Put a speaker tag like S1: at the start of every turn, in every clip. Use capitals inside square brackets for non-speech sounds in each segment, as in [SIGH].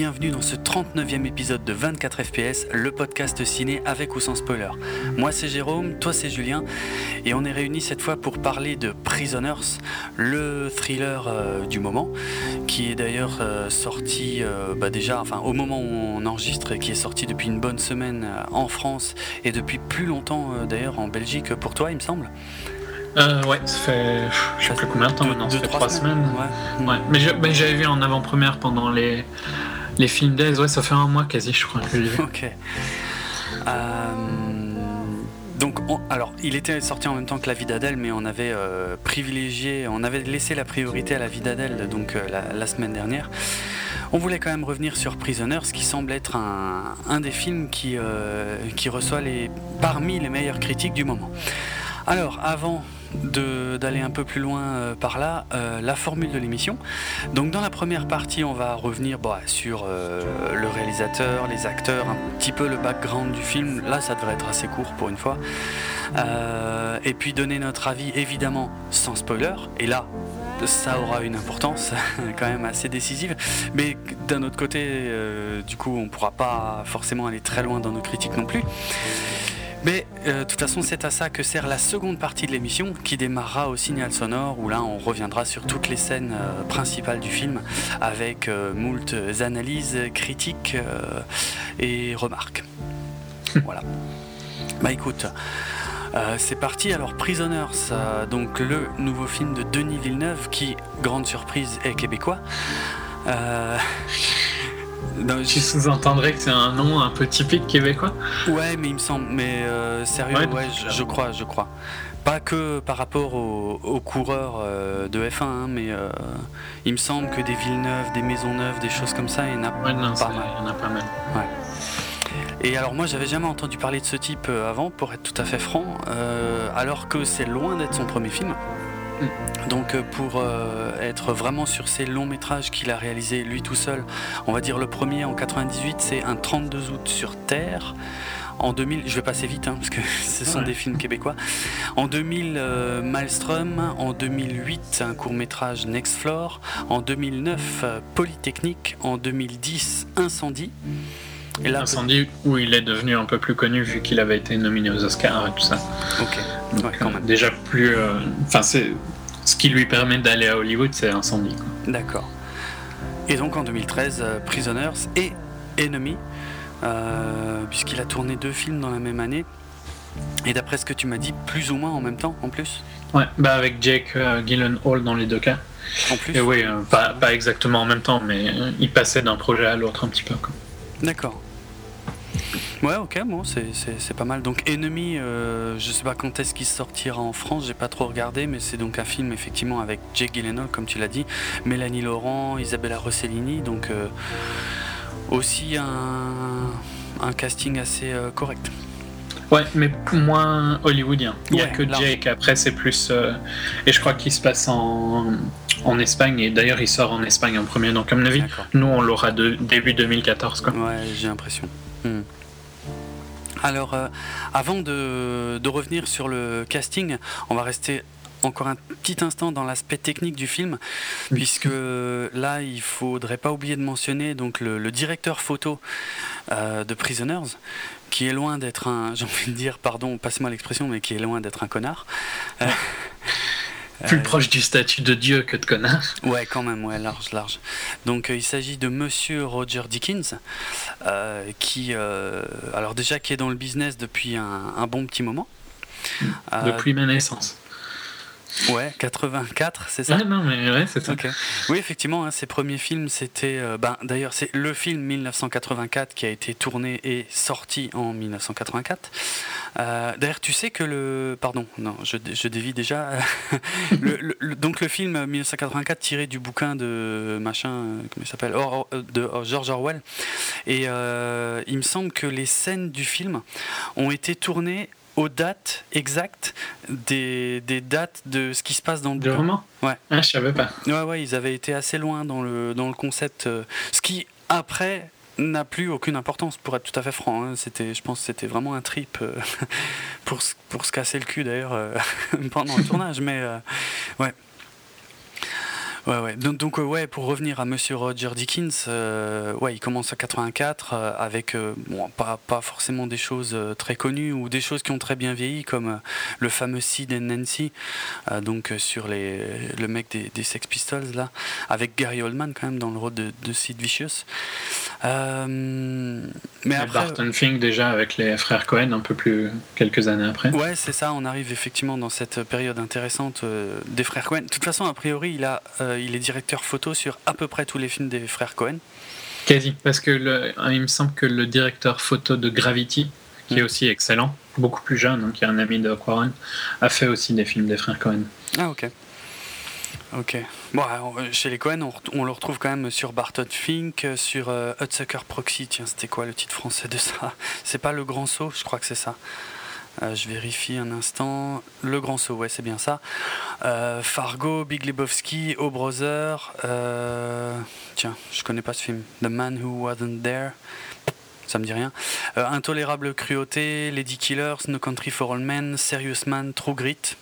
S1: bienvenue dans ce 39e épisode de 24 FPS, le podcast ciné avec ou sans spoiler. Moi c'est Jérôme, toi c'est Julien, et on est réunis cette fois pour parler de Prisoners, le thriller euh, du moment, qui est d'ailleurs euh, sorti euh, bah déjà, enfin au moment où on enregistre, qui est sorti depuis une bonne semaine en France et depuis plus longtemps d'ailleurs en Belgique pour toi il me semble.
S2: Euh, ouais, ça fait. Je sais plus combien de temps maintenant, ça fait trois semaines. Ouais. Mais ben, j'avais vu en avant-première pendant les, les films Days, ouais, ça fait un mois quasi, je crois que j'ai vu. [LAUGHS]
S1: Ok. Euh, donc, alors, il était sorti en même temps que La vie d'Adèle, mais on avait euh, privilégié, on avait laissé la priorité à La vie d'Adèle, donc euh, la, semaine dernière. On voulait quand même revenir sur Prisoners, qui semble être un, un des films qui, qui reçoit les, parmi les meilleures critiques du moment. Alors, avant d'aller un peu plus loin euh, par là, euh, la formule de l'émission. Donc dans la première partie, on va revenir bah, sur euh, le réalisateur, les acteurs, un petit peu le background du film. Là, ça devrait être assez court pour une fois. et puis donner notre avis, évidemment, sans spoiler. Et là, ça aura une importance [LAUGHS] quand même assez décisive. Mais d'un autre côté, du coup, on ne pourra pas forcément aller très loin dans nos critiques non plus. Mais euh, de toute façon, c'est à ça que sert la seconde partie de l'émission qui démarrera au signal sonore où là on reviendra sur toutes les scènes euh, principales du film avec euh, moult analyses, critiques et remarques. [LAUGHS] voilà. Bah écoute. c'est parti, alors Prisoners, donc le nouveau film de Denis Villeneuve qui, grande surprise, est québécois. [LAUGHS]
S2: tu sous-entendrais que c'est un nom un peu typique québécois
S1: Ouais, mais il me semble. Mais euh, sérieux, ouais, je, crois, je crois. Pas que par rapport aux, coureurs euh, de F1, hein, mais euh, il me semble que des villes neuves, des maisons neuves, des choses comme ça, il y en a pas mal.
S2: Il y en a pas mal.
S1: Ouais. Et alors moi j'avais jamais entendu parler de ce type avant, pour être tout à fait franc, alors que c'est loin d'être son premier film. Donc euh, pour euh, être vraiment sur ces longs métrages qu'il a réalisé lui tout seul, on va dire le premier en 98 c'est un 32 août sur Terre. En 2000, je vais passer vite hein, parce que [LAUGHS] ce sont des films québécois. En 2000, euh, Maelstrom. En 2008, un court métrage Next Floor. En 2009, Polytechnique. En 2010, Incendie.
S2: Et là, Incendie où il est devenu un peu plus connu vu qu'il avait été nominé aux Oscars et tout ça.
S1: Ok.
S2: quand même. Déjà plus. Enfin, c'est ce qui lui permet d'aller à Hollywood, c'est Incendie.
S1: D'accord. Et donc en 2013, euh, Prisoners et Enemy, euh, puisqu'il a tourné deux films dans la même année. Et d'après ce que tu m'as dit, plus ou moins en même temps, en plus?
S2: Ouais, bah avec Jake euh, Gyllenhaal dans les deux cas.
S1: En plus
S2: Et oui, pas, pas, exactement en même temps, mais il passait d'un projet à l'autre un petit peu.
S1: D'accord. Ouais, ok, bon, c'est pas mal. Donc, Enemy, euh, je sais pas quand est-ce qu'il sortira en France, j'ai pas trop regardé, mais c'est donc un film effectivement avec Jake Gyllenhaal, comme tu l'as dit, Mélanie Laurent, Isabella Rossellini, donc euh, aussi un, casting assez euh, correct.
S2: Ouais, mais moins hollywoodien. Il n'y a que Jake, après c'est plus. et je crois qu'il se passe en, en Espagne, et d'ailleurs il sort en Espagne en premier, donc à mon avis, nous on l'aura de, début 2014. Quoi.
S1: Ouais, j'ai l'impression. Hmm. Alors, euh, avant de, revenir sur le casting, on va rester encore un petit instant dans l'aspect technique du film, puisque là, il faudrait pas oublier de mentionner donc le, directeur photo euh, de Prisoners, qui est loin d'être un, [LAUGHS] j'ai envie de dire, pardon, passe-moi l'expression, mais qui est loin d'être un connard. Euh, [LAUGHS]
S2: plus euh, proche du statut de Dieu que de connard.
S1: Ouais, quand même, ouais, large, large. Donc euh, il s'agit de Monsieur Roger Dickens, qui, alors déjà, qui est dans le business depuis un, bon petit moment.
S2: Depuis ma naissance.
S1: Ouais, 84, c'est ça
S2: ouais, Non, mais ouais, c'est ça.
S1: Oui, effectivement, hein, ses premiers films, c'était. Euh, ben, D'ailleurs, c'est le film 1984 qui a été tourné et sorti en 1984. Euh, D'ailleurs, tu sais que le. Pardon, non, je, je dévie déjà. [LAUGHS] le, donc, le film 1984 tiré du bouquin de machin, euh, comment il s'appelle De George Orwell. Et il me semble que les scènes du film ont été tournées aux dates exactes des, des, dates de ce qui se passe dans le,
S2: le roman
S1: Ouais.
S2: Ah, je savais pas.
S1: Ouais, ouais, ils avaient été assez loin dans le, dans le concept. Euh, ce qui, après, n'a plus aucune importance, pour être tout à fait franc. Hein. C'était, je pense que c'était vraiment un trip euh, [LAUGHS] pour, pour se casser le cul d'ailleurs euh, [LAUGHS] pendant le tournage. Mais ouais. Ouais, ouais. Donc, donc ouais, pour revenir à Monsieur Roger Dickens, ouais, il commence à 84 avec bon, pas, pas forcément des choses très connues ou des choses qui ont très bien vieilli, comme le fameux Sid and Nancy, donc sur les, le mec des, des, Sex Pistols là, avec Gary Oldman quand même dans le rôle de, de Sid Vicious.
S2: mais après, Barton Fink déjà avec les frères Cohen un peu plus quelques années après.
S1: Ouais, c'est ça. On arrive effectivement dans cette période intéressante des frères Cohen. De toute façon, a priori, il a euh, il est directeur photo sur à peu près tous les films des frères Cohen.
S2: Quasi, parce que le, il me semble que le directeur photo de Gravity, qui est mm. aussi excellent, beaucoup plus jeune, hein, qui est un ami de Quarren, a fait aussi des films des frères Cohen.
S1: Ah ok. Ok. Bon, chez les Cohen, on, le retrouve quand même sur Barton Fink, sur euh, Hudsucker Proxy. Tiens, c'était quoi le titre français de ça? [LAUGHS] C'est pas Le Grand Saut Je crois que c'est ça. Euh, je vérifie un instant. Le Grand Saut, ouais, c'est bien ça. Euh, Fargo, Big Lebowski, O Brother. Euh, tiens, je connais pas ce film. The Man Who Wasn't There. Ça me dit rien. Intolérable cruauté, Lady Killers, No Country for All Men, Serious Man, True Grit.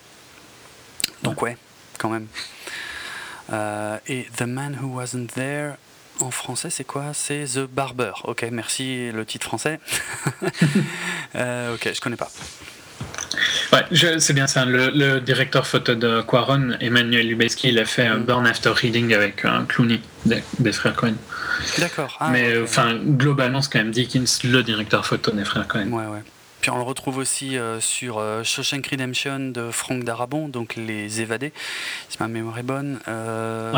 S1: Donc ouais, quand même. et The Man Who Wasn't There, en français, c'est quoi? C'est The Barber. Ok, merci le titre français. [LAUGHS] Euh, ok, je connais pas.
S2: Ouais, c'est bien ça. Le, directeur photo de Quaron, Emmanuel Lubezki, il a fait un mm. Burn After Reading avec un Clooney des, frères Cohen.
S1: D'accord.
S2: Ah, Mais enfin, globalement, c'est quand même Dickens, le directeur photo des frères Cohen.
S1: Ouais, ouais. Puis on le retrouve aussi euh, sur euh, Shawshank Redemption de Frank Darabont, donc Les Évadés, si ma mémoire est bonne. Euh,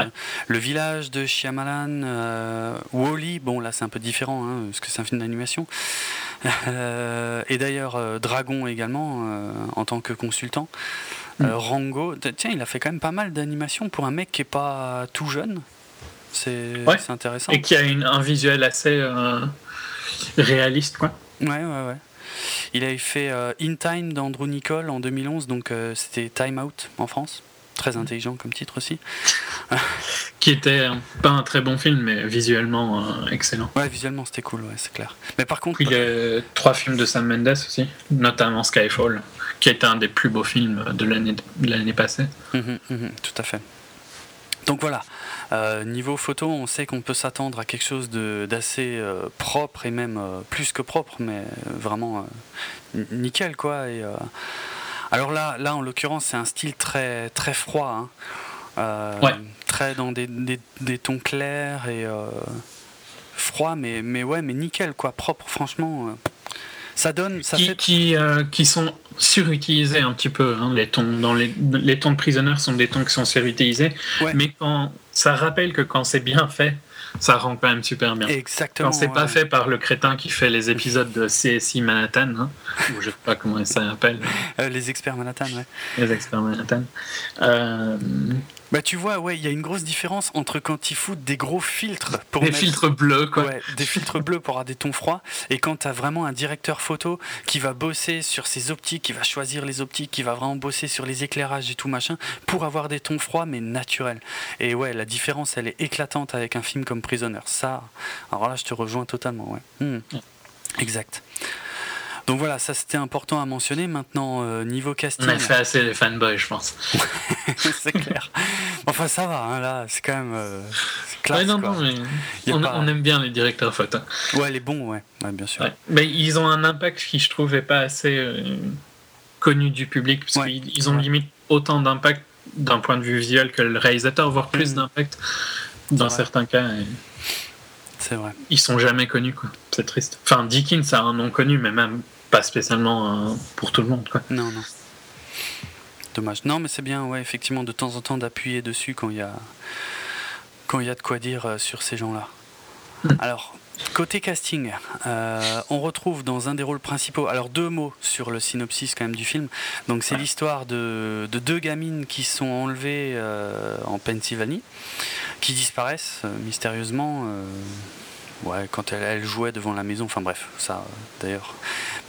S1: le Village de Shyamalan, Wally, bon là c'est un peu différent, hein, parce que c'est un film d'animation. et d'ailleurs Dragon également, en tant que consultant. Mm. Rango, tiens, il a fait quand même pas mal d'animations pour un mec qui est pas tout jeune. C'est intéressant.
S2: Et qui a une, un visuel assez réaliste, quoi.
S1: Ouais, ouais, ouais. Il avait fait euh, In Time d'Andrew Nicole en 2011, donc euh, c'était Time Out en France. Très intelligent comme titre aussi.
S2: Qui était pas un très bon film, mais visuellement euh, excellent.
S1: Ouais, visuellement c'était cool, ouais, c'est clair. Mais par contre.
S2: Il y a trois films de Sam Mendes aussi, notamment Skyfall, qui était un des plus beaux films de l'année passée.
S1: Mhm, mhm, tout à fait. Donc voilà, niveau photo, on sait qu'on peut s'attendre à quelque chose d'assez euh, propre et même euh, plus que propre, mais vraiment nickel quoi. Et, alors là, là en l'occurrence, c'est un style très très froid, hein. très dans des, des, tons clairs et froid, mais mais ouais, mais nickel quoi, propre. Franchement, ça donne, ça
S2: qui,
S1: fait...
S2: qui, qui sont surutilisés un petit peu. Hein, les tons dans les, les tons de Prisoner sont des tons qui sont surutilisés, mais quand ça rappelle que quand c'est bien fait, ça rend quand même super bien.
S1: Exactement.
S2: Quand c'est pas fait par le crétin qui fait les épisodes de CSI Manhattan, hein, ou je sais pas comment ça s'appelle.
S1: Euh, les experts Manhattan, ouais.
S2: Les experts Manhattan. Euh,
S1: bah tu vois, ouais, il y a une grosse différence entre quand ils foutent des gros filtres
S2: pour des filtres bleus quoi.
S1: Ouais, des filtres bleus pour avoir des tons froids et quand tu as vraiment un directeur photo qui va bosser sur ses optiques, qui va choisir les optiques, qui va vraiment bosser sur les éclairages et tout machin pour avoir des tons froids mais naturels. Et ouais, la différence elle est éclatante avec un film comme Prisoner. Ça, alors là je te rejoins totalement, ouais. Hmm. Exact. Donc voilà, ça c'était important à mentionner. Maintenant, euh, niveau casting.
S2: On a fait assez les fanboys, je pense. [LAUGHS]
S1: c'est clair. Enfin, ça va, hein, là, c'est quand même. Euh,
S2: classe, non, non, mais on, aime bien les directeurs photo.
S1: Ouais, les bons, ouais, bien sûr.
S2: Mais ils ont un impact qui, je trouve, n'est pas assez euh, connu du public, parce qu'ils ont limite autant d'impact d'un point de vue visuel que le réalisateur, voire plus mm. d'impact dans certains cas.
S1: C'est vrai.
S2: Ils sont jamais connus, quoi. C'est triste. Enfin, Dickens a un nom connu, mais même pas spécialement euh, pour tout le monde. Quoi.
S1: Non, non. Dommage. Non, mais c'est bien, ouais, effectivement, de temps en temps d'appuyer dessus quand il y a quand il y a de quoi dire euh, sur ces gens-là. Hmm. Alors, côté casting, euh, on retrouve dans un des rôles principaux, alors deux mots sur le synopsis quand même du film. Donc c'est l'histoire de, de, deux gamines qui sont enlevées en Pennsylvanie, qui disparaissent mystérieusement ouais, quand elle, jouait devant la maison, enfin bref, ça d'ailleurs.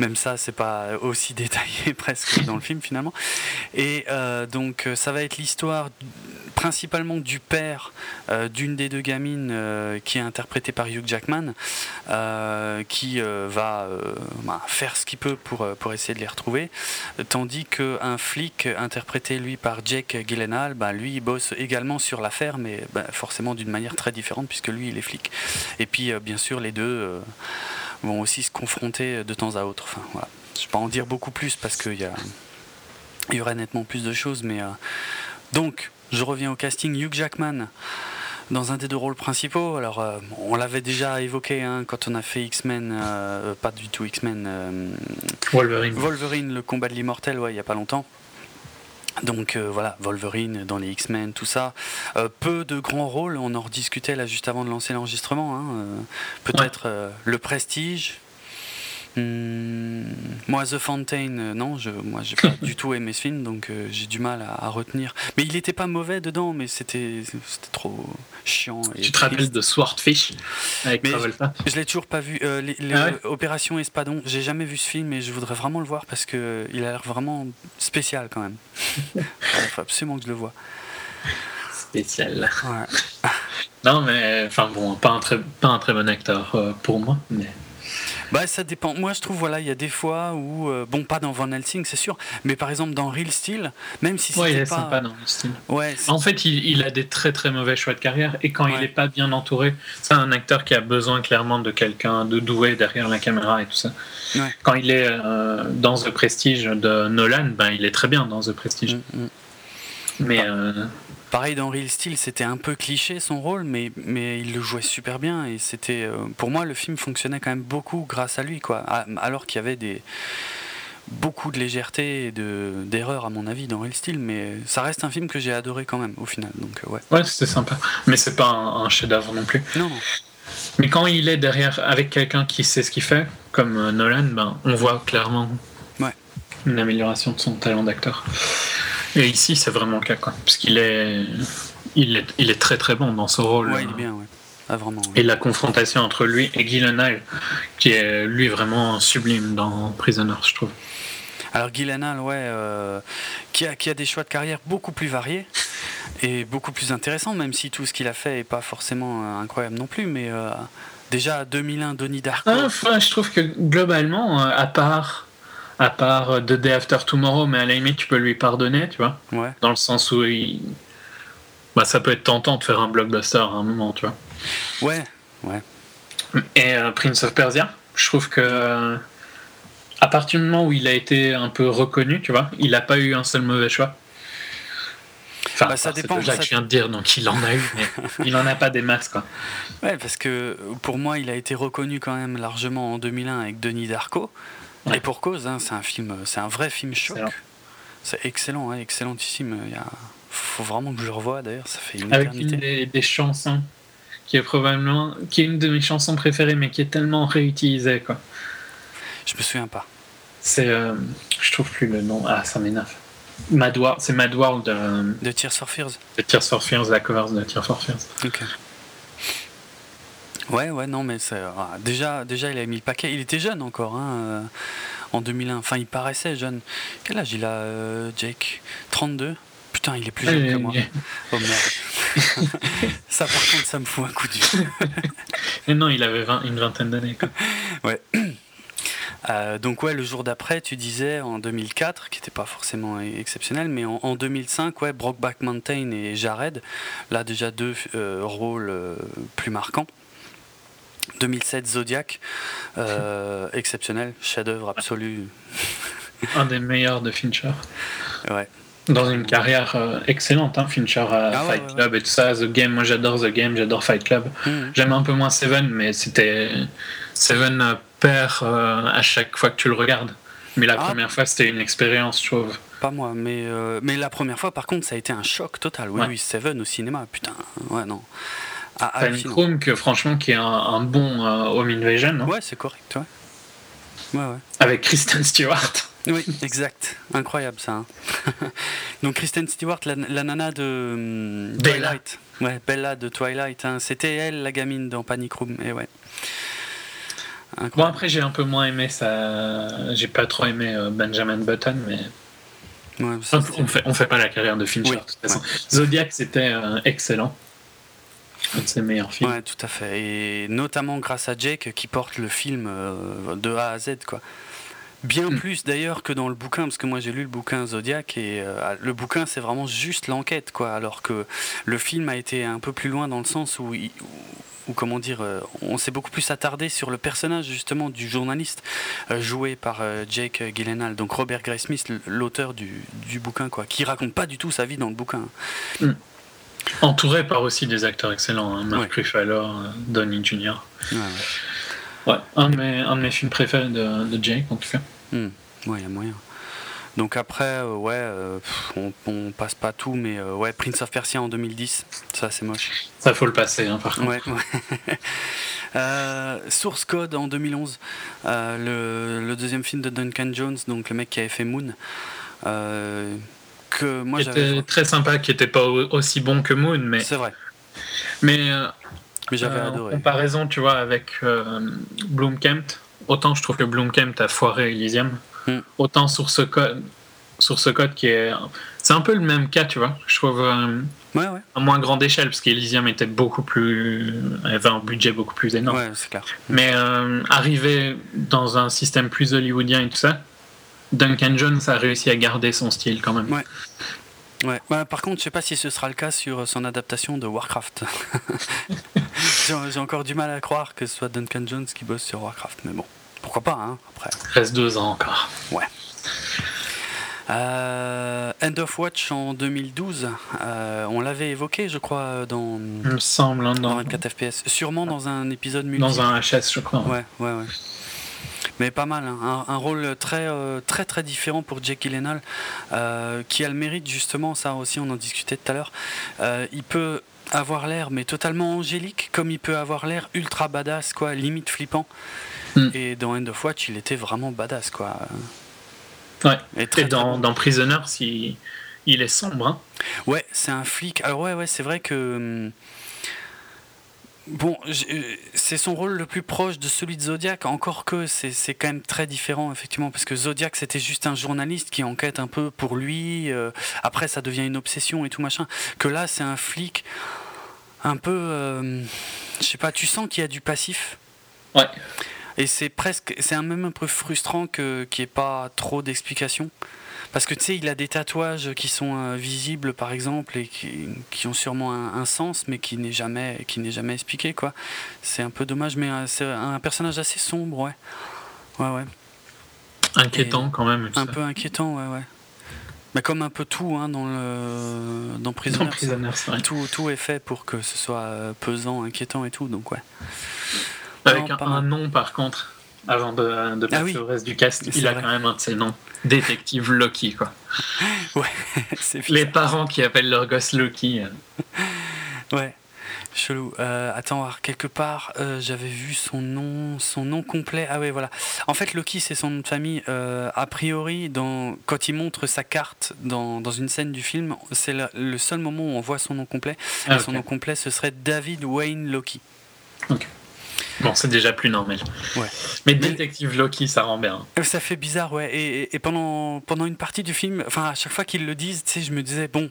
S1: Même ça, c'est pas aussi [LAUGHS] détaillé presque dans le film finalement. Et donc, ça va être l'histoire principalement du père d'une des deux gamines qui est interprétée par Hugh Jackman, qui va bah, faire ce qu'il peut pour, pour essayer de les retrouver, tandis qu'un flic interprété lui par Jake Gyllenhaal, bah, lui il bosse également sur l'affaire, mais bah, forcément d'une manière très différente puisque lui il est flic. Et puis bien sûr les deux euh, vont aussi se confronter de temps à autre. Enfin, voilà. Je ne vais pas en dire beaucoup plus parce qu'il y, y aurait nettement plus de choses. Mais, euh, donc, je reviens au casting. Hugh Jackman dans un des deux rôles principaux. Alors, euh, on l'avait déjà évoqué hein, quand on a fait X-Men, pas du tout X-Men.
S2: Wolverine.
S1: Wolverine, le combat de l'immortel, ouais, il n'y a pas longtemps. Donc euh, voilà, Wolverine dans les X-Men, tout ça. Euh, peu de grands rôles, on en rediscutait là juste avant de lancer l'enregistrement. Hein. Euh, peut-être le Prestige, Hmm, moi, The Fountain, euh, non, je, moi, j'ai pas [LAUGHS] du tout aimé ce film, donc euh, j'ai du mal à, retenir. Mais il était pas mauvais dedans, mais c'était trop chiant.
S2: tu te rappelles de Swordfish avec Travolta?
S1: Je, l'ai toujours pas vu. Euh, ah Opération Espadon, j'ai jamais vu ce film et je voudrais vraiment le voir parce que il a l'air vraiment spécial quand même. [LAUGHS] Il faut absolument que je le vois.
S2: Spécial. non, mais enfin bon, pas un très, pas un très bon acteur pour moi, mais.
S1: Bah ça dépend. Moi je trouve voilà il y a des fois où euh, bon pas dans Van Helsing c'est sûr, mais par exemple dans Real Steel, même si
S2: c'est ouais, pas... sympa dans Steel. Ouais. En fait il, il, a des très très mauvais choix de carrière et quand il n'est pas bien entouré, c'est un acteur qui a besoin clairement de quelqu'un de doué derrière la caméra et tout ça. Quand il est euh, dans The Prestige de Nolan, ben il est très bien dans The Prestige. Mm, mm. Mais euh,
S1: Pareil dans Real Steel, c'était un peu cliché son rôle, mais, mais il le jouait super bien et c'était euh, pour moi le film fonctionnait quand même beaucoup grâce à lui quoi. Alors qu'il y avait des beaucoup de légèreté et de d'erreurs à mon avis dans Real Steel, mais ça reste un film que j'ai adoré quand même au final. Donc euh, ouais.
S2: Ouais, c'était sympa, mais c'est pas un, chef-d'œuvre non plus.
S1: Non, non.
S2: Mais quand il est derrière avec quelqu'un qui sait ce qu'il fait, comme euh, Nolan, ben on voit clairement
S1: ouais.
S2: une amélioration de son talent d'acteur. Et ici, c'est vraiment le cas, quoi. Parce qu'il est, il est, il est très très bon dans ce rôle.
S1: Ouais, il est bien, ouais. Ah, vraiment.
S2: Et la confrontation entre lui et Gyllenhaal, qui est lui vraiment sublime dans Prisoner, je trouve.
S1: Alors Gyllenhaal, ouais, euh, qui, a, qui a des choix de carrière beaucoup plus variés et beaucoup plus intéressants, même si tout ce qu'il a fait est pas forcément euh, incroyable non plus, mais euh, déjà 2001, Donnie Darko.
S2: Enfin, je trouve que globalement, à part à part euh, The Day After Tomorrow, mais à la limite, tu peux lui pardonner, tu vois.
S1: Ouais.
S2: Dans le sens où il... bah, ça peut être tentant de faire un blockbuster à un moment, tu vois.
S1: Ouais, ouais.
S2: Et euh, Prince of Persia, je trouve que à partir du moment où il a été un peu reconnu, tu vois, il n'a pas eu un seul mauvais choix. Enfin, bah, ça dépend. Déjà que je viens de dire, donc il en a eu, mais [LAUGHS] il n'en a pas des masses, quoi.
S1: Ouais, parce que pour moi, il a été reconnu quand même largement en 2001 avec Denis Darko. Et pour cause, hein, c'est un film, c'est un vrai film choc. C'est excellent, hein, excellentissime. Il y a... faut vraiment que je le revoie d'ailleurs, ça fait une
S2: Avec une des, chansons qui est probablement qui est une de mes chansons préférées, mais qui est tellement réutilisée quoi.
S1: Je me souviens pas.
S2: C'est, euh, je trouve plus le nom. Ah, ça m'énerve. Mad World, c'est Mad World de.
S1: De Tears for Fears.
S2: De Tears for Fears, la cover de Tears for Fears.
S1: Ok. Ouais, ouais, non, mais ah, déjà, déjà, il a mis le paquet. Il était jeune encore, hein, euh, en 2001. Enfin, il paraissait jeune. Quel âge il a, euh, Jake? 32 Putain, il est plus jeune que moi. Oh merde. [LAUGHS] ça, par contre, ça me fout un coup de
S2: vieux. [LAUGHS] non, il avait une vingtaine d'années. [LAUGHS]
S1: Ouais. Euh, donc ouais, le jour d'après, tu disais en 2004, qui n'était pas forcément exceptionnel, mais en, 2005, ouais, Brokeback Mountain et Jared, là déjà deux rôles plus marquants. 2007 Zodiac, euh, exceptionnel, chef-d'œuvre absolu. [LAUGHS]
S2: Un des meilleurs de Fincher.
S1: Ouais.
S2: Dans une carrière euh, excellente, hein, Fincher à ah Fight Club et tout ça. The Game, moi j'adore The Game, j'adore Fight Club. Mmh. J'aime un peu moins Seven, mais c'était. Seven perd euh, à chaque fois que tu le regardes. Mais la ah. première fois, c'était une expérience, je trouve.
S1: Pas moi, mais, mais la première fois, par contre, ça a été un choc total. Oui, oui, Seven au cinéma, putain. Ouais, non.
S2: Ah, Chrome, que franchement, qui est un, bon euh, Home Invasion.
S1: ouais, c'est correct. Ouais. Ouais, ouais.
S2: Avec Kristen Stewart.
S1: Oui, exact. Incroyable ça. Hein. [LAUGHS] Donc Kristen Stewart, la, nana de hum, Twilight. Ouais, Bella de Twilight. Hein. C'était elle, la gamine dans Panic Room. Et ouais.
S2: Bon, après, j'ai un peu moins aimé ça. J'ai pas trop aimé Benjamin Button, mais. on, fait, on fait pas la carrière de Fincher, de toute façon. Zodiac, c'était excellent. Un de ses meilleurs films.
S1: Ouais, tout à fait. Et notamment grâce à Jake qui porte le film de A à Z, quoi. Bien mm. plus d'ailleurs que dans le bouquin, parce que moi j'ai lu le bouquin Zodiac et euh, le bouquin c'est vraiment juste l'enquête, quoi. Alors que le film a été un peu plus loin dans le sens où, où, comment dire, euh, on s'est beaucoup plus attardé sur le personnage justement du journaliste euh, joué par Jake Gyllenhaal, donc Robert Graysmith, l'auteur du, du, bouquin, quoi, qui raconte pas du tout sa vie dans le bouquin.
S2: Mm. Entouré par aussi des acteurs excellents, hein, Mark Ruffalo, Donnie Jr. Ouais, Ouais, un de mes, un de mes films préférés de, de Jake, en tout cas.
S1: Hmm. Ouais, il y a moyen. Donc après, euh, ouais, euh, on, on, passe pas tout, mais euh, ouais, Prince of Persia en 2010, ça c'est moche.
S2: Ça faut le passer, hein, par contre.
S1: Ouais, ouais. [LAUGHS] Source Code en 2011, le, le, deuxième film de Duncan Jones, donc le mec qui avait fait Moon. Que moi
S2: j'avais. très sympa, qui était pas aussi bon que Moon, mais.
S1: C'est vrai.
S2: Mais
S1: mais j'avais euh, adoré.
S2: En comparaison, tu vois, avec euh, Bloomcamp, autant je trouve que Bloomcamp a foiré Elysium, hmm. autant sur ce code, sur ce code qui est. C'est un peu le même cas, tu vois. Je trouve. Euh,
S1: ouais, ouais.
S2: À moins grande échelle, parce qu'Elysium était beaucoup plus. avait un budget beaucoup plus énorme.
S1: Ouais, c'est clair.
S2: Mais arriver dans un système plus hollywoodien et tout ça, Duncan Jones a réussi à garder son style quand même.
S1: Ouais. Ouais. Bah, par contre, je sais pas si ce sera le cas sur son adaptation de Warcraft. [LAUGHS] J'ai encore du mal à croire que ce soit Duncan Jones qui bosse sur Warcraft, mais bon, pourquoi pas, hein, après.
S2: Reste deux ans encore.
S1: Ouais. Euh, End of Watch en 2012, euh, on l'avait évoqué, je crois, dans.
S2: Il me semble, hein,
S1: dans, 24 FPS. Sûrement dans un épisode multi.
S2: Dans un HS, je crois.
S1: Ouais, ouais, ouais. Mais pas mal, hein. un, rôle très, euh, très très différent pour Jake Gyllenhaal, qui a le mérite justement, ça aussi on en discutait tout à l'heure, il peut avoir l'air mais totalement angélique, comme il peut avoir l'air ultra badass, quoi, limite flippant. Hmm. Et dans End of Watch, il était vraiment badass, quoi.
S2: Ouais. Et, très, dans, dans Prisoner, si... il est sombre. Hein.
S1: Ouais, c'est un flic. Alors ouais, ouais, c'est vrai que hum, Bon, euh, c'est son rôle le plus proche de celui de Zodiac, encore que c'est quand même très différent, effectivement, parce que Zodiac, c'était juste un journaliste qui enquête un peu pour lui, euh, après ça devient une obsession et tout machin, que là, c'est un flic un peu... Euh, je sais pas, tu sens qu'il y a du passif.
S2: Ouais.
S1: Et c'est presque... C'est même un peu frustrant qu'il n'y ait pas trop d'explications. Parce que tu sais, il a des tatouages qui sont euh, visibles, par exemple, et qui, qui ont sûrement un, sens, mais qui n'est jamais, qui n'est jamais expliqué, quoi. C'est un peu dommage, mais euh, c'est un personnage assez sombre, ouais. Ouais, ouais.
S2: Inquiétant, quand même.
S1: Un peu inquiétant, ouais, ouais. Mais comme un peu tout hein, dans le dans Prisoners, tout, tout est fait pour que ce soit euh, pesant, inquiétant et tout, donc ouais.
S2: Avec un nom par contre avant de, de ah passer au reste du cast, il a quand même un de ses noms. Détective Loki, quoi. [LAUGHS]
S1: ouais, [LAUGHS]
S2: c'est Les parents qui appellent leur gosse Loki. [LAUGHS]
S1: ouais, chelou. Euh, attends, quelque part, euh, j'avais vu son nom, son nom complet. Ah ouais, voilà. En fait, Loki, c'est son nom de famille. Euh, a priori, dans, quand il montre sa carte dans, dans une scène du film, c'est le, seul moment où on voit son nom complet. Ah, son nom complet, ce serait David Wayne Loki.
S2: Ok. Bon, c'est déjà plus normal.
S1: Ouais.
S2: Mais Détective Loki, ça rend bien.
S1: Euh, ça fait bizarre, ouais. Et, et pendant, pendant une partie du film, enfin, à chaque fois qu'ils le disent, tu sais, je me disais, bon,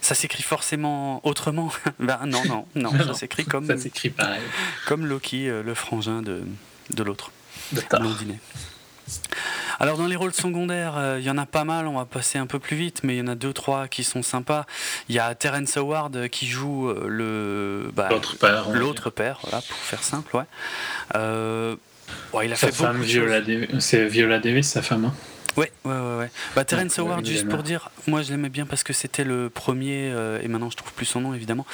S1: ça s'écrit forcément autrement. [LAUGHS] ben non, non, [LAUGHS] non, ça s'écrit comme.
S2: Ça s'écrit pareil.
S1: Comme Loki, euh, le frangin de, de l'autre.
S2: De.
S1: Alors dans les rôles secondaires, euh, il y en a pas mal, on va passer un peu plus vite, mais il y en a deux, trois qui sont sympas. Il y a Terence Howard euh, qui joue euh, le
S2: bah, l'autre père.
S1: L'autre père, voilà, pour faire simple, ouais. il a
S2: sa femme, Viola c'est Viola Davis, sa femme. Hein?
S1: Ouais, ouais, ouais. ouais. Bah, Terence Howard, juste pour dire, moi je l'aimais bien parce que c'était le premier, et maintenant je trouve plus son nom évidemment.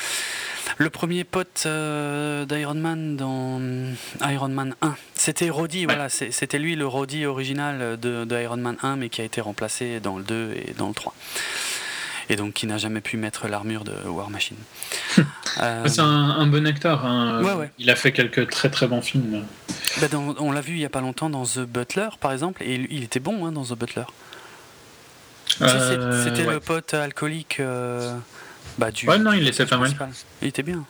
S1: Le premier pote euh, d'Iron Man dans euh, Iron Man 1, c'était Roddy, voilà, c'était lui le Roddy original de, Iron Man 1, mais qui a été remplacé dans le 2 et dans le 3. Et donc qui n'a jamais pu mettre l'armure de War Machine. [LAUGHS]
S2: Euh, c'est un, bon acteur. Hein. Il a fait quelques très très bons films.
S1: Bah, on l'a vu il y a pas longtemps dans The Butler, par exemple, et il était bon hein, dans The Butler. C'était le pote alcoolique. Bah,
S2: ouais, non, il était pas mal.
S1: Il était bien.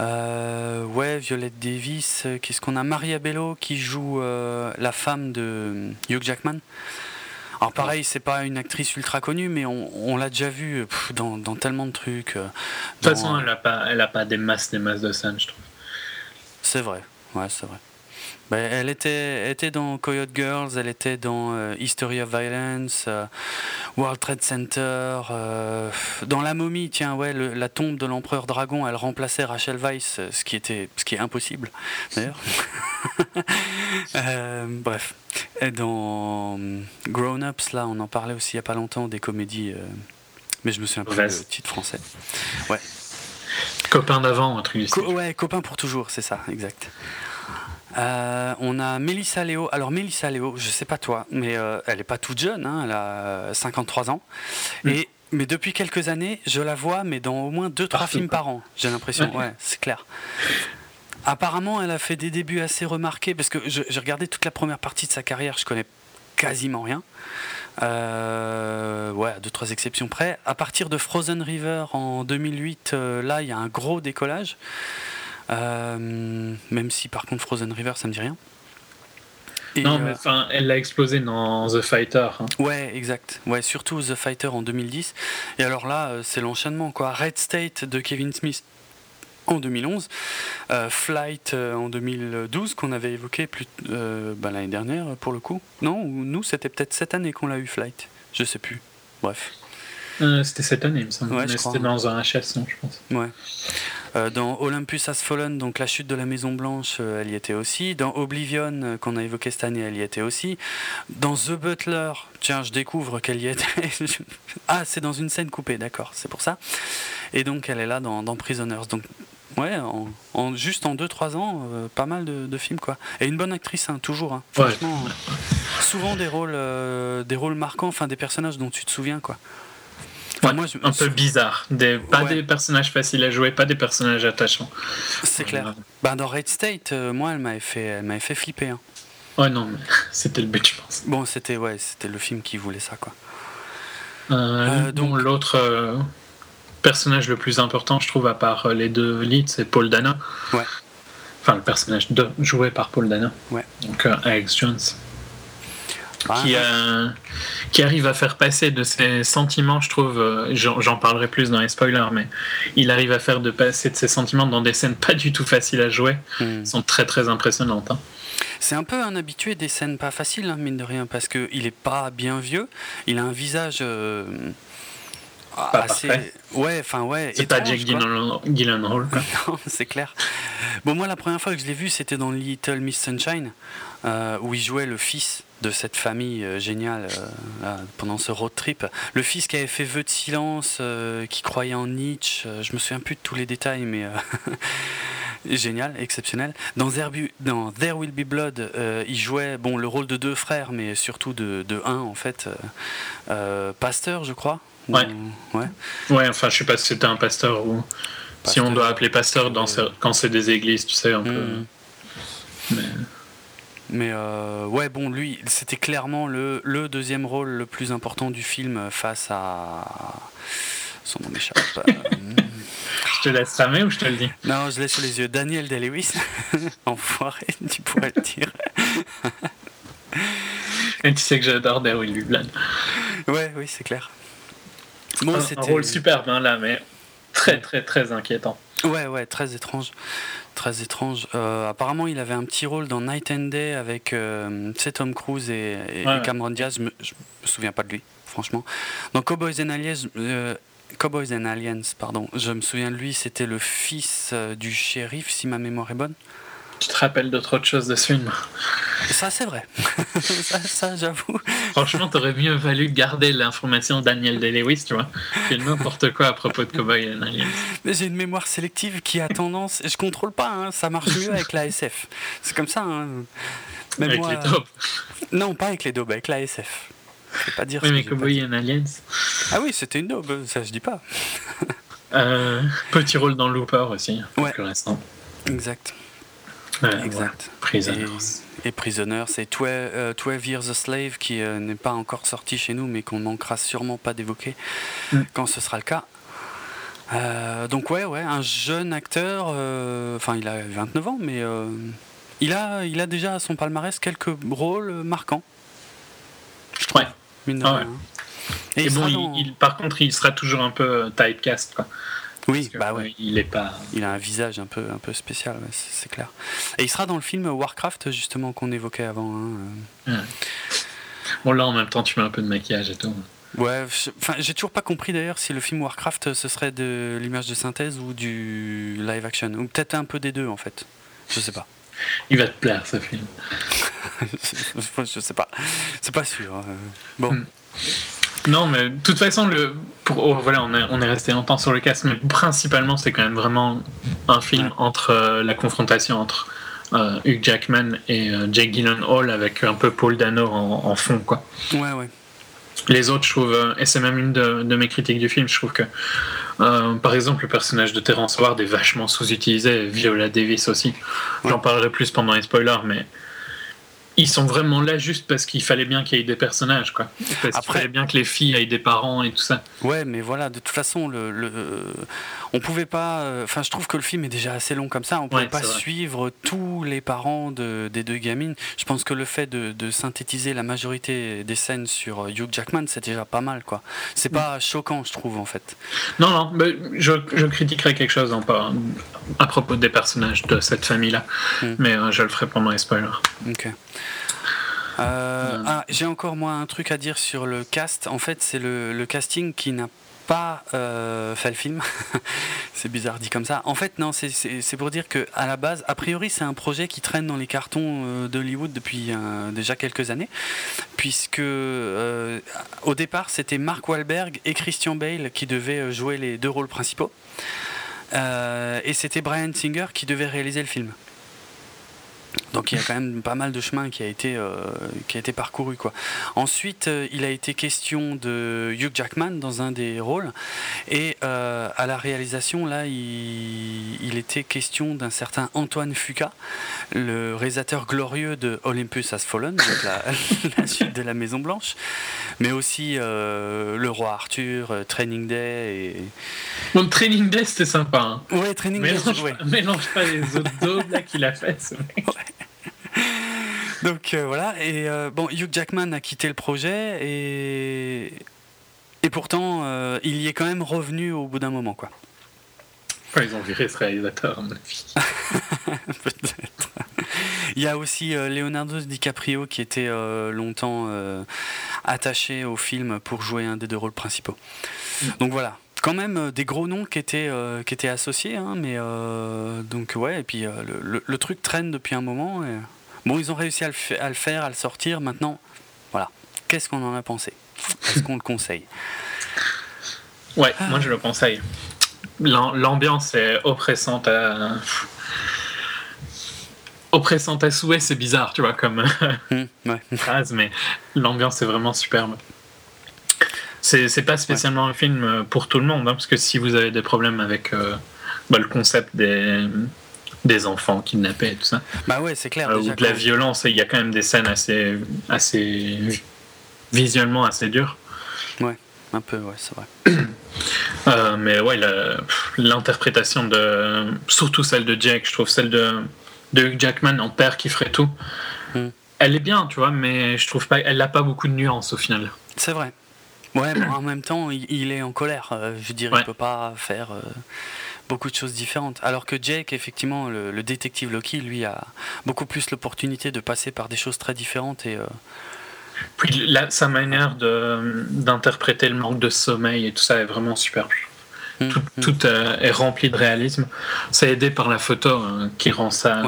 S1: ouais, Violette Davis. Qu'est-ce qu'on a? Maria Bello qui joue la femme de Hugh Jackman. Alors pareil, c'est pas une actrice ultra connue, mais on, l'a déjà vue dans, tellement de trucs. De
S2: toute façon, elle a pas, elle a pas des masses, des masses de scènes, je trouve.
S1: C'est vrai, ouais, c'est vrai. Ben, elle était, était dans Coyote Girls, elle était dans euh, History of Violence, euh, World Trade Center, euh, dans La Momie, tiens, ouais, la tombe de l'empereur dragon, elle remplaçait Rachel Weisz, ce qui, était, ce qui est impossible d'ailleurs. [LAUGHS] bref, et dans Grown Ups, là, on en parlait aussi il n'y a pas longtemps, des comédies, mais je me souviens plus du titre français. Ouais.
S2: Copain d'avant, un truc
S1: Ouais, copain pour toujours, c'est ça, exact. Euh, on a Mélissa Léo. Alors Mélissa Léo, je sais pas toi, mais euh, elle est pas toute jeune, hein, elle a 53 ans. Mm. Et mais depuis quelques années, je la vois, mais dans au moins 2-3 films par an, j'ai l'impression. Ouais, c'est clair. Apparemment, elle a fait des débuts assez remarqués, parce que j'ai regardé toute la première partie de sa carrière, je connais quasiment rien. Euh, ouais, à deux trois exceptions près. À partir de Frozen River en 2008, là, il y a un gros décollage. Euh, même si par contre Frozen River ça me dit rien.
S2: non, mais euh, enfin, elle l'a explosé dans The Fighter. Hein.
S1: Ouais, exact. Ouais, surtout The Fighter en 2010. Et alors là, euh, c'est l'enchaînement, quoi. Red State de Kevin Smith en 2011, Flight en 2012 qu'on avait évoqué plus bah, l'année dernière pour le coup. Non, nous c'était peut-être cette année qu'on l'a eu Flight. Je sais plus. Bref.
S2: C'était cette année, il me semble. c'était dans un HS, non, je pense.
S1: Ouais. Euh, dans Olympus Has Fallen, donc la chute de la Maison Blanche, euh, elle y était aussi. Dans Oblivion, euh, qu'on a évoqué cette année, elle y était aussi. Dans The Butler, tiens, je découvre qu'elle y était. [LAUGHS] ah, c'est dans une scène coupée, d'accord, c'est pour ça. Et donc, elle est là dans, Prisoners. Donc, ouais, en, juste en 2-3 ans, pas mal de, films, quoi. Et une bonne actrice, hein, toujours. Hein. Franchement, souvent des rôles, des rôles marquants, enfin des personnages dont tu te souviens, quoi
S2: moi, un peu bizarre. Des, pas des personnages faciles à jouer, pas des personnages attachants.
S1: C'est clair. Bah, dans Red State, euh, moi, elle m'avait fait, elle m'avait fait flipper. Hein.
S2: Ouais, non, [LAUGHS] c'était le but, je pense.
S1: Bon, c'était ouais, c'était le film qui voulait ça, quoi.
S2: Euh, donc l'autre personnage le plus important, je trouve, à part les deux leads, c'est Paul Dana.
S1: Ouais.
S2: Enfin, le personnage de, joué par Paul Dana.
S1: Ouais.
S2: Donc Alex Jones qui, euh, qui arrive à faire passer de ses sentiments, je trouve, euh, j'en parlerai plus dans les spoilers, mais il arrive à faire de passer de ses sentiments dans des scènes pas du tout faciles à jouer, hmm. sont très très impressionnantes. Hein.
S1: C'est un peu un habitué des scènes pas faciles, hein, mine de rien, parce qu'il est pas bien vieux, il a un visage. Euh, assez... Ouais, enfin ouais.
S2: C'est pas Jack Gyllenhaal. [LAUGHS]
S1: non, c'est clair. Bon, moi, la première fois que je l'ai vu, c'était dans Little Miss Sunshine, où il jouait le fils de cette famille euh, géniale euh, pendant ce road trip. Le fils qui avait fait vœu de silence, euh, qui croyait en Nietzsche, je me souviens plus de tous les détails, mais [LAUGHS] génial, exceptionnel. Dans, dans, There Will Be Blood, il jouait bon, le rôle de deux frères, mais surtout de, de un en fait, pasteur, je crois.
S2: Ouais. ouais. Ouais, enfin, je sais pas si c'était un pasteur ou. Si on doit appeler pasteur dans quand c'est des églises, tu sais, un peu. Hmm.
S1: Mais... Mais euh, ouais, bon, lui, c'était clairement le, le, deuxième rôle le plus important du film face à. Son nom m'échappe. [LAUGHS]
S2: je te laisse ramer ou je te le dis?
S1: Non, je laisse sur les yeux. Daniel Day-Lewis, [LAUGHS] enfoiré, tu pourrais le dire.
S2: Et tu sais que j'adore Daryl Blood.
S1: Ouais, oui, c'est clair.
S2: Bon, un, un rôle superbe hein, là, mais très très très inquiétant.
S1: Ouais, ouais, très étrange très étrange. Euh, apparemment, il avait un petit rôle dans Night and Day avec euh, Tom Cruise et, Cameron Diaz. Je me, me souviens pas de lui, franchement. Dans Cowboys and Aliens, euh, Cowboys and Aliens, pardon, je me souviens de lui. C'était le fils euh, du shérif, si ma mémoire est bonne.
S2: Tu te rappelles d'autres choses de ce film?
S1: Ça, c'est vrai. [LAUGHS] ça, j'avoue.
S2: Franchement, t'aurais mieux valu garder l'information Daniel Day-Lewis, tu vois, que n'importe quoi à propos de Cowboy and Aliens.
S1: Mais j'ai une mémoire sélective qui a tendance, et je contrôle pas, hein, ça marche mieux avec la SF. C'est comme ça. Hein.
S2: avec les daubes
S1: Non, pas avec les daubes, avec la SF.
S2: Je pas dire. Oui, mais Cowboy and Aliens.
S1: Ah oui, c'était une daube, ça je dis pas.
S2: Euh, petit rôle dans Looper aussi,
S1: ouais. plus récent. Exact exact. Et, Prisoner, c'est 12, euh, Years a Slave qui euh, n'est pas encore sorti chez nous, mais qu'on manquera sûrement pas d'évoquer mm. quand ce sera le cas. donc ouais, ouais, un jeune acteur, enfin il a 29 ans, mais il, a, il a déjà à son palmarès quelques rôles marquants.
S2: Ouais. Ah Et, bon, il, par contre, il sera toujours un peu typecast. Quoi.
S1: Oui, bah ouais.
S2: Il est pas.
S1: Il a un visage un peu, un peu spécial, c'est clair. Et il sera dans le film Warcraft justement qu'on évoquait avant. Hein,
S2: bon là, en même temps, tu mets un peu de maquillage et tout.
S1: Ouais, enfin, j'ai toujours pas compris d'ailleurs si le film Warcraft ce serait de l'image de synthèse ou du live action, ou peut-être un peu des deux en fait. Je sais pas.
S2: Il va te plaire ce film. [LAUGHS]
S1: je sais pas, c'est pas sûr. Hein. Bon. Hmm.
S2: Non, mais de toute façon, le, pour, oh, voilà, on est, on est resté longtemps sur le cast, mais principalement, c'est quand même vraiment un film entre euh, la confrontation entre euh, Hugh Jackman et euh, Jake Gyllenhaal avec un peu Paul Dano en, fond, quoi.
S1: Ouais, ouais.
S2: Les autres, je trouve, et c'est même une de, mes critiques du film, je trouve que, par exemple, le personnage de Terrence Ward est vachement sous-utilisé, Viola Davis aussi. J'en parlerai plus pendant les spoilers, mais ils sont vraiment là juste parce qu'il fallait bien qu'il y ait des personnages, quoi. Parce qu'il fallait bien que les filles aient des parents et tout ça.
S1: Ouais, mais voilà, de toute façon, le, le on pouvait pas. Euh, enfin, je trouve que le film est déjà assez long comme ça. On pouvait pas suivre tous les parents de, des deux gamines. Je pense que le fait de, de, synthétiser la majorité des scènes sur euh, Hugh Jackman, c'est déjà pas mal, quoi. C'est pas choquant, je trouve, en fait.
S2: Non, non, mais je, je critiquerai quelque chose en à propos des personnages de cette famille-là, hmm. mais euh, je le ferai pendant les spoilers.
S1: Ok. Euh, ah, j'ai encore moi un truc à dire sur le cast. En fait, c'est le, casting qui n'a pas euh, fait le film. [LAUGHS] c'est bizarre dit comme ça. En fait, non, c'est pour dire que à la base, a priori, c'est un projet qui traîne dans les cartons euh, d'Hollywood depuis déjà quelques années, puisque au départ, c'était Mark Wahlberg et Christian Bale qui devaient jouer les deux rôles principaux. et c'était Brian Singer qui devait réaliser le film. Donc il y a quand même pas mal de chemin qui a été, euh, qui a été parcouru. Quoi. Ensuite, euh, il a été question de Hugh Jackman dans un des rôles. Et euh, à la réalisation, là, il, était question d'un certain Antoine Fuca, le réalisateur glorieux de Olympus Has Fallen, donc la, [LAUGHS] suite de la Maison Blanche, mais aussi Le Roi Arthur, Training Day. Et...
S2: Bon, Training Day, c'était sympa. Hein.
S1: Ouais, Training Day.
S2: Mélange pas les autres dos qu'il a fait, ce mec. [LAUGHS]
S1: Donc euh, voilà, et euh, bon, Hugh Jackman a quitté le projet et, et pourtant euh, il y est quand même revenu au bout d'un moment. quoi.
S2: ils ont viré ce réalisateur, à mon avis. [LAUGHS]
S1: Peut-être. Il y a aussi Leonardo DiCaprio qui était longtemps attaché au film pour jouer un des deux rôles principaux. Mm. Donc voilà, quand même des gros noms qui étaient, qui étaient associés, hein, mais donc ouais, et puis le, le, truc traîne depuis un moment. Et... Bon, ils ont réussi à le, faire, à le sortir. Maintenant, voilà. Qu'est-ce qu'on en a pensé? Est-ce qu'on le conseille?
S2: Ouais, ah. moi je le conseille. L'ambiance est oppressante à. Oppressante à souhait, c'est bizarre, tu vois, comme mmh, [LAUGHS] phrase, mais l'ambiance est vraiment superbe. C'est pas spécialement un film pour tout le monde, hein, parce que si vous avez des problèmes avec euh, bah, le concept des, des enfants kidnappés et tout ça.
S1: Bah ouais, c'est clair.
S2: Euh, ou de la violence, il y a quand même des scènes assez, assez visuellement assez dures.
S1: Ouais, un peu, ouais, c'est vrai.
S2: Euh, mais ouais, l'interprétation de, surtout celle de Jake, je trouve celle de, de Hugh Jackman en père qui ferait tout. Hmm. Elle est bien, tu vois, mais je trouve pas, elle n'a pas beaucoup de nuances au final.
S1: C'est vrai. Ouais, en même temps, il, est en colère. Euh, je dirais, ouais. il peut pas faire beaucoup de choses différentes. Alors que Jake, effectivement, le, détective Loki, lui, a beaucoup plus l'opportunité de passer par des choses très différentes et. Euh,
S2: Puis sa manière d'interpréter le manque de sommeil et tout ça est vraiment superbe. Hum, tout, hum. Euh, est rempli de réalisme. C'est aidé par la photo hein, qui rend ça.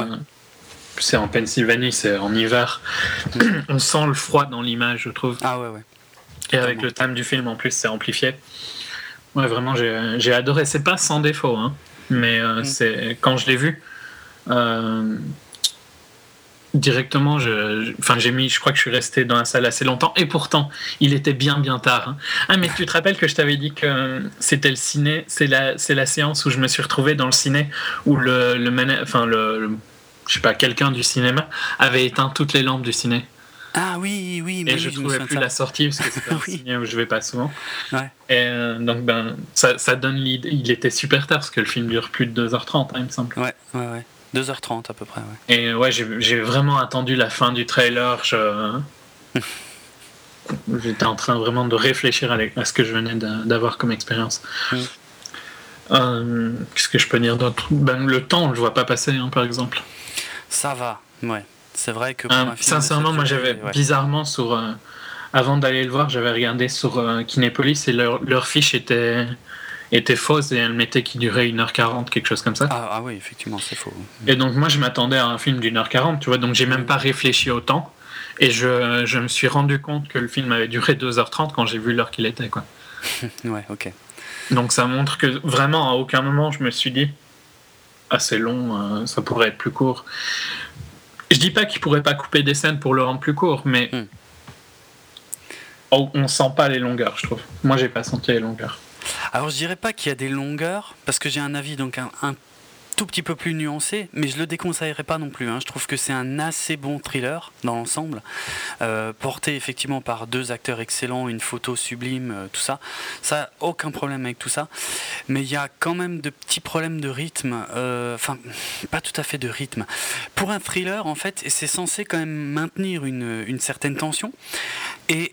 S2: C'est en Pennsylvanie, c'est en hiver. Hum. On sent le froid dans l'image, je trouve.
S1: Ah ouais, ouais.
S2: Et avec le thème du film en plus, c'est amplifié. Ouais, vraiment, j'ai adoré. C'est pas sans défaut, hein, mais euh, mm. c'est quand je l'ai vu. Euh, directement, je, enfin, j'ai mis, je crois que je suis resté dans la salle assez longtemps, et pourtant, il était bien, bien tard. Hein. Ah, mais tu te rappelles que je t'avais dit que c'était le ciné, c'est la, c'est la séance où je me suis retrouvé dans le ciné où le, le, enfin, le, je sais pas, quelqu'un du cinéma avait éteint toutes les lampes du ciné.
S1: Ah oui, oui,
S2: mais Et je ne trouvais plus la sortie parce que c'est un [LAUGHS] oui. où je vais pas souvent. Ouais. Et euh, donc, ben, ça, ça donne l'idée. Il était super tard parce que le film dure plus de 2h30, hein, il me semble.
S1: Ouais, ouais, ouais. 2h30 à peu près, ouais.
S2: Et ouais, j'ai vraiment attendu la fin du trailer. Je... [LAUGHS] J'étais en train vraiment de réfléchir à, ce que je venais d'avoir comme expérience. Mm. Euh, qu'est-ce que je peux dire d'autre? Ben, Le temps, je vois pas passer, hein, par exemple.
S1: Ça va, ouais. C'est vrai que.
S2: Euh, sincèrement, moi j'avais bizarrement sur. Euh, avant d'aller le voir, j'avais regardé sur Kinépolis et leur, leur, fiche était, était fausse et elle mettait qu'il durait 1h40, quelque chose comme ça.
S1: Ah, ah oui, effectivement, c'est faux.
S2: Et donc moi je m'attendais à un film d'une heure 40, tu vois, donc j'ai même pas réfléchi au temps. Et je, je, me suis rendu compte que le film avait duré 2h30 quand j'ai vu l'heure qu'il était, quoi. [LAUGHS]
S1: ouais, ok.
S2: Donc ça montre que vraiment à aucun moment je me suis dit assez long, euh, ça pourrait être plus court. Je dis pas qu'il pourrait pas couper des scènes pour le rendre plus court, mais hmm. oh, on sent pas les longueurs, je trouve. Moi j'ai pas senti les longueurs.
S1: Alors je dirais pas qu'il y a des longueurs, parce que j'ai un avis donc un, un tout petit peu plus nuancé, mais je le déconseillerais pas non plus. Hein. Je trouve que c'est un assez bon thriller dans l'ensemble, euh, porté effectivement par deux acteurs excellents, une photo sublime, euh, tout ça. Ça, aucun problème avec tout ça. Mais il y a quand même de petits problèmes de rythme, euh, enfin, pas tout à fait de rythme. Pour un thriller, en fait, c'est censé quand même maintenir une, une certaine tension. Et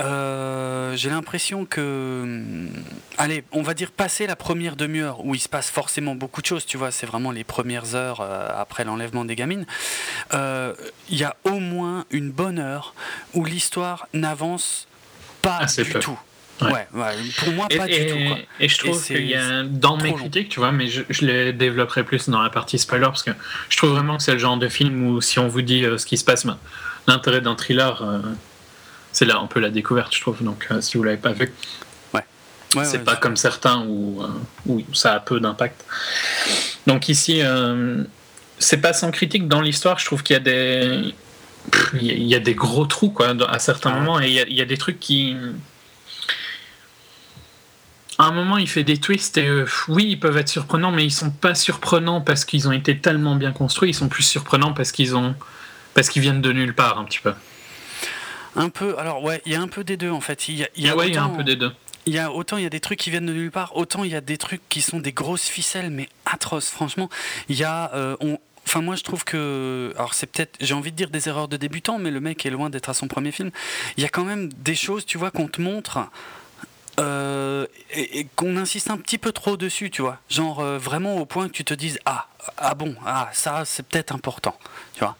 S1: euh, j'ai l'impression que, hum, allez, on va dire passer la première demi-heure où il se passe forcément beaucoup de choses, tu vois, c'est vraiment les premières heures euh, après l'enlèvement des gamines. Euh, il y a au moins une bonne heure où l'histoire n'avance pas du tout. Ouais. pour moi, pas
S2: du
S1: tout.
S2: Et je trouve qu'il y a, dans mes critiques, tu vois, mais je, les développerai plus dans la partie spoiler parce que je trouve vraiment que c'est le genre de film où si on vous dit ce qui se passe, ben, l'intérêt d'un thriller c'est là un peu la découverte, je trouve. Donc, euh, si vous l'avez pas vu,
S1: ouais.
S2: c'est pas comme certains où, euh, où, ça a peu d'impact. Donc ici, euh, c'est pas sans critique dans l'histoire. Je trouve qu'il y a des il y a des gros trous quoi à certains ah moments et il y, a, des trucs qui à un moment, il fait des twists et oui, ils peuvent être surprenants, mais ils sont pas surprenants parce qu'ils ont été tellement bien construits. Ils sont plus surprenants parce qu'ils ont parce qu'ils viennent de nulle part un petit peu.
S1: Un peu, alors ouais, il y a un peu des deux en fait. Il y a,
S2: y a, un peu des deux.
S1: Il y a autant il y a des trucs qui viennent de nulle part, autant il y a des trucs qui sont des grosses ficelles, mais atroces. Franchement, il y a, euh, on, Enfin, moi, je trouve que. Alors, c'est peut-être. J'ai envie de dire des erreurs de débutant, mais le mec est loin d'être à son premier film. Il y a quand même des choses, tu vois, qu'on te montre euh, et, qu'on insiste un petit peu trop dessus, tu vois. Genre euh, vraiment au point que tu te dises ah ah bon ah ça c'est peut-être important, tu vois.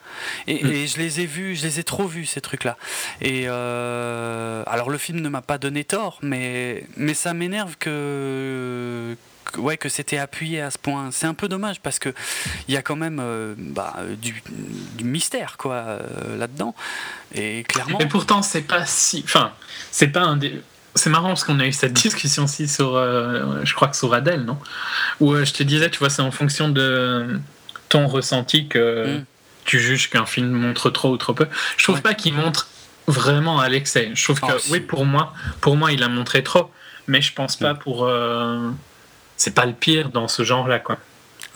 S1: Et, mm. je les ai vus, je les ai trop vus ces trucs-là. Et euh, alors le film ne m'a pas donné tort, mais mais ça m'énerve que ouais que c'était appuyé à ce point. C'est un peu dommage parce que il y a quand même bah, du, mystère quoi là-dedans. Et clairement.
S2: Et pourtant c'est pas si, enfin c'est pas un des c'est marrant parce qu'on a eu cette [LAUGHS] discussion aussi sur, euh, je crois que sur Adèle, non? Où euh, je te disais, tu vois, c'est en fonction de ton ressenti que mm. tu juges qu'un film montre trop ou trop peu. Je trouve pas qu'il montre vraiment à l'excès. Je trouve que, oui, pour moi, pour moi, il a montré trop, mais je pense pas mm. pour. Euh, c'est pas le pire dans ce genre-là, quoi.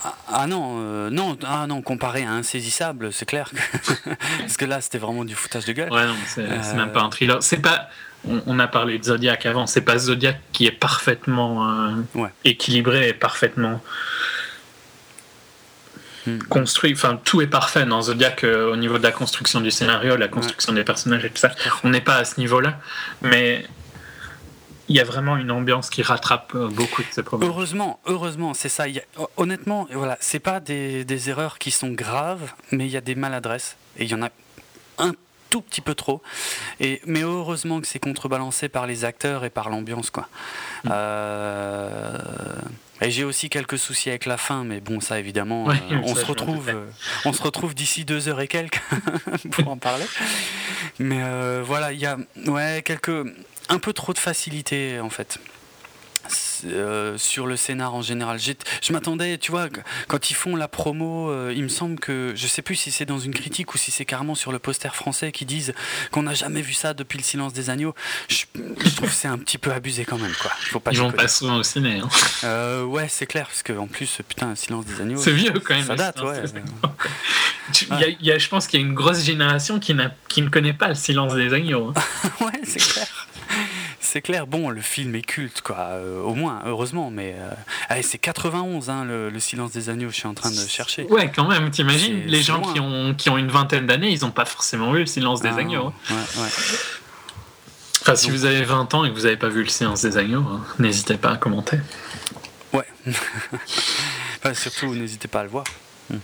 S1: Ah, ah non, non, ah non, comparé à Insaisissable, c'est clair [LAUGHS] parce que là, c'était vraiment du foutage de gueule.
S2: Ouais, non, c'est même pas un thriller. C'est pas, on, a parlé de Zodiac avant, c'est pas Zodiac qui est parfaitement euh, équilibré et parfaitement hmm. construit. Enfin, tout est parfait dans Zodiac euh, au niveau de la construction du scénario, la construction des personnages et tout ça. On n'est pas à ce niveau-là, mais il y a vraiment une ambiance qui rattrape euh, beaucoup de ces problèmes.
S1: Heureusement, heureusement, c'est ça. honnêtement, voilà, c'est pas des, des, erreurs qui sont graves, mais il y a des maladresses et il y en a un tout petit peu trop. Et, mais heureusement que c'est contrebalancé par les acteurs et par l'ambiance. quoi. Mm. Euh, et j'ai aussi quelques soucis avec la fin, mais bon, ça évidemment, euh, on, se retrouve, euh, on se retrouve d'ici deux heures et quelques [LAUGHS] pour en parler. Mais voilà, il y a ouais, quelques, un peu trop de facilité en fait. Euh, sur le scénar en général. Je m'attendais, tu vois, quand ils font la promo, euh, il me semble que, je sais plus si c'est dans une critique ou si c'est carrément sur le poster français qui disent qu'on n'a jamais vu ça depuis le silence des agneaux. Je, trouve que c'est un petit peu abusé quand même, quoi.
S2: Faut pas Ils vont pas souvent au ciné. Hein.
S1: Euh, ouais, c'est clair, parce qu'en plus, putain, silence des agneaux.
S2: C'est vieux quand même.
S1: Ça date, ouais.
S2: je pense qu'il y a une grosse génération qui, qui ne connaît pas le silence des agneaux.
S1: Hein. [LAUGHS] ouais, c'est clair. C'est clair, bon, le film est culte, quoi, euh, au moins, heureusement, mais euh, c'est 91, hein, le, Silence des Agneaux, je suis en train de chercher.
S2: Ouais, quand même, t'imagines, les gens qui ont, qui ont une vingtaine d'années, ils n'ont pas forcément vu le Silence des ah, Agneaux. Hein. Ouais, ouais. Enfin, si vous avez 20 ans et que vous n'avez pas vu le Silence des Agneaux, hein, n'hésitez pas à commenter.
S1: Ouais. [LAUGHS] surtout, n'hésitez pas à le voir. [LAUGHS]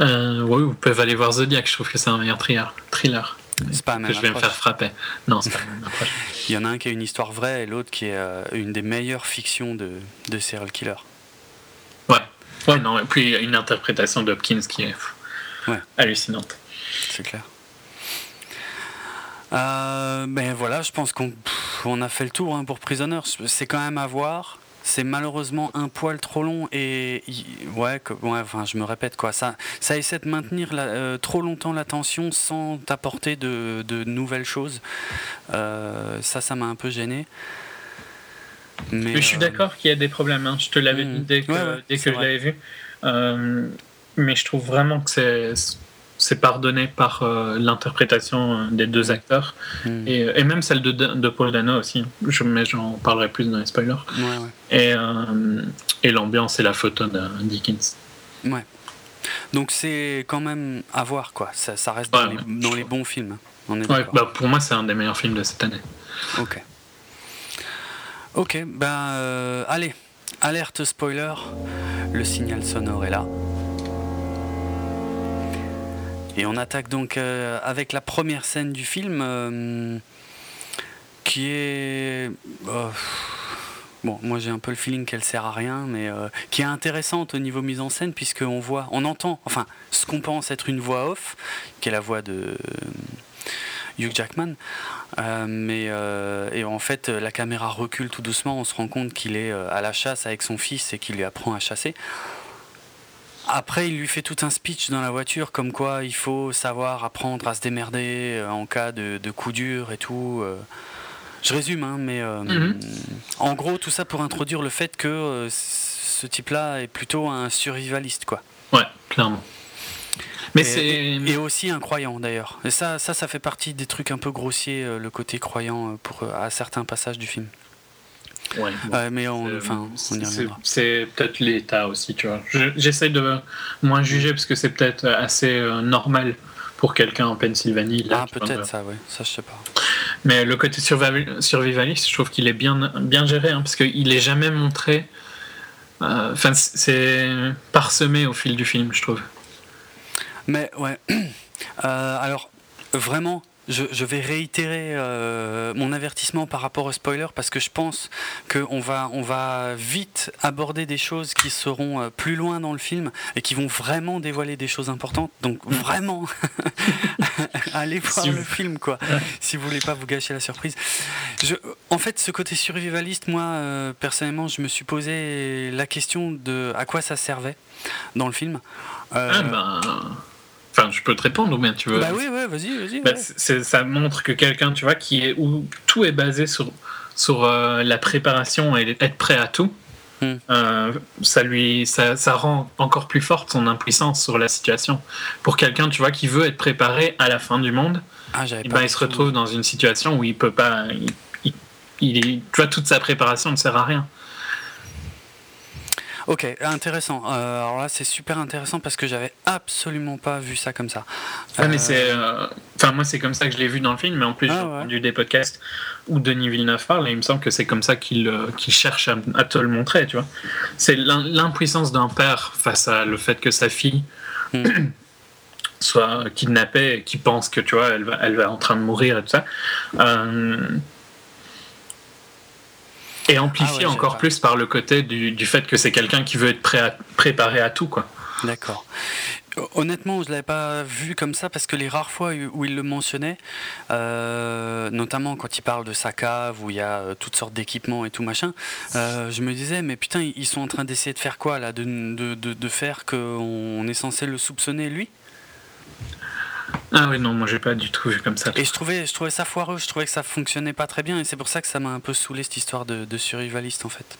S2: euh, oui, vous pouvez aller voir Zodiac, je trouve que c'est un meilleur thriller.
S1: C'est pas
S2: que je vais me faire frapper. Non, c'est pas [LAUGHS]
S1: Il y en a un qui a une histoire vraie et l'autre qui est euh, une des meilleures fictions de, de serial killer.
S2: Ouais. Ouais, non, et puis une interprétation d'Hopkins qui est hallucinante.
S1: C'est clair. Euh, ben voilà, je pense qu'on on a fait le tour hein, pour Prisoners. C'est quand même à voir c'est malheureusement un poil trop long et ouais, enfin je me répète quoi, ça, ça essaie de maintenir euh, trop longtemps l'attention sans t'apporter de, nouvelles choses. Euh, ça, ça m'a un peu gêné.
S2: Mais, je suis euh, d'accord qu'il y a des problèmes. Hein. Je te l'avais dit hmm. dès que, dès que je l'avais vu. mais je trouve vraiment que c'est c'est pardonné par euh, l'interprétation euh, des deux mm. acteurs mm. Et, et, même celle de, de Paul Dano aussi. Je, mais j'en parlerai plus dans les spoilers. Et, euh, et l'ambiance et la photo de Dickens.
S1: Ouais. Donc c'est quand même à voir quoi. Ça, ça reste dans, les, dans les, bons films.
S2: On est ouais, bah pour moi c'est un des meilleurs films de cette année.
S1: Ok. Ok, ben allez, alerte spoiler. Le signal sonore est là. Et on attaque donc euh, avec la première scène du film euh, qui est... Euh, bon, moi j'ai un peu le feeling qu'elle sert à rien, mais qui est intéressante au niveau mise en scène, puisqu'on voit, on entend, enfin, ce qu'on pense être une voix off, qui est la voix de Hugh Jackman, mais et en fait la caméra recule tout doucement, on se rend compte qu'il est à la chasse avec son fils et qu'il lui apprend à chasser. Après, il lui fait tout un speech dans la voiture, comme quoi il faut savoir apprendre à se démerder euh, en cas de, de coup dur et tout. Euh. Je résume, hein, mais euh, mhm. en gros, tout ça pour introduire le fait que ce type-là est plutôt un survivaliste, quoi.
S2: Ouais, clairement.
S1: Mais et, aussi un croyant d'ailleurs. Et ça, ça, ça fait partie des trucs un peu grossiers, le côté croyant pour à certains passages du film. Ouais, mais on, enfin,
S2: C'est peut-être l'état aussi, tu vois. J'essaie de moins juger parce que c'est peut-être assez euh, normal pour quelqu'un en Pennsylvanie.
S1: ah, peut-être ça, oui. Ça, je sais pas.
S2: Mais le côté survivaliste, je trouve qu'il est bien, bien géré, hein, parce qu'il est jamais montré. Euh, enfin, c'est parsemé au fil du film, je trouve.
S1: Mais ouais. [CLEARS THROAT] Euh, alors, vraiment, je, vais réitérer euh, mon avertissement par rapport au spoiler parce que je pense qu'on va, on va vite aborder des choses qui seront euh, plus loin dans le film et qui vont vraiment dévoiler des choses importantes. Donc mm. vraiment, [LAUGHS] allez voir le film quoi, si vous voulez pas vous gâcher la surprise. Je, en fait, ce côté survivaliste, moi euh, personnellement, je me suis posé la question de à quoi ça servait dans le film.
S2: ah ben Enfin, je peux te répondre ou bien tu veux.
S1: Bah oui, ouais, vas-y, vas-y.
S2: Bah, ça montre que quelqu'un, tu vois, qui est où tout est basé sur, sur euh, la préparation et être prêt à tout. Hmm. Euh, ça lui, ça, ça, rend encore plus forte son impuissance sur la situation. Pour quelqu'un, tu vois, qui veut être préparé à la fin du monde, ah, eh ben, il se retrouve dans une situation où il peut pas, il, il, tu vois, toute sa préparation ne sert à rien.
S1: Ok, intéressant. Euh, alors là, c'est super intéressant parce que j'avais absolument pas vu ça comme ça.
S2: mais c'est, euh, enfin moi c'est comme ça que je l'ai vu dans le film, mais en plus ah, j'ai entendu des podcasts où Denis Villeneuve parle et il me semble que c'est comme ça qu'il euh, cherche à, te le montrer, tu vois. C'est l'impuissance d'un père face à le fait que sa fille hmm. soit kidnappée et qui pense que tu vois elle va, elle va en train de mourir et tout ça. Et amplifié ah encore plus par le côté du, du fait que c'est quelqu'un qui veut être prêt à, préparé à tout, quoi.
S1: D'accord. Honnêtement, je ne l'avais pas vu comme ça parce que les rares fois où il le mentionnait, euh, notamment quand il parle de sa cave où il y a euh, toutes sortes d'équipements et tout machin, euh, je me disais, mais putain, ils sont en train d'essayer de faire quoi là de, de, de, de faire qu'on est censé le soupçonner lui?
S2: Ah oui, non, moi j'ai pas du tout vu comme ça.
S1: Et je trouvais, je trouvais ça foireux, je trouvais que ça fonctionnait pas très bien, et c'est pour ça que ça m'a un peu saoulé cette histoire de, de survivaliste en fait.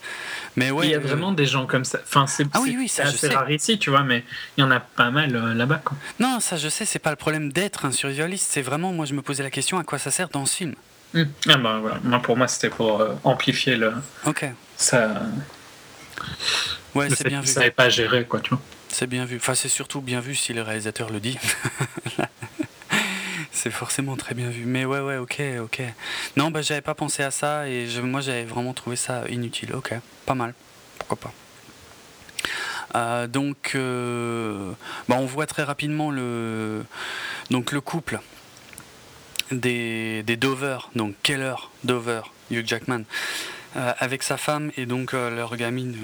S2: Mais ouais. Il y a vraiment des gens comme ça. Enfin, c'est ah, oui, oui, assez rare ici, tu vois, mais il y en a pas mal là-bas. Quoi.
S1: Non, ça je sais, c'est pas le problème d'être un survivaliste, c'est vraiment, moi je me posais la question à quoi ça sert dans ce film?
S2: Hmm. Ah bah voilà, moi pour moi c'était pour amplifier le.
S1: Ok.
S2: Ça.
S1: Ouais, c'est bien vu.
S2: Ça pas géré, quoi, tu vois.
S1: C'est bien vu. Enfin, c'est surtout bien vu si le réalisateur le dit. [LAUGHS] c'est forcément très bien vu. Mais ouais, ouais, ok, ok. Non, bah, j'avais pas pensé à ça et je, moi, j'avais vraiment trouvé ça inutile. Ok, pas mal. Pourquoi pas. Euh, donc, euh, bah, on voit très rapidement le, donc, le couple des, des Dover, donc Keller, Dover, Hugh Jackman, euh, avec sa femme et donc leur gamine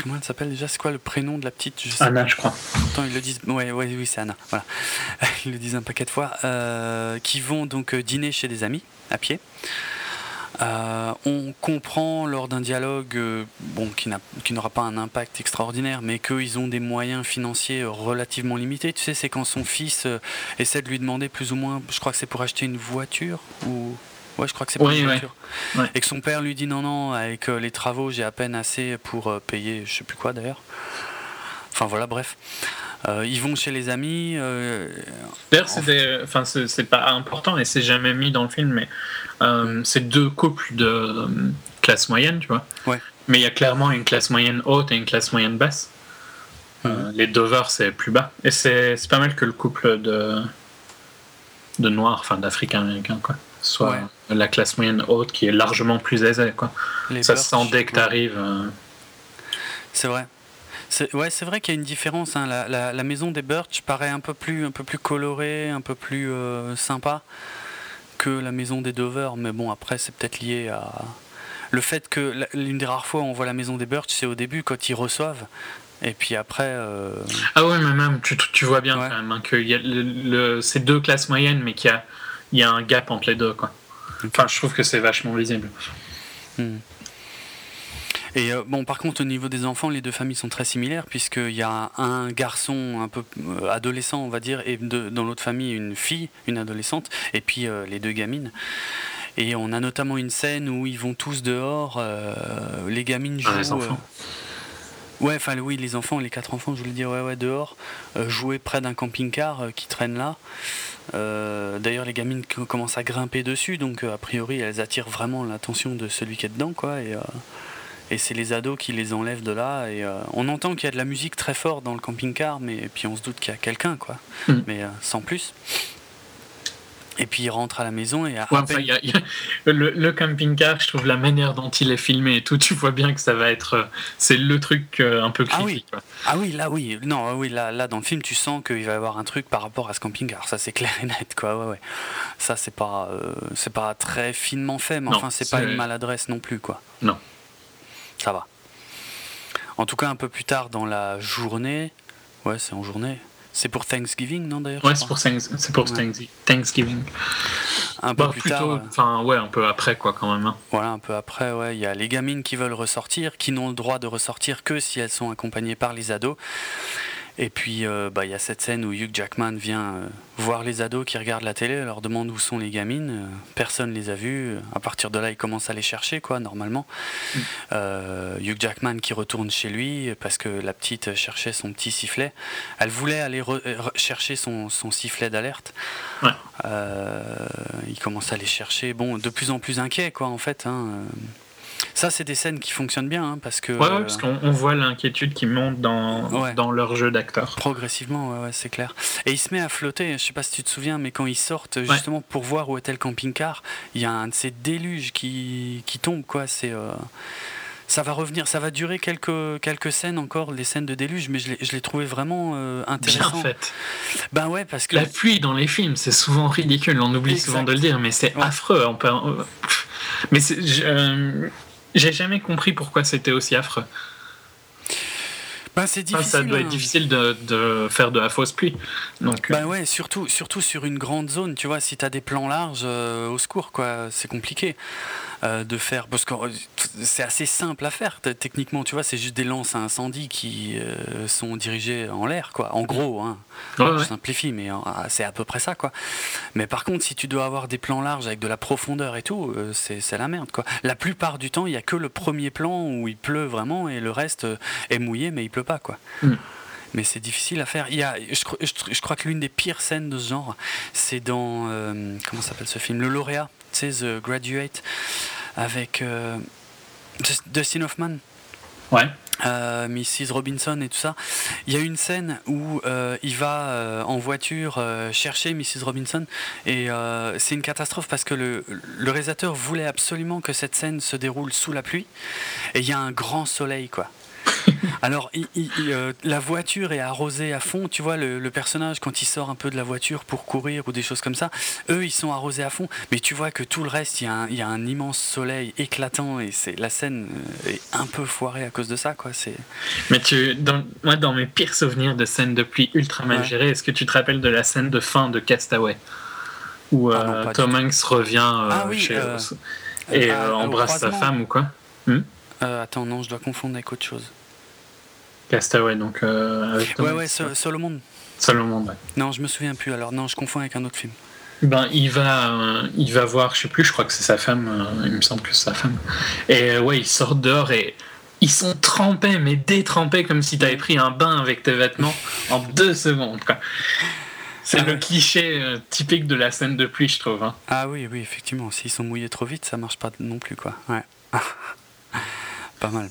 S1: Comment elle s'appelle déjà? C'est quoi le prénom de la petite?
S2: Anna, je crois.
S1: Pourtant, ils le disent. Ouais, ouais oui, c'est Anna. Voilà. [LAUGHS] Ils le disent un paquet de fois. Euh, qui vont donc euh, dîner chez des amis à pied. Euh, on comprend lors d'un dialogue bon, qui n'aura pas un impact extraordinaire, mais qu'ils ont des moyens financiers relativement limités. Tu sais, c'est quand son fils essaie de lui demander plus ou moins, je crois que c'est pour acheter une voiture ou Ouais, je crois que c'est
S2: pour une voiture.
S1: Et que son père lui dit non, non, avec euh, les travaux, j'ai à peine assez pour euh, payer, je sais plus quoi d'ailleurs. Enfin voilà, bref. Euh, ils vont chez les amis.
S2: D'ailleurs, c'est enfin, c'est pas important et c'est jamais mis dans le film, mais c'est deux couples de classe moyenne, tu vois.
S1: Ouais.
S2: Mais il y a clairement une classe moyenne haute et une classe moyenne basse. Mhm. les Dover, c'est plus bas. Et c'est pas mal que le couple de, de noirs, enfin d'Africains américains, quoi soit la classe moyenne haute qui est largement plus aisée. Quoi. ça se sent dès que tu arrives. Euh.
S1: C'est vrai. C'est, ouais, c'est vrai qu'il y a une différence. Hein. La, la, maison des Birch paraît un peu plus, un peu plus colorée, un peu plus euh, sympa que la maison des Dover. Mais bon, après, c'est peut-être lié à le fait que l'une des rares fois où on voit la maison des Birch, c'est au début quand ils reçoivent. Et puis après. Euh,
S2: ah ouais, mais même, tu, tu vois bien quand même hein, y a le, ces deux classes moyennes, mais qu'il y a y a un gap entre les deux. Quoi. Enfin, je trouve que c'est vachement visible.
S1: Hmm. Et euh, bon, par contre, au niveau des enfants, les deux familles sont très similaires, puisqu'il y a un garçon un peu euh, adolescent, on va dire, et dans l'autre famille, une fille, une adolescente, et puis euh, les deux gamines. Et on a notamment une scène où ils vont tous dehors, les gamines jouent. Ah, les enfants. ouais, enfin, oui, les enfants, les quatre enfants, je voulais dire, ouais, ouais, dehors, jouer près d'un camping-car qui traîne là. Euh, d'ailleurs, les gamines commencent à grimper dessus, donc euh, a priori, elles attirent vraiment l'attention de celui qui est dedans, quoi. Et, euh, et c'est les ados qui les enlèvent de là. Et on entend qu'il y a de la musique très forte dans le camping-car, mais puis on se doute qu'il y a quelqu'un, quoi. Hmm. Mais sans plus. Et puis il rentre à la maison et
S2: le, camping-car, je trouve la manière dont il est filmé et tout, tu vois bien que ça va être, euh, c'est le truc euh, un peu
S1: ah oui. Ah oui, là oui, non, ah oui, là, là dans le film, tu sens qu'il va y avoir un truc par rapport à ce camping-car, ça c'est [LAUGHS] clair et net, quoi. Ouais, ouais. Ça c'est pas, euh, c'est pas très finement fait, mais enfin c'est pas une maladresse non plus, quoi.
S2: Non.
S1: Ça va. En tout cas, un peu plus tard dans la journée, ouais, c'est en journée. C'est pour Thanksgiving, non d'ailleurs
S2: Ouais, c'est pour, Thanksgiving.
S1: Un peu bah, plus tard.
S2: Enfin, ouais, un peu après, quoi, quand même. Hein.
S1: Voilà, un peu après, ouais. Il y a les gamines qui veulent ressortir, qui n'ont le droit de ressortir que si elles sont accompagnées par les ados. Et puis, euh, bah, il y a cette scène où Hugh Jackman vient euh, voir les ados qui regardent la télé, leur demande où sont les gamines. Euh, personne les a vues. À partir de là, il commence à les chercher, quoi, normalement. Mm. Hugh Jackman qui retourne chez lui parce que la petite cherchait son petit sifflet. Elle voulait aller chercher son, son sifflet d'alerte. il commence à les chercher. Bon, de plus en plus inquiet, quoi, en fait. Hein. Ça, c'est des scènes qui fonctionnent bien, hein, parce que.
S2: Ouais, parce qu'on voit l'inquiétude qui monte dans, dans leur jeu d'acteur.
S1: Progressivement, ouais, c'est clair. Et il se met à flotter, je sais pas si tu te souviens, mais quand ils sortent, justement, pour voir où était le camping-car, il y a un de ces déluges qui, qui tombe, quoi. C'est. Euh, ça va revenir, ça va durer quelques, quelques scènes encore, les scènes de déluge, mais je l'ai trouvé vraiment euh, intéressant.
S2: Bien fait.
S1: Ben ouais, parce que.
S2: La pluie dans les films, c'est souvent ridicule, on oublie souvent de le dire, mais c'est affreux. On peut... Mais euh, j'ai jamais compris pourquoi c'était aussi affreux.
S1: Ben, c'est difficile. ça
S2: doit être hein. difficile de, de, faire de la fausse pluie. Donc,
S1: bah ouais, surtout, surtout sur une grande zone, tu vois, si tu as des plans larges, euh, au secours, quoi, c'est compliqué. Euh, de faire. Parce que c'est assez simple à faire, techniquement, tu vois, c'est juste des lances à incendie qui sont dirigées en l'air, quoi. En gros, hein. je simplifie, mais ah, c'est à peu près ça, quoi. Mais par contre, si tu dois avoir des plans larges avec de la profondeur et tout, c'est la merde, quoi. La plupart du temps, il n'y a que le premier plan où il pleut vraiment et le reste est mouillé, mais il pleut pas, quoi. Mm mais c'est difficile à faire. Il y a, je, crois que l'une des pires scènes de ce genre, c'est dans. Euh, comment s'appelle ce film? Le lauréat, tu sais, The Graduate, avec euh, Dustin Hoffman.
S2: Ouais.
S1: Euh, Mrs. Robinson et tout ça. Il y a une scène où il va en voiture chercher Mrs. Robinson et c'est une catastrophe parce que le, le, réalisateur voulait absolument que cette scène se déroule sous la pluie et il y a un grand soleil quoi. [LAUGHS] Alors, euh, la voiture est arrosée à fond. Tu vois, le, personnage, quand il sort un peu de la voiture pour courir ou des choses comme ça, eux, ils sont arrosés à fond. Mais tu vois que tout le reste, il y, a un, immense soleil éclatant et c'est la scène euh, est un peu foirée à cause de ça. Quoi.
S2: Mais tu, dans, moi, dans mes pires souvenirs de scènes de pluie ultra mal gérées, est-ce que tu te rappelles de la scène de fin de Castaway? Où euh, ah Tom Hanks revient
S1: ah
S2: chez et embrasse sa femme ou quoi? Hmm?
S1: Attends, non, je dois confondre avec autre chose.
S2: Castaway, donc. Euh,
S1: ouais, ouais, Seul au monde.
S2: Seul au monde, ouais.
S1: Non, je me souviens plus, alors non, je confonds avec un autre film.
S2: Ben, il va, euh, il va voir, je sais plus, je crois que c'est sa femme, euh, il me semble que c'est sa femme. Et ouais, il sort dehors et ils sont trempés, mais détrempés comme si tu avais pris un bain avec tes vêtements en [LAUGHS] deux secondes. C'est ah le cliché typique de la scène de pluie, je trouve. Hein.
S1: Ah oui, oui, effectivement. S'ils sont mouillés trop vite, ça marche pas non plus, quoi. Ouais. [LAUGHS] pas mal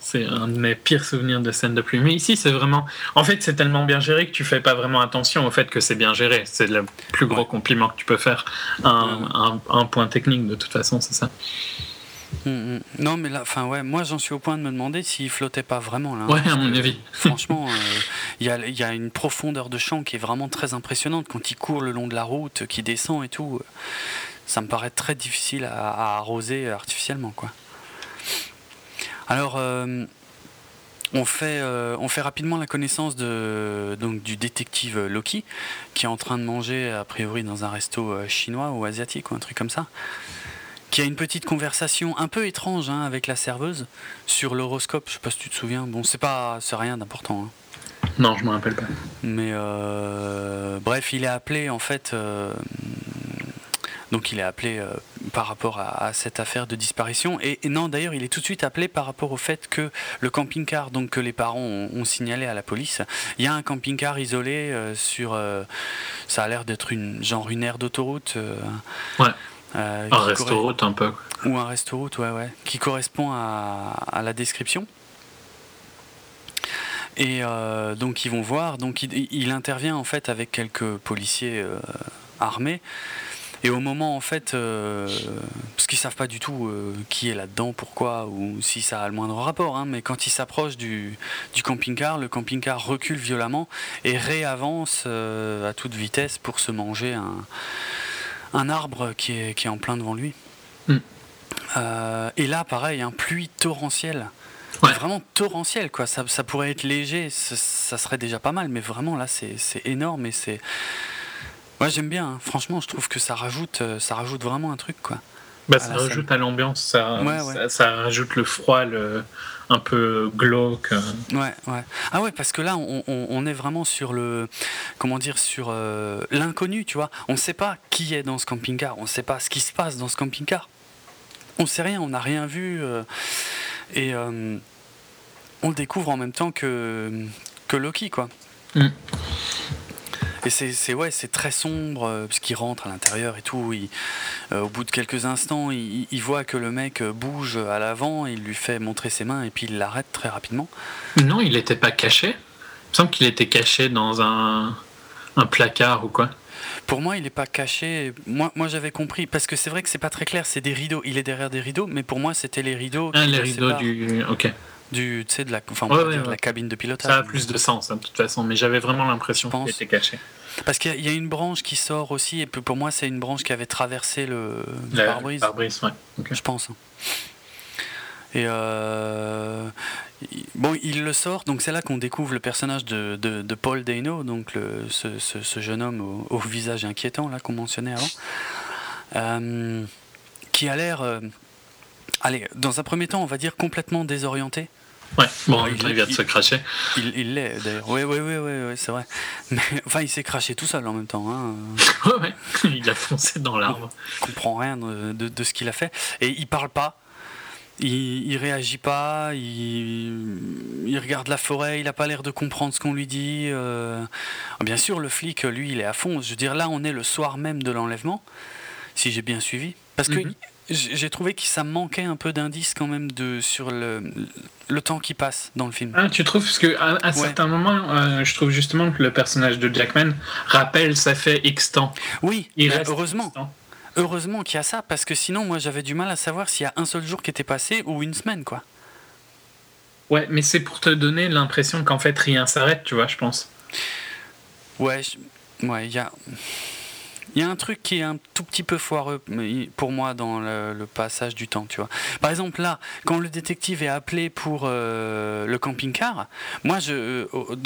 S2: c'est un de mes pires souvenirs de scène de pluie. Mais ici, c'est vraiment. En fait, c'est tellement bien géré que tu fais pas vraiment attention au fait que c'est bien géré. C'est le plus gros compliment que tu peux faire. Un, un, point technique, de toute façon, c'est ça.
S1: Hum, hum. Non, mais là, enfin ouais, moi j'en suis au point de me demander s'il flottait pas vraiment là.
S2: Ouais, à mon avis.
S1: Franchement, euh, il y, y, a, une profondeur de champ qui est vraiment très impressionnante quand il court le long de la route, qui descend et tout. Ça me paraît très difficile à, à arroser artificiellement, quoi. Alors, euh, on, fait, euh, on fait rapidement la connaissance de, donc, du détective Loki, qui est en train de manger, a priori, dans un resto euh, chinois ou asiatique ou un truc comme ça. Qui a une petite conversation un peu étrange hein, avec la serveuse sur l'horoscope. Je sais pas si tu te souviens. Bon, c'est pas, c'est rien d'important. Hein.
S2: Non, je me rappelle pas.
S1: Mais bref, il est appelé en fait donc il est appelé euh, par rapport à, cette affaire de disparition. Et, non, d'ailleurs, il est tout de suite appelé par rapport au fait que le camping-car, donc que les parents ont, signalé à la police, il y a un camping-car isolé euh, sur. Euh, ça a l'air d'être une genre une aire d'autoroute.
S2: ouais. un resto-route un peu.
S1: Ou un resto-route, ouais, ouais, qui correspond à, la description. Et donc ils vont voir, donc il, intervient en fait avec quelques policiers armés et au moment, en fait, euh, parce qu'ils savent pas du tout euh, qui est là-dedans, pourquoi, ou si ça a le moindre rapport, hein, mais quand ils s'approchent du, camping-car, le camping-car recule violemment et réavance euh, à toute vitesse pour se manger un, arbre qui est, qui est en plein devant lui. Mm. et là, pareil, un pluie torrentielle. Vraiment torrentielle, quoi. Ça, pourrait être léger, ça serait déjà pas mal, mais vraiment là, c'est énorme et c'est Ouais, j'aime bien. Hein. Franchement, je trouve que ça rajoute, euh, ça rajoute vraiment un truc, quoi.
S2: Bah, ça rajoute à l'ambiance, ça, ça, rajoute le froid, le, un peu glauque. Euh.
S1: Ouais, ouais. Ah ouais, parce que là, on, on, est vraiment sur le, comment dire, sur euh, l'inconnu, tu vois. On ne sait pas qui est dans ce camping-car, on ne sait pas ce qui se passe dans ce camping-car. On ne sait rien, on n'a rien vu, et on le découvre en même temps que que Loki, quoi. Mm. Et c'est ouais, c'est très sombre euh, puisqu'il rentre à l'intérieur et tout. Euh, au bout de quelques instants, il, voit que le mec euh, bouge à l'avant, il lui fait montrer ses mains et puis il l'arrête très rapidement.
S2: Non, il n'était pas caché. Il me semble qu'il était caché dans un, un placard ou quoi.
S1: Pour moi, il n'est pas caché. Moi, moi j'avais compris parce que c'est vrai que c'est pas très clair. C'est des rideaux. Il est derrière des rideaux, mais pour moi, c'était les rideaux.
S2: Ah, les rideaux du. Ok
S1: du, de la, enfin, de la cabine de pilotage.
S2: Ça a plus de sens, hein, de toute façon, mais j'avais vraiment l'impression qu'il était caché.
S1: Parce qu'il y, a une branche qui sort aussi, et pour moi, c'est une branche qui avait traversé le, pare-brise. Je pense. Hein. Et euh, bon, il le sort, donc c'est là qu'on découvre le personnage de, de, Paul Dano, donc le, ce, ce, jeune homme au, visage inquiétant là qu'on mentionnait avant, euh, qui a l'air euh, allez, dans un premier temps, on va dire complètement désorienté.
S2: Ouais, bon, il, vient de se cracher.
S1: Il l'est d'ailleurs. Oui, oui, oui, oui, c'est vrai. Mais enfin, il s'est craché tout seul en même temps. Hein. [LAUGHS]
S2: ouais, ouais, il a foncé dans l'arbre.
S1: Il comprend rien de, de, ce qu'il a fait. Et il parle pas. Il, il réagit pas, il, il, regarde la forêt, il a pas l'air de comprendre ce qu'on lui dit. Euh. Bien sûr, le flic, lui, il est à fond. Je veux dire, là, on est le soir même de l'enlèvement, si j'ai bien suivi. Parce que mhm. J'ai trouvé que ça manquait un peu d'indices quand même de, sur le, le temps qui passe dans le film.
S2: Ah, tu trouves? Parce qu'à à, certains moments, euh, je trouve justement que le personnage de Jackman rappelle ça fait X temps.
S1: Oui, il reste heureusement. Heureusement qu'il y a ça, parce que sinon, moi, j'avais du mal à savoir s'il y a un seul jour qui était passé ou une semaine, quoi.
S2: Ouais, mais c'est pour te donner l'impression qu'en fait, rien s'arrête, tu vois, je pense.
S1: Ouais, ouais, il y a... Il y a un truc qui est un tout petit peu foireux pour moi dans le, passage du temps, tu vois. Par exemple, là, quand le détective est appelé pour euh, le camping-car, moi, je, euh,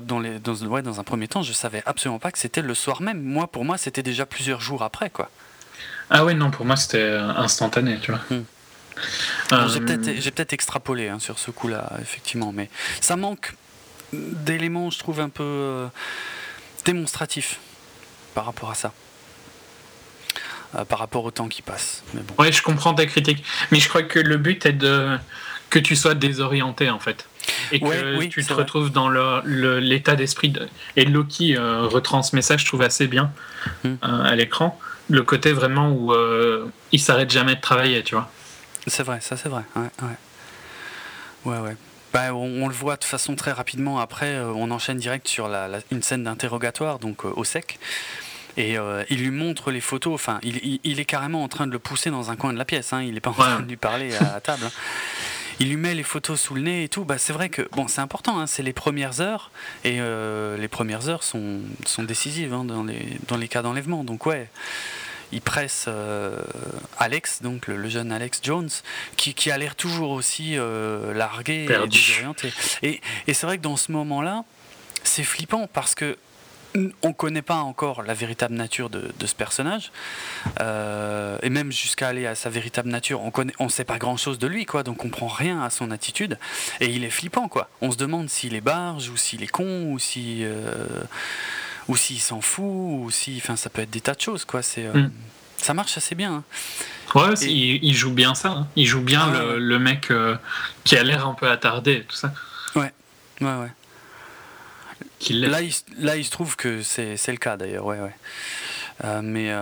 S1: dans, les, dans, ouais, dans un premier temps, je savais absolument pas que c'était le soir même. Moi, pour moi, c'était déjà plusieurs jours après, quoi.
S2: Ah ouais, non, pour moi c'était instantané, tu vois.
S1: Hmm. Euh, j'ai peut-être extrapolé hein, sur ce coup-là, effectivement, mais ça manque d'éléments, je trouve, un peu euh, démonstratifs par rapport à ça. Euh, par rapport au temps qui passe.
S2: Mais bon. Ouais, je comprends ta critique, mais je crois que le but est de que tu sois désorienté en fait et que tu te retrouves dans l'état d'esprit de... et Loki retransmet ça je trouve assez bien hmm. à l'écran le côté vraiment où euh, il s'arrête jamais de travailler, tu vois.
S1: C'est vrai, ça c'est vrai. Ouais, ouais. ouais, bah, on, le voit de façon très rapidement. Après, euh, on enchaîne direct sur la, une scène d'interrogatoire, donc euh, au sec. Et il lui montre les photos. Enfin, il, il, est carrément en train de le pousser dans un coin de la pièce. Hein. Il n'est pas en train de lui parler à, table. Hein. il lui met les photos sous le nez et tout. Bah, c'est vrai que bon, c'est important. Hein. c'est les premières heures et les premières heures sont, sont décisives hein, dans, les, dans les cas d'enlèvement. Donc ouais, il presse euh, Alex, donc le, jeune Alex Jones, qui, a l'air toujours aussi euh, largué et désorienté. Et, c'est vrai que dans ce moment-là, c'est flippant parce que on ne connaît pas encore la véritable nature de, ce personnage, euh, et même jusqu'à aller à sa véritable nature, on ne on sait pas grand-chose de lui, quoi, donc on prend rien à son attitude, et il est flippant, quoi. On se demande s'il est barge, ou s'il est con, ou si ou s'il s'en fout, ou si, enfin, ça peut être des tas de choses, quoi. C'est, euh, mm. ça marche assez bien. Hein.
S2: Ouais, il, joue bien ça. Hein. Il joue bien ah le, mec euh, qui a l'air un peu attardé, tout ça.
S1: Ouais, ouais, ouais. Là il, là, il se trouve que c'est, le cas d'ailleurs, ouais, ouais. Euh, mais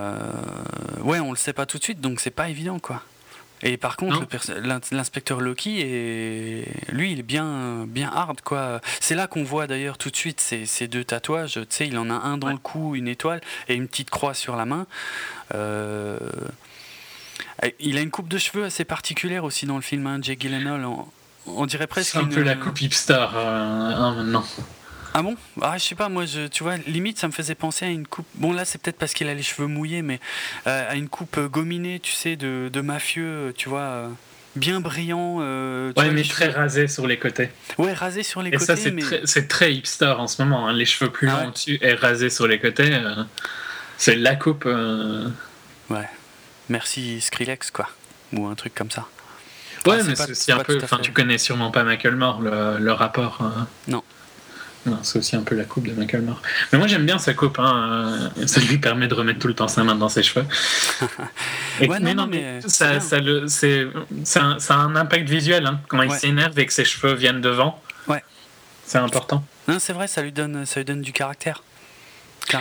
S1: ouais, on le sait pas tout de suite, donc c'est pas évident, quoi. Et par contre, l'inspecteur Loki, est, lui, il est bien, bien hard. quoi. C'est là qu'on voit d'ailleurs tout de suite ces, ces deux tatouages. Tu sais, il en a un dans le cou, une étoile, et une petite croix sur la main. Euh, il a une coupe de cheveux assez particulière aussi dans le film, hein, Jake Gyllenhaal. On, dirait presque.
S2: C'est un peu la coupe hipster euh, hein, maintenant.
S1: Ah bon? Ah je sais pas, moi je, tu vois, limite ça me faisait penser à une coupe. Bon là c'est peut-être parce qu'il a les cheveux mouillés, mais euh, à une coupe euh, gominée, tu sais, de, de mafieux, euh, tu vois, bien brillant.
S2: ouais, mais très rasé sur les côtés.
S1: Ouais, rasé sur les
S2: et
S1: côtés.
S2: ça c'est très, très, hipster en ce moment, hein. les cheveux plus ah longs dessus et rasé sur les côtés. c'est la coupe.
S1: Ouais. Merci Skrillex quoi, ou un truc comme ça.
S2: Ouais, mais c'est un peu. Enfin, tu connais sûrement pas Michael Moore, le, le rapport.
S1: Non
S2: c'est aussi un peu la coupe de Michael Moore. Mais moi j'aime bien sa coupe, hein. ça lui permet de remettre tout le temps sa main dans ses cheveux. [LAUGHS] mais non, mais ça, ça, le, c'est, ça, a un impact visuel hein. quand il s'énerve et que ses cheveux viennent devant.
S1: Ouais.
S2: C'est important.
S1: Non, c'est vrai, ça lui donne, ça lui donne du caractère.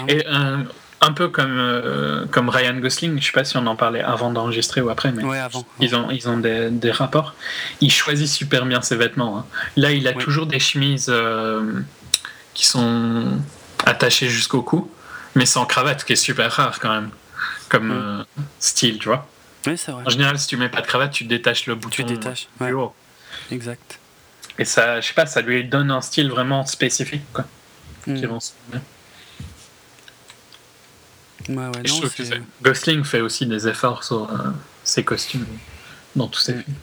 S2: Et euh, un peu comme, euh, comme Ryan Gosling, je sais pas si on en parlait avant d'enregistrer ou après, mais
S1: avant,
S2: ils ont, ils ont des, des, rapports. Il choisit super bien ses vêtements. Hein. Là, il a toujours des chemises. Euh, qui sont attachés jusqu'au cou, mais sans cravate, ce qui est super rare quand même, comme mm. euh, style, tu vois.
S1: Oui, c'est vrai.
S2: En général, si tu mets pas de cravate, tu détaches le bouton.
S1: Tu détaches, plus haut. Exact.
S2: Et ça, je sais pas, ça lui donne un style vraiment spécifique, quoi. Mm. Qui
S1: Ouais, ouais, non,
S2: Gosling fait aussi des efforts sur euh, ses costumes dans tous ses mm. films.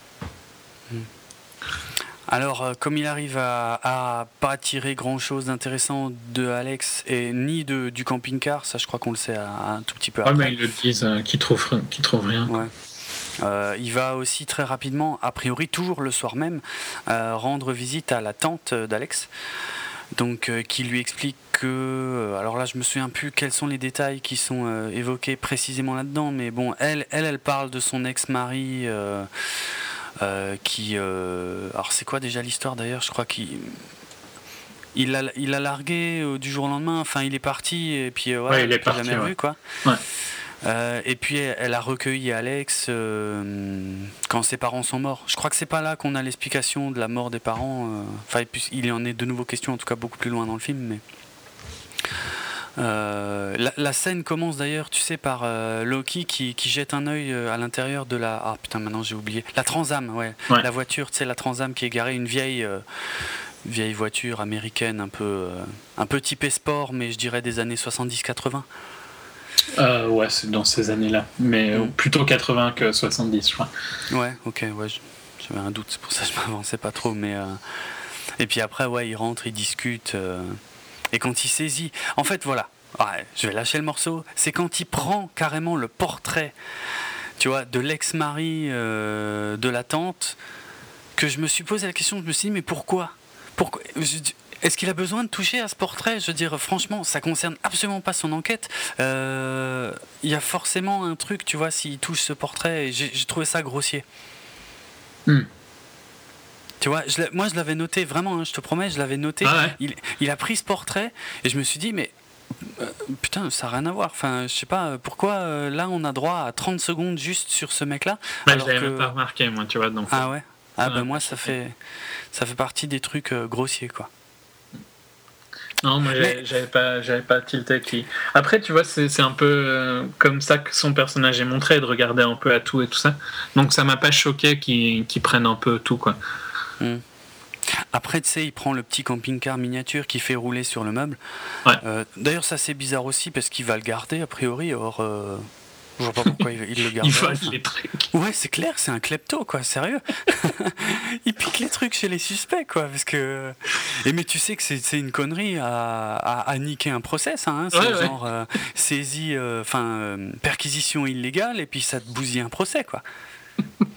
S1: Alors, euh, comme il arrive à, pas tirer grand chose d'intéressant de Alex et ni de, du camping-car, ça je crois qu'on le sait un tout petit peu
S2: après. Ouais, mais ils le disent, euh, qu'ils trouvent, trouve rien.
S1: Ouais. il va aussi très rapidement, a priori toujours le soir même, rendre visite à la tante d'Alex donc qui lui explique que alors là je me souviens plus quels sont les détails qui sont évoqués précisément là-dedans mais bon elle elle elle parle de son ex-mari qui alors c'est quoi déjà l'histoire d'ailleurs? Je crois qu'il il a, il a largué euh, du jour au lendemain. Enfin, il est parti et puis euh,
S2: ouais, il est parti,
S1: jamais quoi. Euh, et puis elle a recueilli Alex quand ses parents sont morts. Je crois que c'est pas là qu'on a l'explication de la mort des parents. Enfin, il en est de nouveau question, en tout cas beaucoup plus loin dans le film. Mais la, scène commence d'ailleurs, tu sais, par Loki qui, qui, jette un œil à l'intérieur de la. Ah putain, maintenant j'ai oublié. La Transam, ouais. La voiture, tu sais, la Transam qui est garée, une vieille vieille voiture américaine un peu, euh, un peu typée sport, mais je dirais des années 70-80.
S2: Euh, ouais, c'est dans ces années-là, mais euh, mm. plutôt 80 que 70, je crois.
S1: Ouais, ok, ouais, j'avais un doute, c'est pour ça que je m'avançais pas trop, mais et puis après, ouais, il rentre, il discute, et quand il saisit, en fait, voilà, je vais lâcher le morceau, c'est quand il prend carrément le portrait, tu vois, de l'ex-mari de la tante, que je me suis posé la question, je me suis dit, mais pourquoi? Pourquoi? Est-ce qu'il a besoin de toucher à ce portrait? Je veux dire, franchement, ça concerne absolument pas son enquête. Euh, il y a forcément un truc, tu vois, s'il touche ce portrait. J'ai trouvé ça grossier. Hmm. Tu vois, moi je l'avais noté vraiment, hein, je te promets, je l'avais noté. Ah il, a pris ce portrait et je me suis dit, mais euh, putain, ça n'a rien à voir. Enfin, je sais pas, pourquoi euh, là on a droit à 30 secondes juste sur ce mec-là
S2: bah, Je l'avais même pas remarqué, moi, tu vois. Donc,
S1: ah ouais Ah, ben moi ça fait ça fait partie des trucs euh, grossiers, quoi.
S2: Non, moi j'avais pas, j'avais pas tilté qui. Après, tu vois, c'est un peu euh, comme ça que son personnage est montré, de regarder un peu à tout et tout ça. Donc ça m'a pas choqué qu'il prenne un peu tout, quoi. Hmm.
S1: Après, tu sais, il prend le petit camping-car miniature qui fait rouler sur le meuble. Euh, d'ailleurs, ça c'est bizarre aussi parce qu'il va le garder a priori. Or, je vois pas pourquoi il, le [LAUGHS] garde.
S2: il les trucs.
S1: Ouais, c'est clair, c'est un klepto, quoi, sérieux. [LAUGHS] il pique les trucs chez les suspects, quoi, parce que. Et mais tu sais que c'est une connerie à, à, niquer un process, hein. C'est genre euh, saisie, euh, enfin, euh, perquisition illégale, et puis ça te bousille un procès, quoi. [LAUGHS]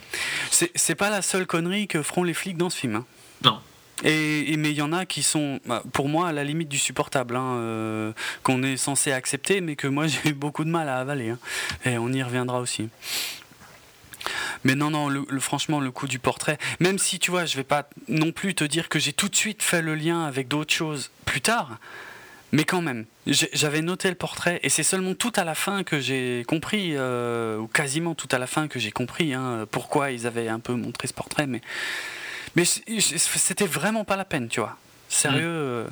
S1: c'est pas la seule connerie que feront les flics dans ce film. Hein.
S2: Non.
S1: Et, mais il y en a qui sont, bah, pour moi, à la limite du supportable, hein, euh, qu'on est censé accepter, mais que moi [LAUGHS] j'ai eu beaucoup de mal à avaler. Hein. Et on y reviendra aussi. Mais non, non, le, franchement, le coup du portrait, même si tu vois, je vais pas non plus te dire que j'ai tout de suite fait le lien avec d'autres choses plus tard, mais quand même, j'avais noté le portrait et c'est seulement tout à la fin que j'ai compris, euh, ou quasiment tout à la fin que j'ai compris hein, pourquoi ils avaient un peu montré ce portrait, mais mais c'était vraiment pas la peine, tu vois. Sérieux. Euh.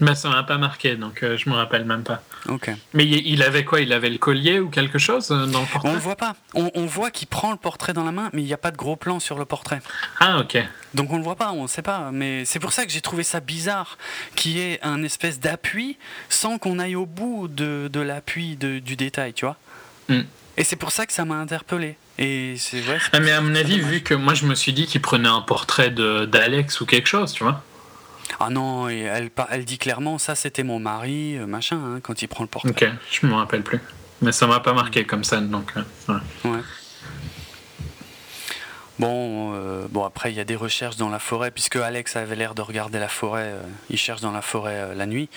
S2: Mais ça m'a pas marqué, donc euh, je me rappelle même pas.
S1: Ok.
S2: Mais il avait quoi? Il avait le collier ou quelque chose euh, dans le portrait
S1: On le voit pas. On, voit qu'il prend le portrait dans la main, mais il n'y a pas de gros plan sur le portrait.
S2: Ah ok.
S1: Donc on le voit pas, on ne sait pas. Mais c'est pour ça que j'ai trouvé ça bizarre qu'il y ait un espèce d'appui sans qu'on aille au bout de, de l'appui du détail, tu vois? Hmm. Et c'est pour ça que ça m'a interpellé. Et c'est vrai.
S2: Ah, mais à mon avis, vu que moi je me suis dit qu'il prenait un portrait d'Alex ou quelque chose, tu vois?
S1: Ah non, elle, elle dit clairement ça c'était mon mari, euh, machin, hein, quand il prend le portrait.
S2: Ok, je me rappelle plus. Mais ça m'a pas marqué comme ça, donc. Euh,
S1: ouais. Bon, euh, bon après il y a des recherches dans la forêt puisque Alex avait l'air de regarder la forêt. il cherche dans la forêt la nuit.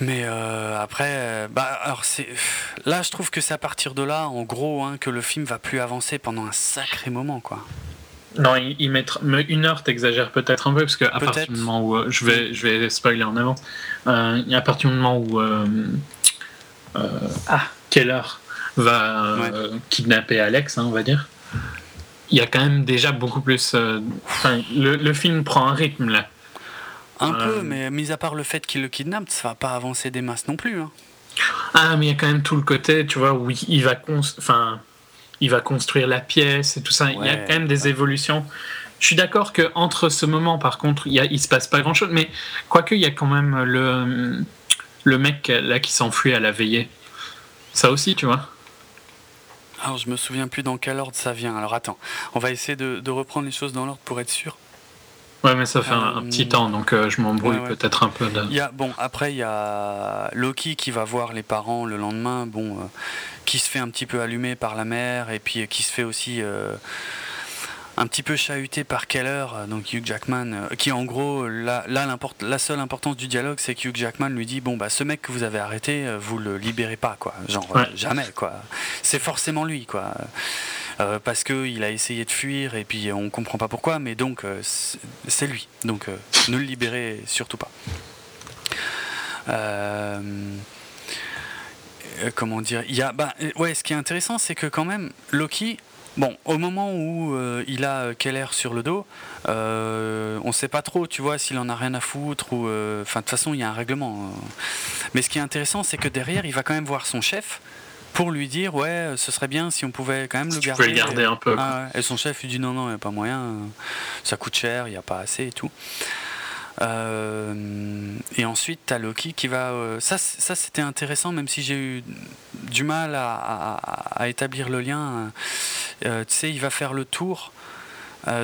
S1: Mais après, bah, alors c'est là, je trouve que c'est à partir de là, en gros, hein, que le film va plus avancer pendant un sacré moment, quoi.
S2: Non, il, met une heure, t'exagères peut-être un peu parce que à partir du moment où euh, je vais, je vais spoiler en avant, à partir du moment où ah, Keller va kidnapper Alex, hein, on va dire, il y a quand même déjà beaucoup plus. le, le film prend un rythme là.
S1: Un peu, mais mis à part le fait qu'il le kidnappe, ça va pas avancer des masses non plus. Hein.
S2: Ah, mais il y a quand même tout le côté, tu vois, où il va, enfin, il va construire la pièce et tout ça. il y a quand même des évolutions. Je suis d'accord que entre ce moment, par contre, il, y il se passe pas grand chose, mais quoique, il y a quand même le, le mec là qui s'enfuit à la veillée. Ça aussi, tu vois.
S1: Alors, je me souviens plus dans quel ordre ça vient. Alors, attends, on va essayer de, de reprendre les choses dans l'ordre pour être sûr.
S2: Ouais, mais ça fait un, petit temps, donc je m'embrouille peut-être un peu. De...
S1: Y a, bon, après, il y a Loki qui va voir les parents le lendemain, bon, qui se fait un petit peu allumer par la mère, et puis qui se fait aussi un petit peu chahuté par Keller, euh, donc Hugh Jackman, euh, qui en gros, là, la seule importance du dialogue, c'est que Hugh Jackman lui dit Bon, bah, ce mec que vous avez arrêté, euh, vous le libérez pas, quoi. Genre, jamais, quoi. C'est forcément lui, quoi. parce qu'il a essayé de fuir et puis on comprend pas pourquoi, mais donc c'est lui. Donc ne le libérez surtout pas. Comment dire Il y a, bah, ouais, ce qui est intéressant, c'est que quand même Loki Bon, au moment où euh, il a euh, Keller sur le dos, euh, on ne sait pas trop, tu vois, s'il en a rien à foutre ou. Enfin, de toute façon, il y a un règlement. Mais ce qui est intéressant, c'est que derrière, il va quand même voir son chef pour lui dire ouais ce serait bien si on pouvait quand même le garder.
S2: Le garder un peu.
S1: Ah et son chef lui dit non non il n'y a pas moyen, ça coûte cher, il n'y a pas assez et tout. Euh, et ensuite, tu as Loki qui va. Euh, ça, ça c'était intéressant, même si j'ai eu du mal à, établir le lien. Euh, tu sais, il va faire le tour.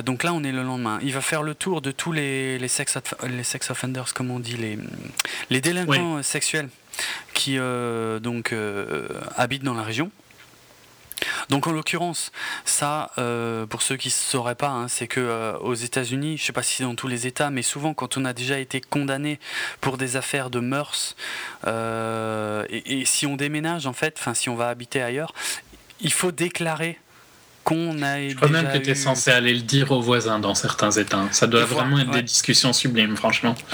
S1: donc là, on est le lendemain. Il va faire le tour de tous les, les, sex, les sex offenders, comme on dit, les, les délinquants sexuels qui donc habitent dans la région. Donc en l'occurrence, ça, euh, pour ceux qui ne sauraient pas, hein, c'est que euh, aux États-Unis, je ne sais pas si c'est dans tous les États, mais souvent quand on a déjà été condamné pour des affaires de mœurs, euh, et, si on déménage en fait, enfin si on va habiter ailleurs, il faut déclarer qu'on a.
S2: Je crois même que tu es censé aller le dire aux voisins dans certains États. Ça doit vraiment être des discussions sublimes, franchement. [LAUGHS]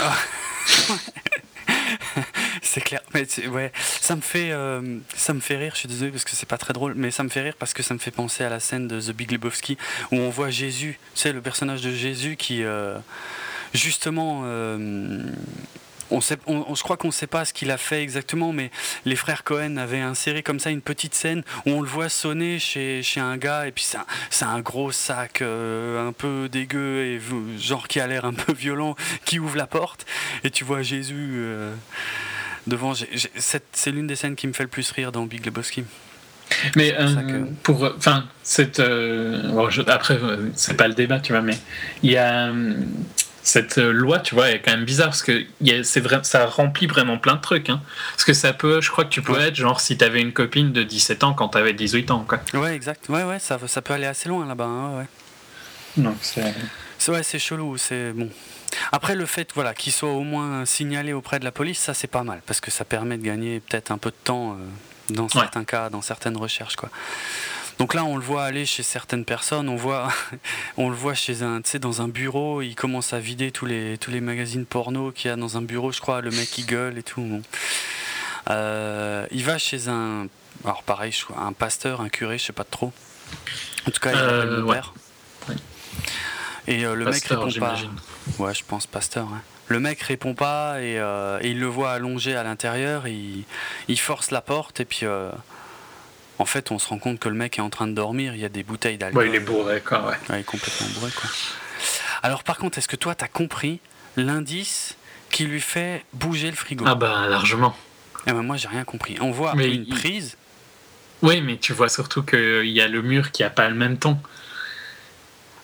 S2: [LAUGHS]
S1: C'est clair. Mais ouais, ça me fait, euh, ça me fait rire. Je suis désolé parce que c'est pas très drôle, mais ça me fait rire parce que ça me fait penser à la scène de The Big Lebowski où on voit Jésus, tu sais, le personnage de Jésus qui, euh, justement, euh, on je crois qu'on ne sait pas ce qu'il a fait exactement, mais les frères Cohen avaient inséré comme ça une petite scène où on le voit sonner chez, chez un gars, et puis c'est un, un, gros sac un peu dégueu, et genre qui a l'air un peu violent, qui ouvre la porte, et tu vois Jésus devant. C'est l'une des scènes qui me fait le plus rire dans Big Lebowski.
S2: Mais euh, pour, enfin, cette, euh, après, euh, c'est pas le débat, tu vois, mais il y a cette loi, tu vois, est quand même bizarre parce que c'est vrai, ça remplit vraiment plein de trucs. Hein. Parce que ça peut, je crois que tu peux être genre si t'avais une copine de 17 ans quand t'avais 18 ans, quoi.
S1: Ouais, exact. Ouais, ouais, ça, ça peut aller assez loin là-bas. Hein, ouais.
S2: Non, c'est.
S1: Ouais, c'est chelou. C'est bon. Après, le fait voilà, qu'il soit au moins signalé auprès de la police, ça c'est pas mal, parce que ça permet de gagner peut-être un peu de temps euh, dans certains cas, dans certaines recherches. Quoi. Donc là, on le voit aller chez certaines personnes, on, voit, [LAUGHS] on le voit chez un, dans un bureau, il commence à vider tous les, tous les magazines porno qu'il y a dans un bureau, je crois, le mec il gueule et tout. Euh, il va chez un, alors pareil, un pasteur, un curé, je sais pas trop. En tout cas, il appelle le père. Et euh, le mec répond pas. Ouais, je pense Pasteur. Hein. Le mec répond pas euh, et, il le voit allongé à l'intérieur. Il, il, force la porte et puis euh, en fait, on se rend compte que le mec est en train de dormir. Il y a des bouteilles d'alcool.
S2: Ouais, il est bourré, quoi. Ouais.
S1: il est complètement bourré, quoi. Alors, par contre, est-ce que toi, tu as compris l'indice qui lui fait bouger le frigo?
S2: Ah, bah, largement.
S1: Eh ben, moi, j'ai rien compris. On voit une prise.
S2: Oui, mais tu vois surtout qu'il y a le mur qui a pas le même ton.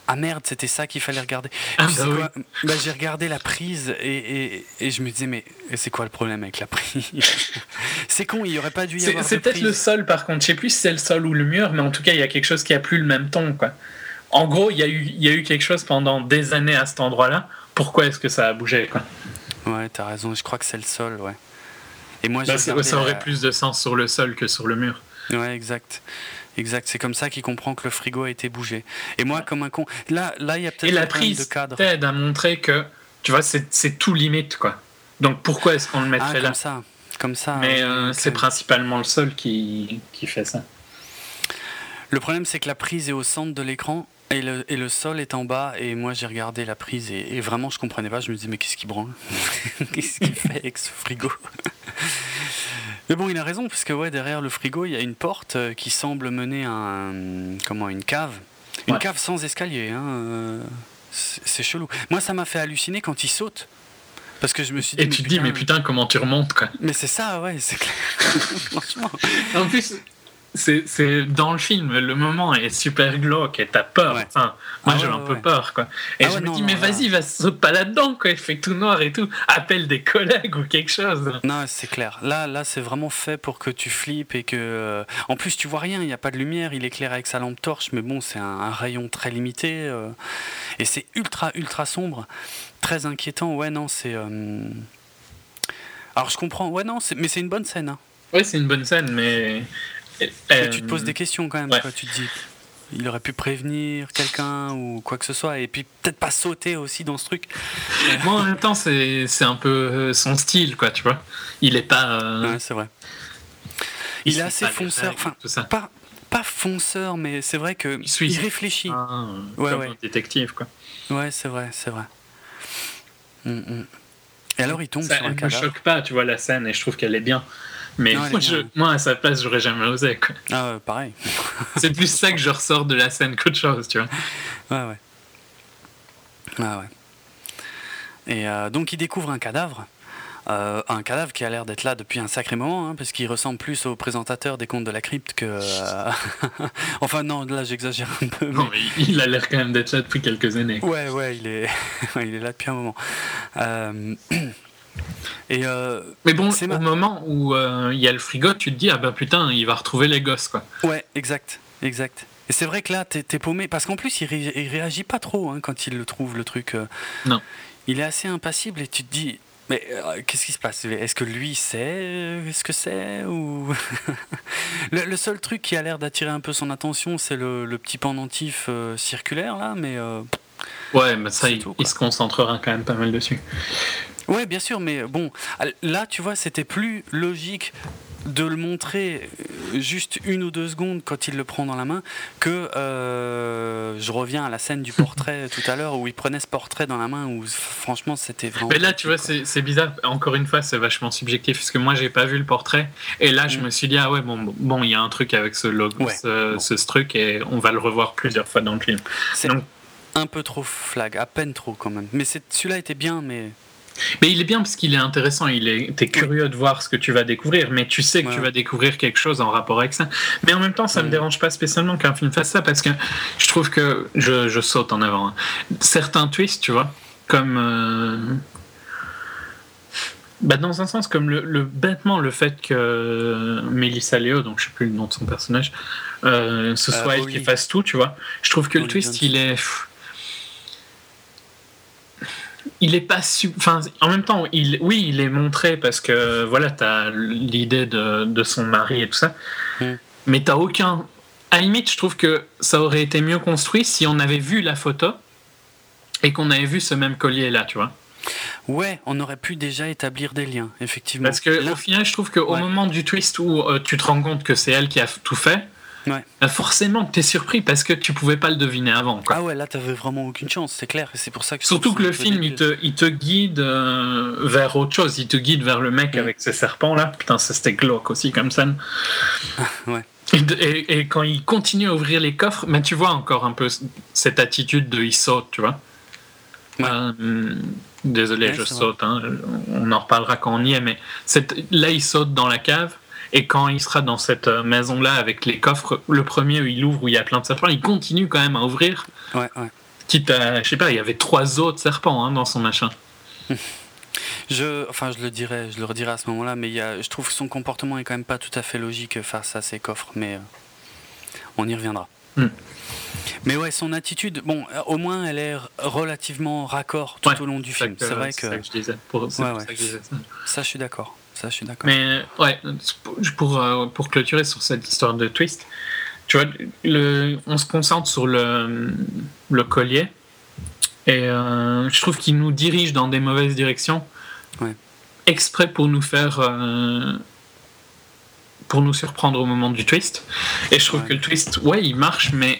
S1: Ah merde, c'était ça qu'il fallait regarder. Ah, bah bah, j'ai regardé la prise et, et, je me disais, mais c'est quoi le problème avec la prise [LAUGHS] C'est con, il n'y aurait pas dû y avoir.
S2: C'est peut-être le sol par contre. Je sais plus si c'est le sol ou le mur, mais en tout cas, il y a quelque chose qui a plus le même ton. Quoi. En gros, il y, a eu, il y a eu quelque chose pendant des années à cet endroit-là. Pourquoi est-ce que ça a bougé quoi?
S1: Ouais, t'as raison. Je crois que c'est le sol, ouais. Et moi,
S2: bah, ça aurait plus de sens sur le sol que sur le mur.
S1: Ouais, exact. Exact, c'est comme ça qu'il comprend que le frigo a été bougé. Et moi, comme un con, là, là, il y a peut-être
S2: un prise de cadre. t'aide à montrer que, tu vois, c'est tout limite, quoi. Donc pourquoi est-ce qu'on le mettrait ah, là
S1: Comme ça, comme ça.
S2: Mais euh, c'est principalement le sol qui, qui fait ça.
S1: Le problème, c'est que la prise est au centre de l'écran et le, et le, sol est en bas. Et moi, j'ai regardé la prise et, et, vraiment, je comprenais pas. Je me disais, mais qu'est-ce qui branle? [LAUGHS] Qu'est-ce qu'il fait avec ce frigo? Mais bon, il a raison, parce que ouais, derrière le frigo, il y a une porte euh, qui semble mener à un, comment, une cave. Une cave sans escalier. Hein, euh, c'est chelou. Moi, ça m'a fait halluciner quand il saute. Parce que je me suis dit.
S2: Et tu te dis, mais putain, comment tu remontes, quoi.
S1: Mais c'est ça, ouais, c'est clair. [LAUGHS] Franchement.
S2: En plus, c'est dans le film, le moment est super glauque et t'as peur. Enfin, moi, ah j'ai un peu peur, quoi. Et ah je me dis, mais vas-y, va saute pas là-dedans, quoi. Il fait tout noir et tout. Appelle des collègues ou quelque chose.
S1: Non, c'est clair. Là, là, c'est vraiment fait pour que tu flippes et que. Euh, en plus, tu vois rien. Il n'y a pas de lumière. Il éclaire avec sa lampe torche, mais bon, c'est un, rayon très limité euh, et c'est ultra, ultra sombre, très inquiétant. Ouais, non, c'est. Euh, alors, je comprends. Ouais, non, mais c'est une bonne scène. Hein.
S2: Oui, c'est une bonne scène, mais.
S1: Tu te poses des questions quand même. Tu te dis, il aurait pu prévenir quelqu'un ou quoi que ce soit, et puis peut-être pas sauter aussi dans ce truc. [LAUGHS]
S2: Moi, en même temps, c'est un peu euh, son style, quoi, tu vois. Il est pas.
S1: Euh, ouais, c'est vrai. Il, est assez fonceur, enfin, pas, pas fonceur, mais c'est vrai que il, réfléchit.
S2: Ah, ouais, ouais. Un détective, quoi.
S1: Ouais, c'est vrai, c'est vrai. Mm, mm. Et alors, il tombe ça, sur un
S2: me choque pas, tu vois, la scène, et je trouve qu'elle est bien. Mais moi, à sa place, j'aurais jamais osé. Quoi.
S1: Ah pareil. [LAUGHS]
S2: c'est plus ça que je ressors de la scène qu'autre chose, tu vois.
S1: Ouais, ouais. Ah ouais. Et euh, donc, il découvre un cadavre. Euh, un cadavre qui a l'air d'être là depuis un sacré moment, hein, parce qu'il ressemble plus au présentateur des contes de la crypte que. Euh, [LAUGHS] enfin, non, là j'exagère un peu.
S2: Non, mais il a l'air quand même d'être là depuis quelques années.
S1: Ouais, ouais, il est, [LAUGHS] il est là depuis un moment. [CLEARS THROAT] Et euh,
S2: mais bon, au moment où euh, il y a le frigo, tu te dis ah ben putain, il va retrouver les gosses quoi.
S1: Ouais, exact, exact. Et c'est vrai que là, t'es es paumé parce qu'en plus, il, réagit pas trop hein, quand il le trouve le truc. Euh.
S2: non.
S1: Il est assez impassible et tu te dis mais qu'est-ce qui se passe? Est-ce que lui sait ce que c'est ou [LAUGHS] le, seul truc qui a l'air d'attirer un peu son attention, c'est le, petit pendentif circulaire là, mais.
S2: Ouais, mais ça, il, il, se concentrera quand même pas mal dessus.
S1: Ouais, bien sûr, mais bon, là, tu vois, c'était plus logique de le montrer euh, juste une ou deux secondes quand il le prend dans la main que euh, je reviens à la scène du portrait [LAUGHS] tout à l'heure où il prenait ce portrait dans la main où franchement c'était vraiment
S2: mais là tu vois c'est bizarre. Encore une fois c'est vachement subjectif parce que moi j'ai pas vu le portrait et là je mm. me suis dit ah ouais bon bon il y a un truc avec ce logo ce, truc et on va le revoir plusieurs fois dans le film.
S1: C'est un peu trop flag à peine trop quand même mais celui-là était bien mais
S2: mais il est bien parce qu'il est intéressant, il est, t'es curieux de voir ce que tu vas découvrir, mais tu sais que tu vas découvrir quelque chose en rapport avec ça. Mais en même temps, ça me dérange pas spécialement qu'un film fasse ça parce que je trouve que je, je saute en avant. Hein. Certains twists, tu vois, comme. Euh, bah dans un sens, comme le, bêtement le fait que Melissa Leo, donc je sais plus le nom de son personnage, euh, ce euh, soit elle qui fasse tout, tu vois. Je trouve que le twist, il est il est pas enfin en même temps il oui il est montré parce que voilà t'as l'idée de, son mari et tout ça mm. mais t'as aucun à la limite je trouve que ça aurait été mieux construit si on avait vu la photo et qu'on avait vu ce même collier là tu vois
S1: Ouais, on aurait pu déjà établir des liens, effectivement.
S2: Parce que au final, je trouve qu'au moment du twist où euh, tu te rends compte que c'est elle qui a tout fait,
S1: Ouais.
S2: Bah, forcément, tu es surpris parce que tu pouvais pas le deviner avant.
S1: Ah ouais, là, t'avais vraiment aucune chance, c'est clair. C'est pour ça que
S2: Surtout que le film, il te, il te, guide euh, vers autre chose. Il te guide vers le mec mm. avec ses serpents là. Putain, ça c'était glauque aussi comme ça. [LAUGHS]
S1: ouais.
S2: Et, et, quand il continue à ouvrir les coffres, mais tu vois encore un peu cette attitude de il saute, tu vois. Euh, désolé, je saute. Hein, on en reparlera quand on y est, mais cette, là, il saute dans la cave et quand il sera dans cette euh, maison-là avec les coffres, le premier où il ouvre où il y a plein de serpents, il continue quand même à ouvrir.
S1: Ouais, ouais.
S2: Quitte à, je sais pas, il y avait trois autres serpents hein, dans son machin. [LAUGHS]
S1: Je, enfin, je le dirais, je le redirai à ce moment-là, mais il y a, je trouve que son comportement est quand même pas tout à fait logique face à ces coffres, mais euh, on y reviendra.
S2: Hmm.
S1: Mais ouais, son attitude, bon, euh, au moins elle est relativement raccord tout au long du film. C'est vrai que.
S2: Ça que je disais. Pour, ça.
S1: ça, je suis d'accord. Ça, je suis d'accord.
S2: Mais ouais, pour, euh, pour clôturer sur cette histoire de twist, tu vois, le, on se concentre sur le, le collier et euh, je trouve qu'il nous dirige dans des mauvaises directions.
S1: Ouais.
S2: Exprès pour nous faire. Euh, pour nous surprendre au moment du twist. Et je trouve que le twist, ouais, il marche, mais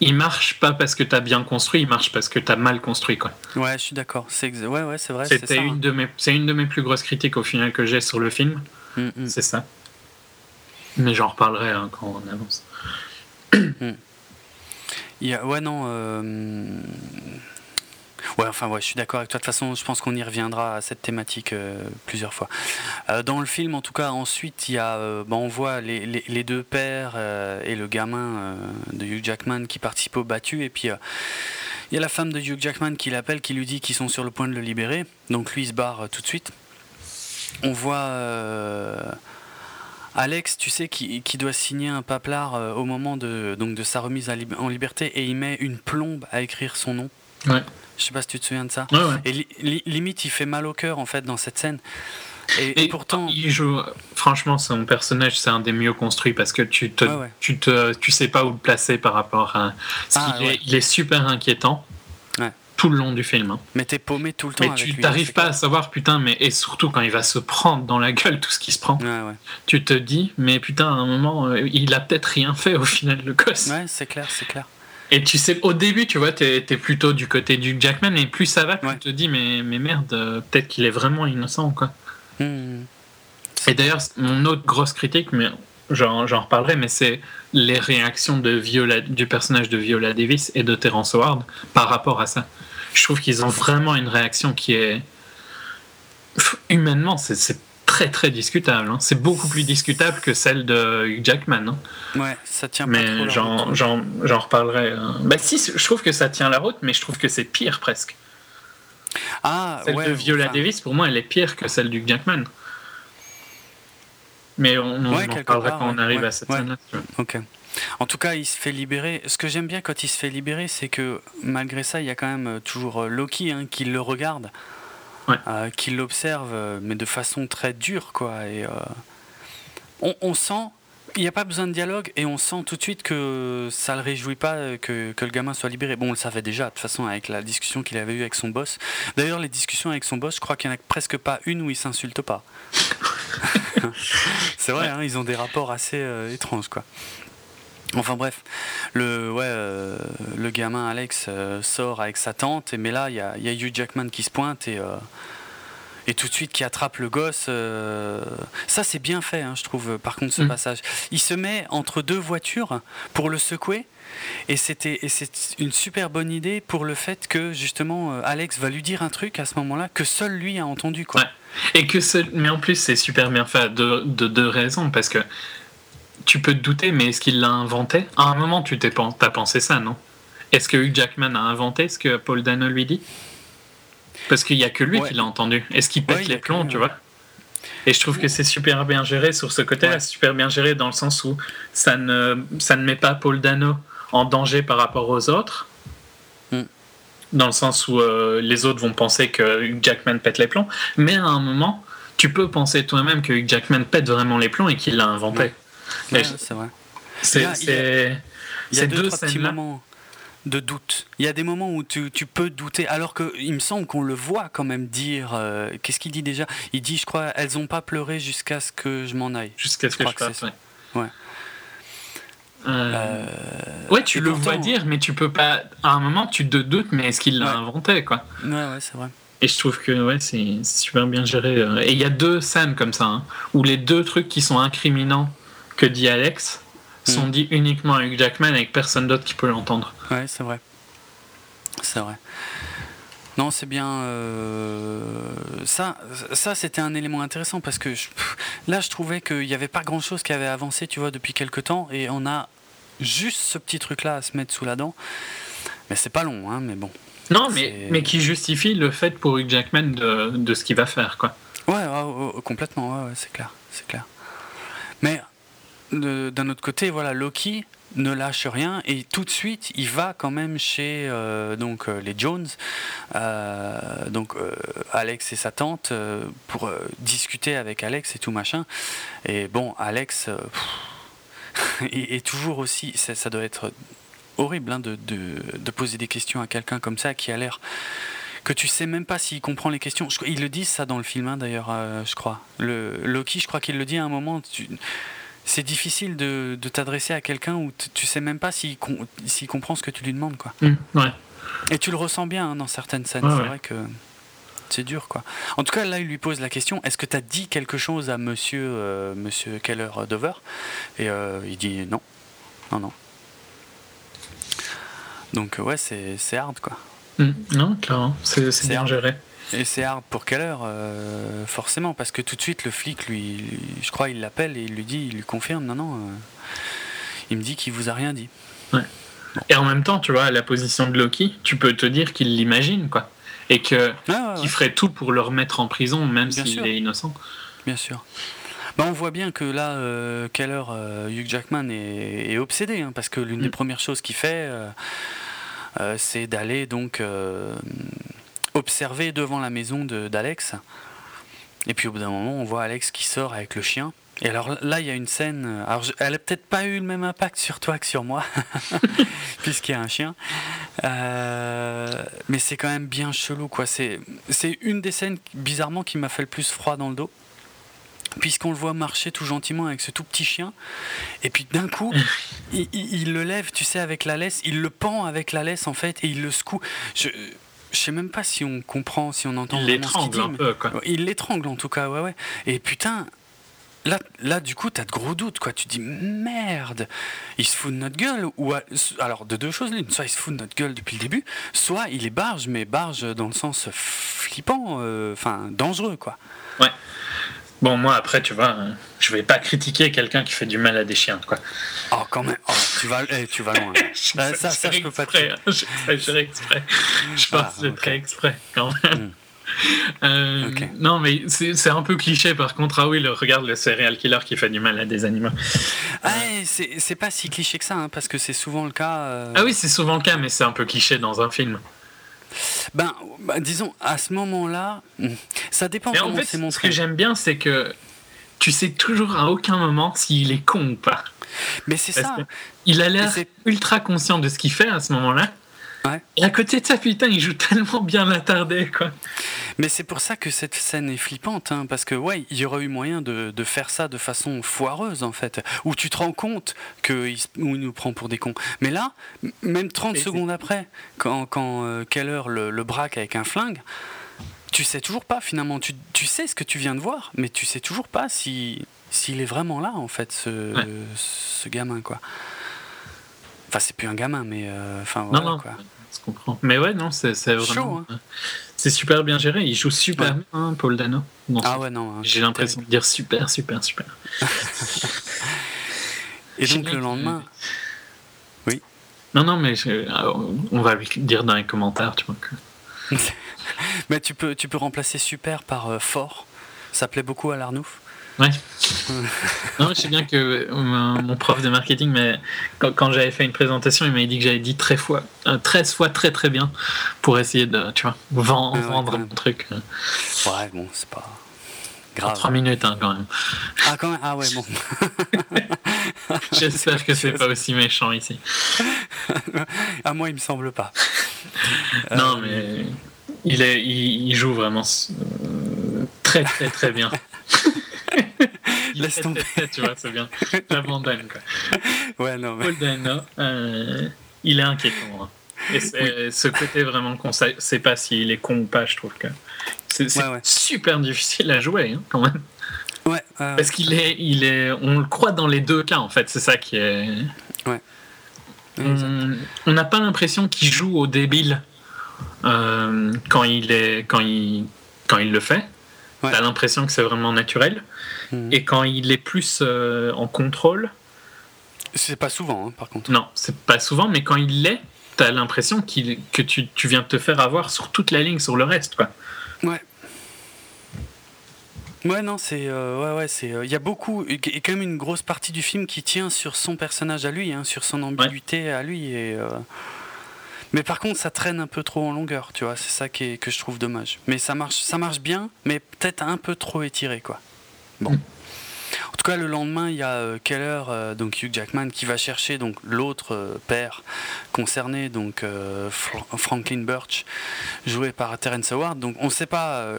S2: il marche pas parce que tu as bien construit, il marche parce que tu as mal construit. Quoi.
S1: Ouais, je suis d'accord. C'est ouais, ouais, c'est vrai.
S2: C'était une, hein. de mes, c'est une de mes plus grosses critiques au final que j'ai sur le film.
S1: Mm, mm.
S2: C'est ça. Mais j'en reparlerai hein, quand on avance.
S1: Mm. Il y a, ouais, non. Euh... Ouais, enfin, ouais, je suis d'accord avec toi. De toute façon, je pense qu'on y reviendra à cette thématique euh, plusieurs fois. Euh, dans le film, en tout cas, ensuite, il y a, euh, bah, on voit les, deux pères et le gamin de Hugh Jackman qui participent au battu. Et puis, il y a la femme de Hugh Jackman qui l'appelle, qui lui dit qu'ils sont sur le point de le libérer. Donc, lui, il se barre tout de suite. On voit. Alex, tu sais, qui, qui, doit signer un paplard au moment de, donc de sa remise en liberté et il met une plombe à écrire son nom.
S2: Ouais.
S1: Je sais pas si tu te souviens de ça.
S2: Et
S1: limite, il fait mal au cœur en fait dans cette scène. Et, pourtant,
S2: il joue. Franchement, son personnage, c'est un des mieux construits parce que tu te, tu te, tu sais pas où le placer par rapport à. Ah, est, il est super inquiétant tout le long du film. Hein.
S1: Mais t'es paumé tout le temps.
S2: Mais tu t'arrives pas à savoir, putain, mais et surtout quand il va se prendre dans la gueule tout ce qui se prend. Tu te dis, mais putain, à un moment, euh, il a peut-être rien fait au final, le gosse.
S1: Ouais, c'est clair, c'est clair.
S2: Et tu sais, au début, tu vois, tu es, plutôt du côté du Jackman, et plus ça va, plus tu te dis, mais, mais merde, euh, peut-être qu'il est vraiment innocent, quoi. Hmm. Et d'ailleurs, mon autre grosse critique, mais j'en reparlerai, mais c'est les réactions de Viola, du personnage de Viola Davis et de Terrence Howard par rapport à ça. Je trouve qu'ils ont vraiment une réaction qui est. Humainement, c'est très très discutable. Hein. C'est beaucoup plus discutable que celle de Jackman. Hein.
S1: Ouais, ça tient
S2: mais pas trop j'en reparlerai. Euh. Bah si, je trouve que ça tient la route, mais je trouve que c'est pire presque.
S1: Ah,
S2: celle de Viola Davis, pour moi, elle est pire que celle du Jackman. Mais on, en parlera quand on arrive à cette scène-là.
S1: Ok. En tout cas, il se fait libérer. Ce que j'aime bien quand il se fait libérer, c'est que malgré ça, il y a quand même euh, toujours euh, Loki hein, qui le regarde euh, qui l'observe, euh, mais de façon très dure, quoi. Et euh, on, sent, il n'y a pas besoin de dialogue, et on sent tout de suite que ça le réjouit pas que, que, le gamin soit libéré. Bon, on le savait déjà, de toute façon, avec la discussion qu'il avait eue avec son boss. D'ailleurs, les discussions avec son boss, je crois qu'il n'y en a presque pas une où il s'insulte pas. [LAUGHS] C'est vrai, hein, ils ont des rapports assez étranges, quoi. Enfin bref, le, ouais, euh, le gamin Alex euh, sort avec sa tante, mais là il y a, y a, Hugh Jackman qui se pointe et, euh, et tout de suite qui attrape le gosse. ça c'est bien fait, hein, je trouve, par contre ce mm. passage. Il se met entre deux voitures pour le secouer. Et c'était c'est une super bonne idée pour le fait que justement Alex va lui dire un truc à ce moment-là que seul lui a entendu quoi.
S2: Et que mais en plus c'est super bien fait de, de deux raisons parce que tu peux te douter, mais est-ce qu'il l'a inventé? À un moment, tu t'es as pensé ça, non? Est-ce que Hugh Jackman a inventé ce que Paul Dano lui dit? Parce qu'il n'y a que lui qui l'a entendu. Est-ce qu'il pète les plombs, tu vois? Et je trouve que c'est super bien géré sur ce côté-là, super bien géré dans le sens où ça ne, ça ne met pas Paul Dano en danger par rapport aux autres, mm. dans le sens où euh, les autres vont penser que Hugh Jackman pète les plombs, mais à un moment, tu peux penser toi-même que Hugh Jackman pète vraiment les plombs et qu'il l'a inventé
S1: c'est vrai. C'est il y a, deux, petits moments de doute. Il y a des moments où tu, tu peux douter, alors qu'il me semble qu'on le voit quand même dire. Euh, qu'est-ce qu'il dit déjà? Il dit, je crois, elles n'ont pas pleuré jusqu'à ce que je m'en aille.
S2: Jusqu'à ce que je, passe, ouais.
S1: Ouais.
S2: Euh, ouais, tu le vois dire, mais tu peux pas. À un moment, tu te doutes, mais est-ce qu'il l'a inventé, quoi?
S1: Ouais, ouais, c'est vrai.
S2: Et je trouve que ouais, c'est super bien géré. Euh. Et il y a deux scènes comme ça, hein, où les deux trucs qui sont incriminants que dit Alex sont hmm. dits uniquement avec Jackman avec personne d'autre qui peut l'entendre.
S1: Ouais, c'est vrai. C'est vrai. Non, c'est bien. Euh, ça, ça c'était un élément intéressant parce que là, je trouvais qu'il n'y avait pas grand chose qui avait avancé, tu vois, depuis quelques temps, et on a juste ce petit truc-là à se mettre sous la dent. Mais c'est pas long, hein, mais bon.
S2: Non, mais, mais qui justifie le fait pour Hugh Jackman de, de ce qu'il va faire, quoi.
S1: Ouais, complètement, ouais, ouais c'est clair, c'est clair. Mais d'un autre côté, voilà, Loki ne lâche rien et tout de suite il va quand même chez euh, donc euh, les Jones euh, donc Alex et sa tante pour discuter avec Alex et tout machin et bon Alex [LAUGHS] est, toujours aussi ça, doit être horrible hein, de, poser des questions à quelqu'un comme ça qui a l'air que tu sais même pas s'il comprend les questions. Il le dit ça dans le film hein, d'ailleurs, je crois. Loki, je crois qu'il le dit à un moment. C'est difficile de, t'adresser à quelqu'un où tu sais même pas s'il comprend ce que tu lui demandes. Quoi.
S2: Mmh,
S1: Et tu le ressens bien hein, dans certaines scènes. c'est vrai que c'est dur. quoi. En tout cas, là, il lui pose la question est-ce que tu as dit quelque chose à monsieur, euh, monsieur Keller Dover? Et euh, il dit non. Non, non. Donc, ouais, c'est hard. quoi.
S2: Mm. Non, clairement, c'est bien géré.
S1: Et c'est hard pour quelle heure Forcément, parce que tout de suite, le flic, lui, je crois, il l'appelle et il lui dit, il lui confirme, non, non, il me dit qu'il vous a rien dit.
S2: Ouais. Et en même temps, tu vois, la position de Loki, tu peux te dire qu'il l'imagine, quoi. Et que ah, qu'il ferait tout pour le remettre en prison, même s'il est innocent.
S1: Bien sûr. Bah, on voit bien que là, euh, Keller, euh, Hugh Jackman est, obsédé, hein, parce que l'une des mm. premières choses qu'il fait, euh, c'est d'aller donc observer devant la maison d'Alex. Et puis au bout d'un moment, on voit Alex qui sort avec le chien. Et alors là, il y a une scène. Alors, elle a peut-être pas eu le même impact sur toi que sur moi, [LAUGHS] puisqu'il y a un chien. mais c'est quand même bien chelou, quoi. C'est une des scènes, bizarrement, qui m'a fait le plus froid dans le dos puisqu'on le voit marcher tout gentiment avec ce tout petit chien, et puis d'un coup, il, le lève, tu sais, avec la laisse, il le pend avec la laisse en fait, et il le secoue. Je, je sais même pas si on comprend, si on entend.
S2: Il l'étrangle un peu, quoi.
S1: Il l'étrangle en tout cas, ouais, ouais. Et putain, là, là du coup, t'as de gros doutes, quoi. Tu dis merde, il se fout de notre gueule. Ou alors de deux choses l'une, soit il se fout de notre gueule depuis le début, soit il est barge, mais barge dans le sens flippant, euh, enfin dangereux, quoi.
S2: Ouais. Bon, moi, après, tu vois, je vais pas critiquer quelqu'un qui fait du mal à des chiens, quoi.
S1: Oh, quand même. Oh, tu, vas, eh, tu vas loin. [LAUGHS] ça, ça, ça, je peux pas te...
S2: Hein. Je exprès. Je pense que c'est très exprès, quand même. Hmm. Euh, non, mais c'est un peu cliché par contre. Ah oui, le, regarde le serial killer qui fait du mal à des animaux.
S1: Ah, c'est pas si cliché que ça, hein, parce que c'est souvent le cas. Euh,
S2: ah oui, c'est souvent le cas, mais c'est un peu cliché dans un film.
S1: Ben, ben, disons, à ce moment-là, hmm, ça dépend
S2: Mais comment c'est montré. Ce que j'aime bien, c'est que tu sais toujours à aucun moment s'il est con ou pas.
S1: Mais c'est ça.
S2: Il a l'air ultra conscient de ce qu'il fait à ce moment-là. Et à côté de ça, putain, il joue tellement bien l'attardé, quoi.
S1: Mais c'est pour ça que cette scène est flippante, hein, parce que, ouais, il y aurait eu moyen de, de, faire ça de façon foireuse, en fait, où tu te rends compte qu'il il nous prend pour des cons. Mais là, même 30 secondes après, quand, quand euh, Keller le, le, braque avec un flingue, tu sais toujours pas, finalement. Tu, tu, sais ce que tu viens de voir, mais tu sais toujours pas si s'il est vraiment là, en fait, ce, ce gamin, quoi. Enfin, c'est plus un gamin, mais euh, voilà, non, quoi.
S2: Je comprends. Mais ouais, non, c'est vraiment. Hein. C'est super bien géré. Il joue super bien, hein, Paul Dano.
S1: ah ouais, non. Hein,
S2: j'ai l'impression de dire super, super, super. [LAUGHS]
S1: Et donc le lendemain. Oui.
S2: Non, non, mais on va lui dire dans les commentaires, tu vois. Que... [LAUGHS]
S1: mais tu peux, tu peux remplacer super par euh, fort. Ça plaît beaucoup à l'Arnouf.
S2: Ouais. non, je sais bien que euh, mon prof de marketing, mais quand, j'avais fait une présentation, il m'avait dit que j'avais dit 13 fois, 13 euh, fois très très bien pour essayer de, tu vois, vendre, vendre mon truc.
S1: Ouais, bon, c'est pas grave.
S2: 3 minutes hein, quand même.
S1: Ah, quand même, ah ouais, bon. [LAUGHS]
S2: J'espère que c'est pas aussi méchant ici.
S1: à [LAUGHS] moi, il me semble pas. [LAUGHS]
S2: Non, mais il, est, il joue vraiment très très très bien. [LAUGHS]
S1: Laisse tomber.
S2: tu vois, c'est bien. J'abandonne, quoi. [LAUGHS]
S1: Ouais, non, mais...
S2: Paul Dano, euh, il est inquiétant. Hein. Et c'est ce côté vraiment qu'on sait, sait pas s'il est con ou pas, je trouve que c'est super difficile à jouer, hein, quand même.
S1: Ouais.
S2: Parce qu'il est, il est, on le croit dans les deux cas, en fait. C'est ça qui est.
S1: Ouais.
S2: On n'a pas l'impression qu'il joue au débile euh, quand il est, quand il, quand il le fait. T'as l'impression que c'est vraiment naturel. Mhm. Et quand il est plus euh, en contrôle.
S1: C'est pas souvent, hein, par contre.
S2: Non, c'est pas souvent, mais quand il l'est, t'as l'impression qu'il, que tu, tu, viens de te faire avoir sur toute la ligne, sur le reste, quoi.
S1: Ouais. Ouais, non, c'est. Euh, ouais, ouais, c'est. Euh, il y a beaucoup. Il y a quand même une grosse partie du film qui tient sur son personnage à lui, hein, sur son ambiguïté à lui. Et. Mais par contre, ça traîne un peu trop en longueur, tu vois. C'est ça qui est, que je trouve dommage. Mais ça marche, ça marche bien, mais peut-être un peu trop étiré, quoi. Bon. En tout cas, le lendemain, il y a euh, Keller, euh, donc Hugh Jackman, qui va chercher donc l'autre euh, père concerné, donc Franklin Birch, joué par Terence Howard. Donc, on ne sait pas.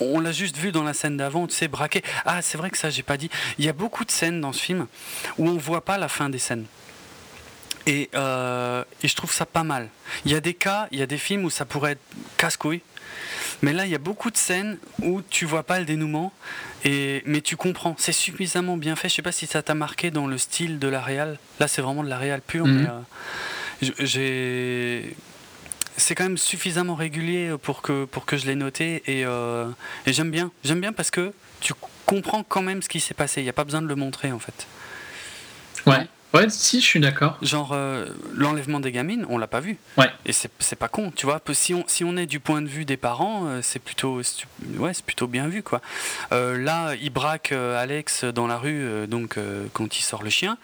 S1: on l'a juste vu dans la scène d'avant, tu sais, braqué. Ah, c'est vrai que ça, j'ai pas dit. Il y a beaucoup de scènes dans ce film où on voit pas la fin des scènes. Euh, et, je trouve ça pas mal. Il y a des cas, il y a des films où ça pourrait être casse-couille. Mais là, il y a beaucoup de scènes où tu vois pas le dénouement, et, mais tu comprends. C'est suffisamment bien fait. Je sais pas si ça t'a marqué dans le style de la réal. Là, c'est vraiment de la réal pure, mais euh, j'ai. c'est quand même suffisamment régulier pour que, pour que je l'ai noté et, et j'aime bien. J'aime bien parce que tu comprends quand même ce qui s'est passé. Il n'y a pas besoin de le montrer en fait.
S2: Ouais. Ouais, si, je suis d'accord.
S1: Genre, euh, l'enlèvement des gamines, on l'a pas vu.
S2: Ouais.
S1: Et c'est pas con, tu vois. Si on, si on est du point de vue des parents, euh, c'est plutôt, ouais, plutôt bien vu, quoi. Euh, là, il braque Alex dans la rue, donc quand il sort le chien.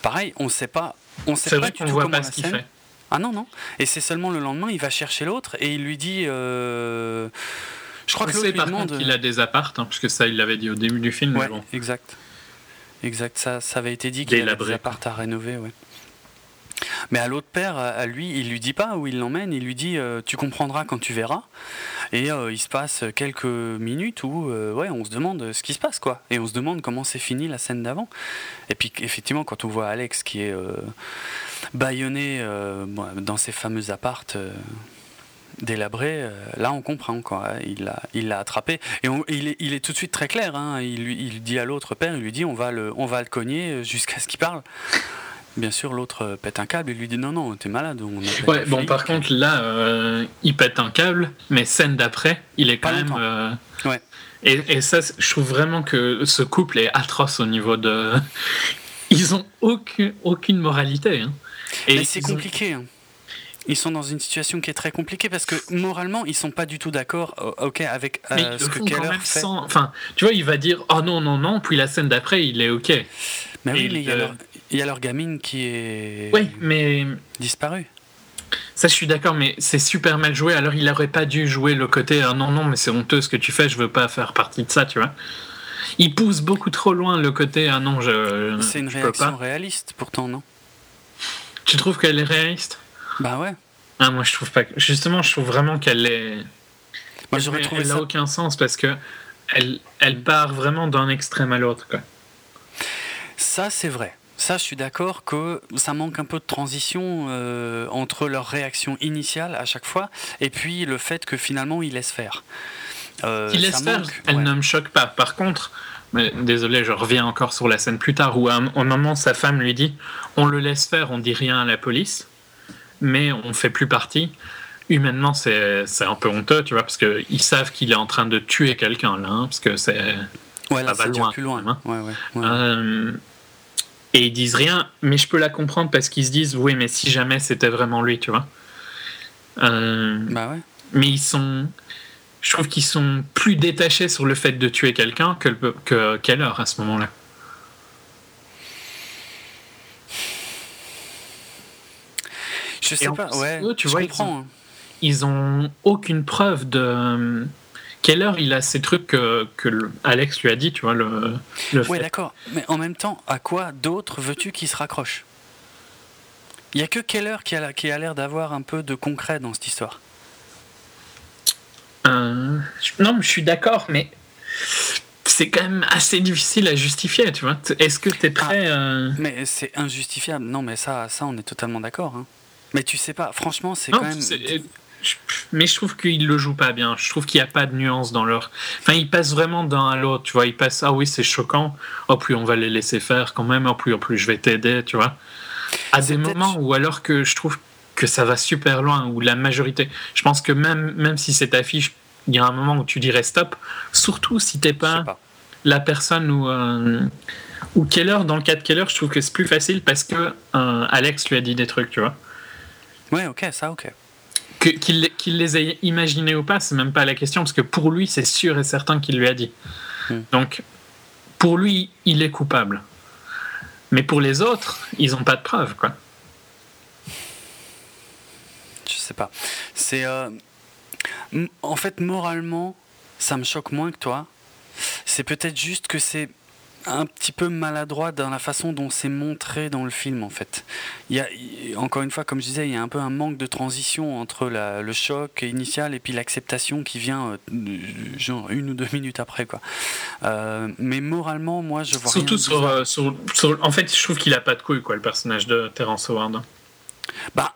S1: Pareil, on sait pas. On sait
S2: pas du tout voit pas ce qu'il fait.
S1: Ah non, non. Et c'est seulement le lendemain, il va chercher l'autre et il lui dit. Je
S2: crois que l'autre par demande... contre qu'il a des appartes, hein, puisque ça, il l'avait dit au début du film.
S1: Ouais, exact. Exact, ça, ça avait été dit qu'il y avait des apparts à rénover, ouais. Mais à l'autre père, à lui, il lui dit pas où il l'emmène, il lui dit euh, tu comprendras quand tu verras. Et euh, il se passe quelques minutes où euh, ouais, on se demande ce qui se passe quoi. Et on se demande comment c'est fini la scène d'avant. Et puis effectivement, quand on voit Alex qui est bâillonné dans ses fameux appartes délabré, euh, là on comprend quoi. Il l'a, il l'a attrapé et il, est, il, est, tout de suite très clair. Hein. Il, il dit à l'autre père, il lui dit on va le, on va le cogner jusqu'à ce qu'il parle. Bien sûr, l'autre pète un câble et lui dit non non t'es malade.
S2: On ouais bon par contre là euh, il pète un câble, mais scène d'après il est quand même. Euh,
S1: ouais.
S2: Et, et, ça je trouve vraiment que ce couple est atroce au niveau de. [LAUGHS] Ils ont aucune, aucune moralité. Hein.
S1: Et c'est compliqué. Hein ils sont dans une situation qui est très compliquée parce que moralement ils sont pas du tout d'accord ok avec
S2: euh, ce que Keller fait. Sans... enfin tu vois il va dire oh non non non puis la scène d'après il est ok.
S1: Mais oui mais il, y a leur, il y, a leur, gamine qui est
S2: oui mais
S1: disparue.
S2: ça je suis d'accord mais c'est super mal joué. Alors il aurait pas dû jouer le côté oh, non non mais c'est honteux ce que tu fais je veux pas faire partie de ça tu vois. Il pousse beaucoup trop loin le côté ah non je
S1: c'est une réaction réaliste pourtant non?
S2: Tu trouves qu'elle est réaliste?
S1: Bah ouais.
S2: Ah, moi je trouve pas. Justement, je trouve vraiment qu'elle est. Moi j'aurais trouvé elle ça. aucun sens parce que elle, elle part vraiment d'un extrême à l'autre. Quoi.
S1: Ça, c'est vrai. Ça, je suis d'accord que ça manque un peu de transition euh, entre leur réaction initiale à chaque fois et puis le fait que finalement ils laissent faire.
S2: Euh, ils laissent faire, elle ne me choque pas. Par contre, mais désolé, je reviens encore sur la scène plus tard où à un moment sa femme lui dit on le laisse faire, on dit rien à la police mais on fait plus partie. Humainement, c'est un peu honteux, tu vois, parce qu'ils savent qu'il est en train de tuer quelqu'un là, hein, parce que c'est.
S1: Ouais, ça va loin. Plus loin. Hein. Ouais, ouais,
S2: euh, et ils disent rien, mais je peux la comprendre parce qu'ils se disent oui, mais si jamais c'était vraiment lui, tu vois.
S1: Euh, bah ouais.
S2: Mais ils sont. Je trouve qu'ils sont plus détachés sur le fait de tuer quelqu'un que, que Keller à ce moment-là.
S1: Je sais pas, ouais. tu vois, comprends.
S2: Hein. Ils ont, aucune preuve de. Quelle heure il a ces trucs que, que Alex lui a dit, tu vois, le. le
S1: ouais, d'accord. Mais en même temps, à quoi d'autre veux-tu qu'il se raccroche? Il y a que Keller qui a, qui a l'air d'avoir un peu de concret dans cette histoire?
S2: Euh, non, je suis d'accord, mais c'est quand même assez difficile à justifier, tu vois. Est-ce que tu es prêt ah, euh,
S1: Mais c'est injustifiable. Non, mais ça, ça on est totalement d'accord. Hein. Mais tu sais pas, franchement, c'est quand même.
S2: Mais je trouve qu'ils le jouent pas bien. Je trouve qu'il n'y a pas de nuance dans leur. Enfin, ils passent vraiment d'un à l'autre. Tu vois, ils passent ah oui, c'est choquant. Oh, plus on va les laisser faire quand même. Oh, plus en plus je vais t'aider, tu vois. À des moments où alors que je trouve que ça va super loin, où la majorité. Je pense que même, même si c'est affiche, il y a un moment où tu dirais stop. Surtout si t'es pas, pas, la personne où. Euh, ou Keller, dans le cas de Keller, je trouve que c'est plus facile parce que euh, Alex lui a dit des trucs, tu vois.
S1: Ouais, ok, ça, ok.
S2: Qu'il les ait imaginés ou pas, c'est même pas la question, parce que pour lui, c'est sûr et certain qu'il lui a dit. Hmm. Donc, pour lui, il est coupable. Mais pour les autres, ils n'ont pas de preuves, quoi.
S1: Je sais pas. C'est. Euh, en fait, moralement, ça me choque moins que toi. C'est peut-être juste que c'est un petit peu maladroit dans la façon dont c'est montré dans le film en fait. Il y a, encore une fois, comme je disais, il y a un peu un manque de transition entre le choc initial et puis l'acceptation qui vient euh, genre une ou deux minutes après quoi. Euh, mais moralement, moi je vois
S2: surtout euh, sur, en fait, je trouve qu'il a pas de couilles quoi, le personnage de Terence Howard.
S1: Bah,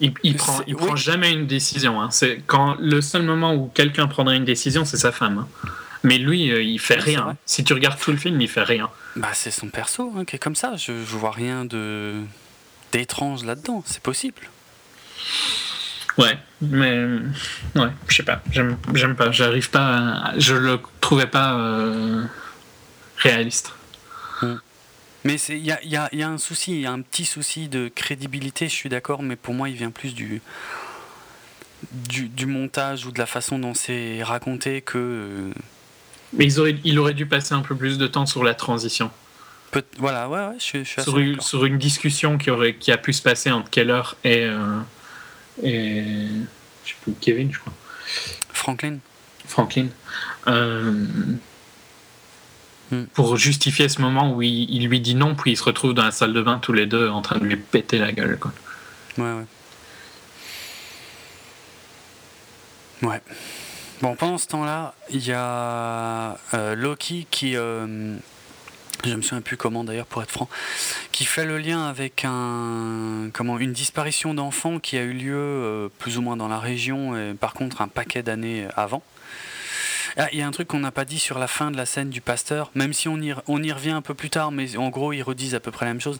S2: il, il prend, il prend jamais une décision. Hein. C'est quand le seul moment où quelqu'un prendrait une décision, c'est sa femme. Hein. Mais lui, euh, il fait rien. Si tu regardes tout le film, il fait rien.
S1: Bah, c'est son perso hein, qui est comme ça. Je, je vois rien de d'étrange là-dedans. C'est possible.
S2: Ouais, mais ouais, je sais pas, j'aime pas, j'arrive pas, je le trouvais pas euh, réaliste.
S1: Mm. Mais il y a, y, a, y a, un souci, il y a un petit souci de crédibilité, je suis d'accord, mais pour moi il vient plus du, du, du, montage ou de la façon dont c'est raconté que. Euh,
S2: mais ils auraient, il aurait dû passer un peu plus de temps sur la transition.
S1: voilà, ouais, ouais, je, suis
S2: sur, une, sur, une, discussion qui, aurait, qui a pu se passer entre Keller et. Euh, et je sais plus, Kevin, je crois.
S1: Franklin.
S2: Franklin. Euh, hmm. Pour justifier ce moment où il, lui dit non, puis ils se retrouvent dans la salle de bain tous les deux en train de lui péter la gueule. Quoi.
S1: Ouais, ouais. Ouais. Bon, pendant ce temps-là, il y a euh, Loki qui. Euh, je me souviens plus comment d'ailleurs pour être franc, qui fait le lien avec un, comment, une disparition d'enfants qui a eu lieu euh, plus ou moins dans la région, et par contre un paquet d'années avant. Ah, il y a un truc qu'on n'a pas dit sur la fin de la scène du pasteur, même si on y, on revient un peu plus tard, mais en gros ils redisent à peu près la même chose.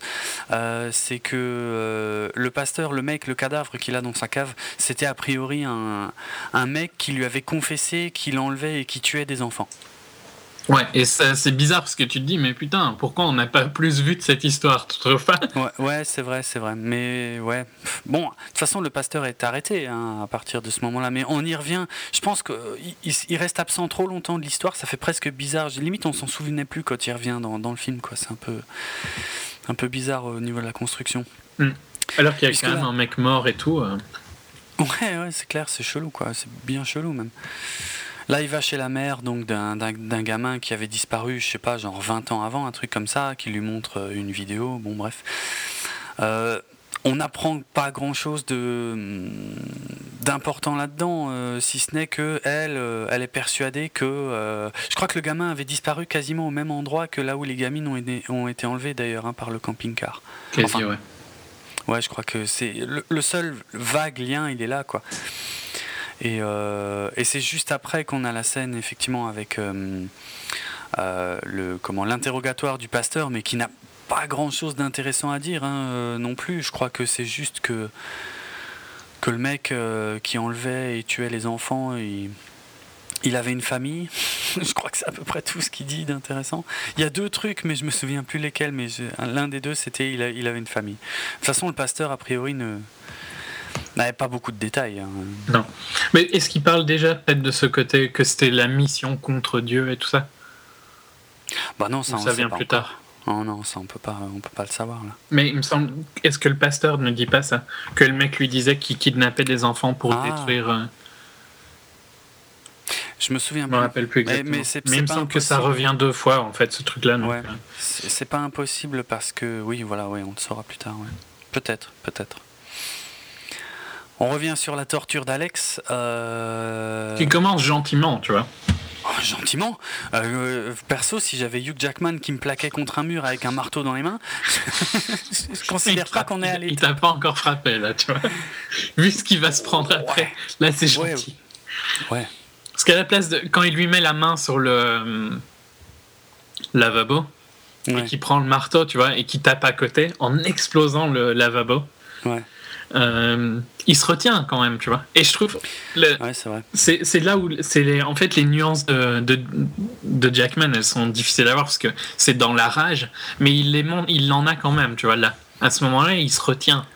S1: Euh, c'est que euh, le pasteur, le mec, le cadavre qu'il a dans sa cave, c'était a priori un, un mec qui lui avait confessé qu'il enlevait et qui tuait des enfants.
S2: Ouais, et c'est bizarre parce que tu te dis, mais putain, pourquoi on n'a pas plus vu de cette histoire toutefois
S1: Ouais, ouais c'est vrai, c'est vrai. Mais ouais. Bon, de toute façon, le pasteur est arrêté hein, à partir de ce moment-là. Mais on y revient. Je pense qu'il il, reste absent trop longtemps de l'histoire. Ça fait presque bizarre. Limite, on s'en souvenait plus quand il revient dans, dans le film. quoi. C'est un peu, un peu bizarre au niveau de la construction.
S2: Hmm. Alors qu'il y a quand même un mec mort et tout. Euh.
S1: Ouais, ouais, c'est clair, c'est chelou, quoi. C'est bien chelou, même. Là, il va chez la mère donc d'un gamin qui avait disparu, je sais pas, genre 20 ans avant, un truc comme ça, qui lui montre euh, une vidéo. Bon, bref. Euh, on n'apprend pas grand chose de d'important là-dedans, euh, si ce n'est que elle, elle est persuadée que. je crois que le gamin avait disparu quasiment au même endroit que là où les gamines ont été, ont été enlevées d'ailleurs hein, par le camping-car.
S2: Quasi, ouais.
S1: Ouais, je crois que c'est le, le, seul vague lien, il est là, quoi. Euh, et, c'est juste après qu'on a la scène effectivement avec euh, euh, le comment l'interrogatoire du pasteur, mais qui n'a pas grand chose d'intéressant à dire hein, non plus. Je crois que c'est juste que que le mec qui enlevait et tuait les enfants, il, il avait une famille. [LAUGHS] je crois que c'est à peu près tout ce qu'il dit d'intéressant. Il y a deux trucs, mais je me souviens plus lesquels. Mais l'un des deux, c'était il, il, avait une famille. De toute façon, le pasteur a priori ne n'avait pas beaucoup de détails. Hein.
S2: Non. Mais est-ce qu'il parle déjà peut-être de ce côté que c'était la mission contre Dieu et tout ça?
S1: Bah non, ça,
S2: ça vient plus tard.
S1: Non, non, ça on peut pas, on peut pas le savoir là.
S2: Mais il me semble, est-ce que le pasteur ne dit pas ça? Que le mec lui disait qu'il kidnappait des enfants pour ah. détruire. Euh,
S1: Je me souviens.
S2: Je me rappelle plus exactement. Mais, mais, il me semble que ça revient deux fois en fait ce truc-là.
S1: Ouais. Euh. C'est pas impossible parce que oui, voilà, ouais, on le saura plus tard. Peut-être, peut-être. On revient sur la torture d'Alex. Euh,
S2: qui commence gentiment, tu vois.
S1: Oh, gentiment. Euh, perso, si j'avais Hugh Jackman qui me plaquait contre un mur avec un marteau dans les mains, [LAUGHS] je considère pas qu'on est allé.
S2: Il t'a pas encore frappé là, tu vois. Vu ce qu'il va se prendre après, là c'est gentil.
S1: Ouais.
S2: Parce qu'à la place de quand il lui met la main sur le euh, lavabo et qu'il prend le marteau, tu vois, et qu'il tape à côté en explosant le lavabo.
S1: Ouais.
S2: Euh, il se retient quand même, tu vois. Et je trouve. c'est là où. c'est En fait, les nuances de, de, Jackman, elles sont difficiles à voir parce que c'est dans la rage, mais il les il en a quand même, tu vois. Là, à ce moment-là, il se retient.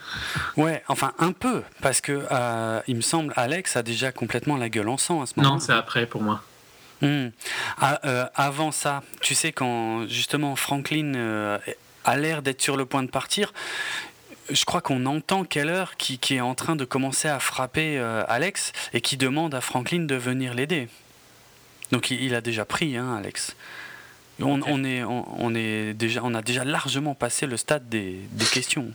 S1: Ouais, enfin un peu, parce que euh, il me semble Alex a déjà complètement la gueule en sang à ce moment-là.
S2: Non, c'est après pour moi.
S1: Hmm. Ah, euh, avant ça, tu sais, quand justement Franklin a l'air d'être sur le point de partir, je crois qu'on entend Keller qui, qui, est en train de commencer à frapper euh, Alex et qui demande à Franklin de venir l'aider. Donc il, a déjà pris, hein, Alex. On, on, est, on, est déjà, on a déjà largement passé le stade des, des questions.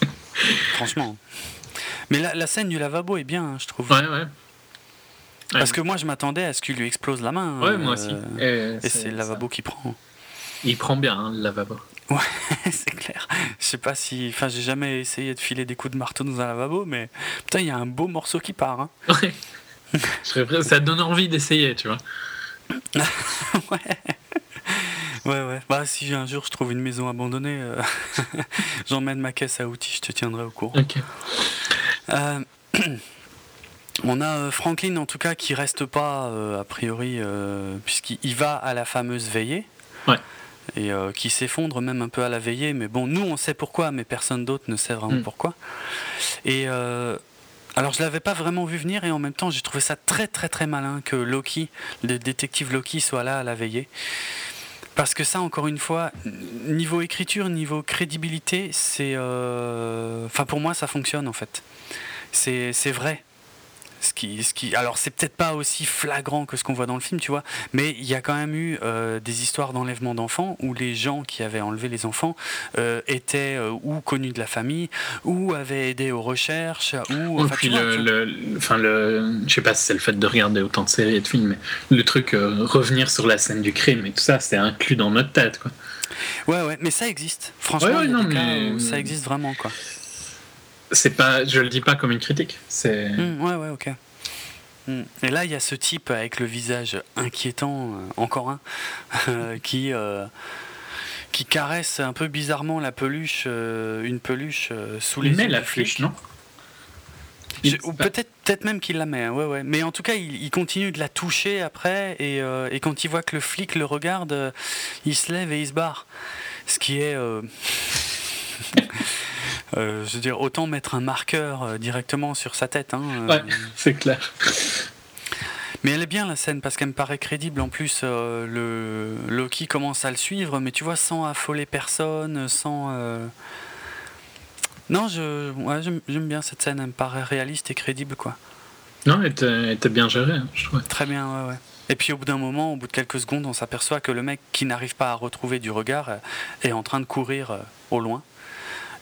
S1: [LAUGHS] Franchement. Mais la, la, scène du lavabo est bien, hein, je trouve.
S2: Ouais, ouais.
S1: Parce que moi, je m'attendais à ce qu'il lui explose la main.
S2: Ouais, moi aussi.
S1: Euh, et, c'est le lavabo qui prend.
S2: Il prend bien, hein, le lavabo.
S1: Ouais, [LAUGHS] c'est clair. Je sais pas si. Enfin, j'ai jamais essayé de filer des coups de marteau dans un lavabo, mais putain, il y a un beau morceau qui part. Hein. [LAUGHS]
S2: Ouais. Ça donne envie d'essayer, tu vois. [LAUGHS]
S1: ouais. Ouais, ouais. Bah, si un jour je trouve une maison abandonnée, euh, j'emmène ma caisse à outils, je te tiendrai au courant.
S2: Ok.
S1: Euh, [CLEARS THROAT] On a Franklin en tout cas qui reste pas a priori puisqu'il va à la fameuse veillée.
S2: Ouais
S1: et qui s'effondre même un peu à la veillée. Mais bon, nous, on sait pourquoi, mais personne d'autre ne sait vraiment mm. pourquoi. Et alors je l'avais pas vraiment vu venir et en même temps j'ai trouvé ça très très très malin que Loki, le détective Loki, soit là à la veillée. Parce que ça, encore une fois, niveau écriture, niveau crédibilité, c'est... Euh, enfin, pour moi, ça fonctionne en fait. C'est vrai. Ce qui, ce qui, alors c'est peut-être pas aussi flagrant que ce qu'on voit dans le film, tu vois, mais il y a quand même eu euh, des histoires d'enlèvement d'enfants où les gens qui avaient enlevé les enfants euh, étaient euh, ou connus de la famille ou avaient aidé aux recherches ou.
S2: Enfin, puis le, enfin le, je sais pas si c'est le fait de regarder autant de séries et de films, mais le truc revenir sur la scène du crime et tout ça, c'est inclus dans notre tête, quoi.
S1: Ouais, ouais, mais ça existe. Franchement, ça existe vraiment, quoi
S2: c'est pas, je le dis pas comme une critique. C'est.
S1: Mmh, ouais, ouais, ok. Mmh. Et là, il y a ce type avec le visage inquiétant, euh, encore un, euh, [LAUGHS] qui euh, qui caresse un peu bizarrement la peluche, une peluche sous les.
S2: Il met la peluche, non?
S1: Ou peut-être peut-être même qu'il la met, hein, ouais, ouais. Mais en tout cas, il, il, continue de la toucher après, et, et, quand il voit que le flic le regarde, il se lève et il se barre. Ce qui est. Euh, [LAUGHS] je veux dire, autant mettre un marqueur euh, directement sur sa tête. Hein,
S2: euh. ouais, c'est clair.
S1: Mais elle est bien la scène parce qu'elle me paraît crédible. En plus, le Loki commence à le suivre, mais tu vois, sans affoler personne, sans. Non, je, ouais, j'aime bien cette scène. Elle me paraît réaliste et crédible, quoi.
S2: Non, elle était, bien gérée, hein, je trouve.
S1: Très bien, ouais, ouais. Et puis au bout d'un moment, au bout de quelques secondes, on s'aperçoit que le mec qui n'arrive pas à retrouver du regard est en train de courir au loin.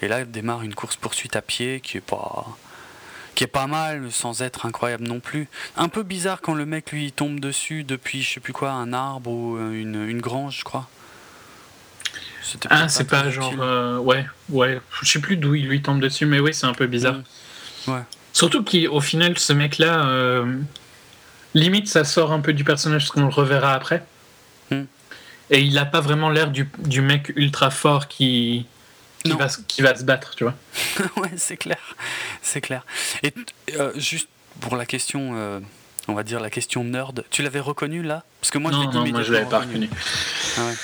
S1: Et là, démarre une course-poursuite à pied qui est pas qui est pas mal sans être incroyable non plus. Un peu bizarre quand le mec lui tombe dessus depuis je sais plus quoi, un arbre ou une, une grange, je crois.
S2: Ah, c'est pas, genre. Euh, ouais, ouais. Je sais plus d'où il lui tombe dessus, mais oui, c'est un peu bizarre.
S1: Ouais.
S2: Surtout qu'au final, ce mec-là, euh, limite, ça sort un peu du personnage, ce qu'on le reverra après. Hmm. Et il a pas vraiment l'air du, du, mec ultra fort qui, qui va, qui va se battre, tu vois. [LAUGHS]
S1: ouais, c'est clair, c'est clair. Et euh, juste pour la question, euh, on va dire la question nerd, tu l'avais reconnu là?
S2: Parce que moi, non, je non, moi je l'avais pas reconnu.
S1: Ah ouais.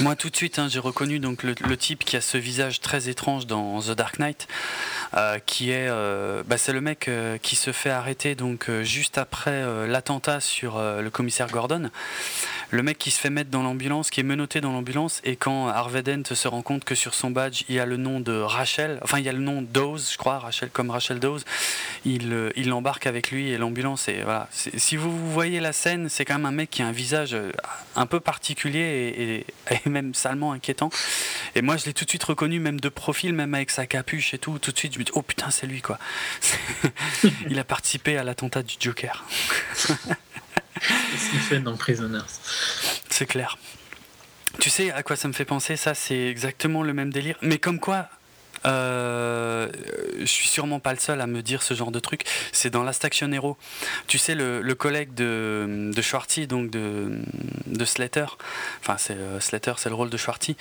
S1: Moi, tout de suite, hein, j'ai reconnu donc le, type qui a ce visage très étrange dans The Dark Knight, euh, qui est, euh, bah, c'est le mec euh, qui se fait arrêter donc juste après l'attentat sur le commissaire Gordon. Le mec qui se fait mettre dans l'ambulance, qui est menotté dans l'ambulance, et quand Harvey Dent se rend compte que sur son badge il y a le nom de Rachel, enfin il y a le nom Dawes, je crois, Rachel comme Rachel Dawes, il l'embarque avec lui et l'ambulance. Et voilà, si vous voyez la scène, c'est quand même un mec qui a un visage un peu particulier et [LAUGHS] même salement inquiétant. Et moi, je l'ai tout de suite reconnu, même de profil, même avec sa capuche et tout. Tout de suite, je me dis, oh putain, c'est lui, quoi. [LAUGHS] Il a participé à l'attentat du Joker.
S2: ce qu'il fait dans Prisoners?
S1: C'est clair. Tu sais à quoi ça me fait penser? Ça, c'est exactement le même délire. Mais comme quoi, euh, je suis sûrement pas le seul à me dire ce genre de truc. C'est dans Last Action Hero. Tu sais, le, collègue de, de Schwarty, donc de, de Slater. Enfin, c'est euh, Slater, c'est le rôle de Schwarty.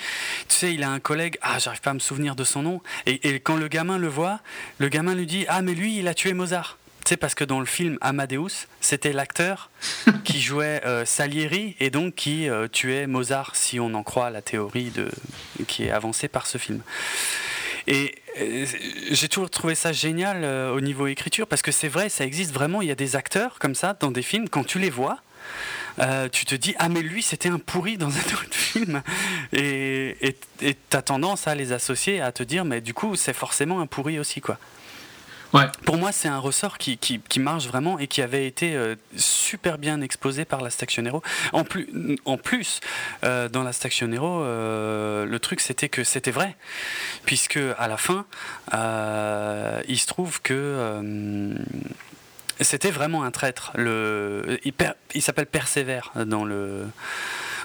S1: Tu sais, il a un collègue. Ah, j'arrive pas à me souvenir de son nom. Et, et, quand le gamin le voit, le gamin lui dit Ah, mais lui, il a tué Mozart. Tu sais, parce que dans le film Amadeus, c'était l'acteur [LAUGHS] qui jouait euh, Salieri et donc qui euh, tuait Mozart, si on en croit la théorie de, qui est avancée par ce film. Et euh, j'ai toujours trouvé ça génial euh, au niveau écriture parce que c'est vrai, ça existe vraiment. Il y a des acteurs comme ça dans des films, quand tu les vois, euh, tu te dis ah mais lui c'était un pourri dans un autre [LAUGHS] film et tu as tendance à les associer à te dire mais du coup c'est forcément un pourri aussi quoi. Pour moi, c'est un ressort qui, marche vraiment et qui avait été euh, super bien exposé par la Stactionero. En plus, en plus euh, dans la Stactionero, euh, le truc c'était que c'était vrai, puisque à la fin, il se trouve que c'était vraiment un traître. Le, il, il s'appelle Persévère dans le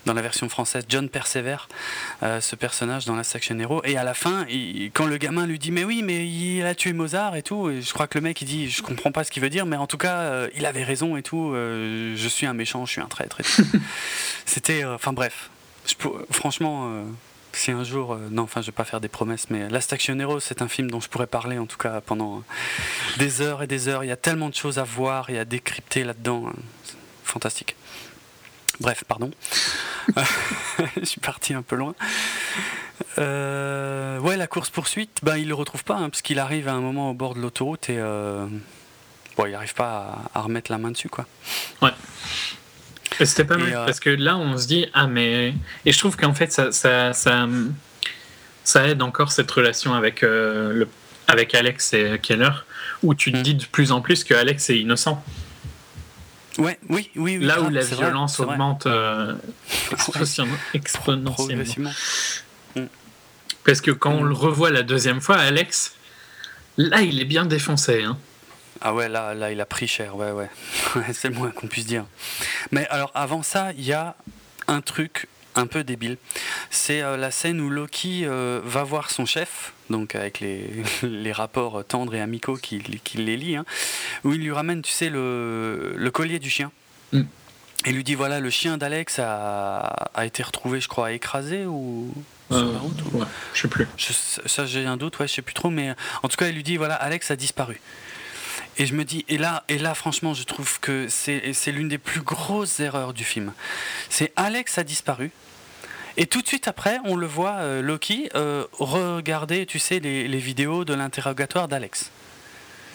S1: dans la version française, John Persévère, euh, ce personnage dans la Section Hero. Et à la fin, quand le gamin lui dit Mais oui, mais il a tué Mozart et tout, et je crois que le mec il dit Je comprends pas ce qu'il veut dire, mais en tout cas, euh, il avait raison et tout, euh, je suis un méchant, je suis un traître. [LAUGHS] C'était. Enfin bref, franchement, si un jour, euh, non, enfin, je vais pas faire des promesses, mais La Hero, c'est un film dont je pourrais parler en tout cas pendant des heures et des heures. Il y a tellement de choses à voir et à décrypter là-dedans. Hein. Fantastique. Bref, pardon. [LAUGHS] je suis parti un peu loin. Euh, ouais, la course poursuite, ben il le retrouve pas, hein, parce qu'il arrive à un moment au bord de l'autoroute et euh, bon, il arrive pas à, remettre la main dessus, quoi.
S2: Ouais. C'était pas mal parce que là, on se dit ah mais et je trouve qu'en fait ça, ça, ça, aide encore cette relation avec le avec Alex et Keller où tu te mm. dis de plus en plus que Alex est innocent.
S1: Ouais, oui, oui,
S2: Là où la violence augmente euh, [LAUGHS] exponentiellement. Mm. Parce que quand on le revoit la deuxième fois, Alex, là, il est bien défoncé. Hein.
S1: Ah ouais, là, là, il a pris cher, ouais, [LAUGHS] ouais. C'est le moins qu'on puisse dire. Mais alors, avant ça, il y a un truc un peu débile. C'est euh, la scène où Loki euh, va voir son chef, donc avec les, [LAUGHS] les rapports tendres et amicaux qu'il les lit, hein, où il lui ramène, tu sais, le, le collier du chien. Mm. Et lui dit voilà, le chien d'Alex a, a, été retrouvé, je crois, écrasé ou
S2: sur la euh, route ouais, Je sais plus.
S1: ça, j'ai un doute, ouais, je sais plus trop, mais en tout cas, il lui dit voilà, Alex a disparu. Et je me dis, et là, et là franchement, je trouve que c'est l'une des plus grosses erreurs du film. C'est Alex a disparu. Et tout de suite après, on le voit, euh, Loki, euh, regarder, tu sais, les, les vidéos de l'interrogatoire d'Alex.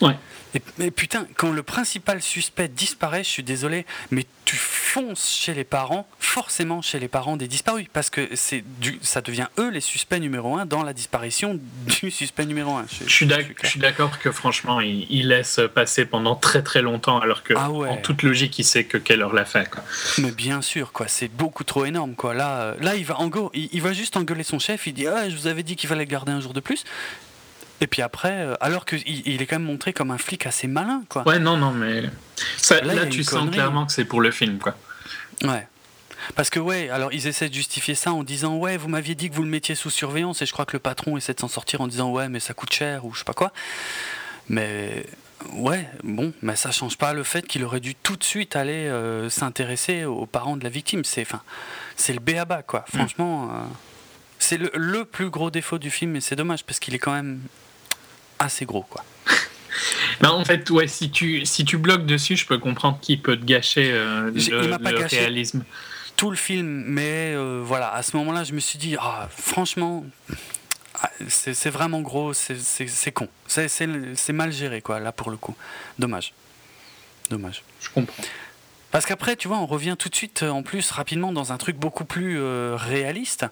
S2: Ouais.
S1: Et, mais putain, quand le principal suspect disparaît, je suis désolé, mais tu fonces chez les parents, forcément chez les parents des disparus, parce que c'est du, ça devient eux les suspects numéro un dans la disparition [LAUGHS] du suspect numéro un.
S2: Je, je suis d'accord que franchement, il, laisse passer pendant très très longtemps, alors que ah en toute logique, il sait que quelle heure l'a fait. Quoi.
S1: Mais bien sûr, quoi, c'est beaucoup trop énorme, quoi. Là, euh, là, il va en go, il, va juste engueuler son chef. Il dit, ah, je vous avais dit qu'il fallait garder un jour de plus. Et puis après, euh, alors qu'il il est quand même montré comme un flic assez malin, quoi.
S2: Ouais, non, non, mais là, tu sens clairement que c'est pour le film, quoi.
S1: Ouais. Parce que ouais, alors ils essaient de justifier ça en disant ouais, vous m'aviez dit que vous le mettiez sous surveillance et je crois que le patron essaie de s'en sortir en disant ouais, mais ça coûte cher ou je sais pas quoi. Mais ouais, bon, mais ça change pas le fait qu'il aurait dû tout de suite aller euh, s'intéresser aux parents de la victime. C'est enfin, c'est le béaba quoi. Mm. Franchement, euh, c'est le, le, plus gros défaut du film et c'est dommage parce qu'il est quand même assez gros, quoi. [LAUGHS]
S2: Ben, en fait, ouais, si tu, si tu bloques dessus, je peux comprendre qu'il peut te gâcher euh, le, réalisme.
S1: Tout le film, mais euh, voilà, à ce moment-là, je me suis dit, ah, franchement, ah, c'est vraiment gros, c'est con. C'est mal géré, quoi, là, pour le coup. Dommage. Dommage.
S2: Je comprends.
S1: Parce qu'après, tu vois, on revient tout de suite, en plus, rapidement, dans un truc beaucoup plus euh, réaliste,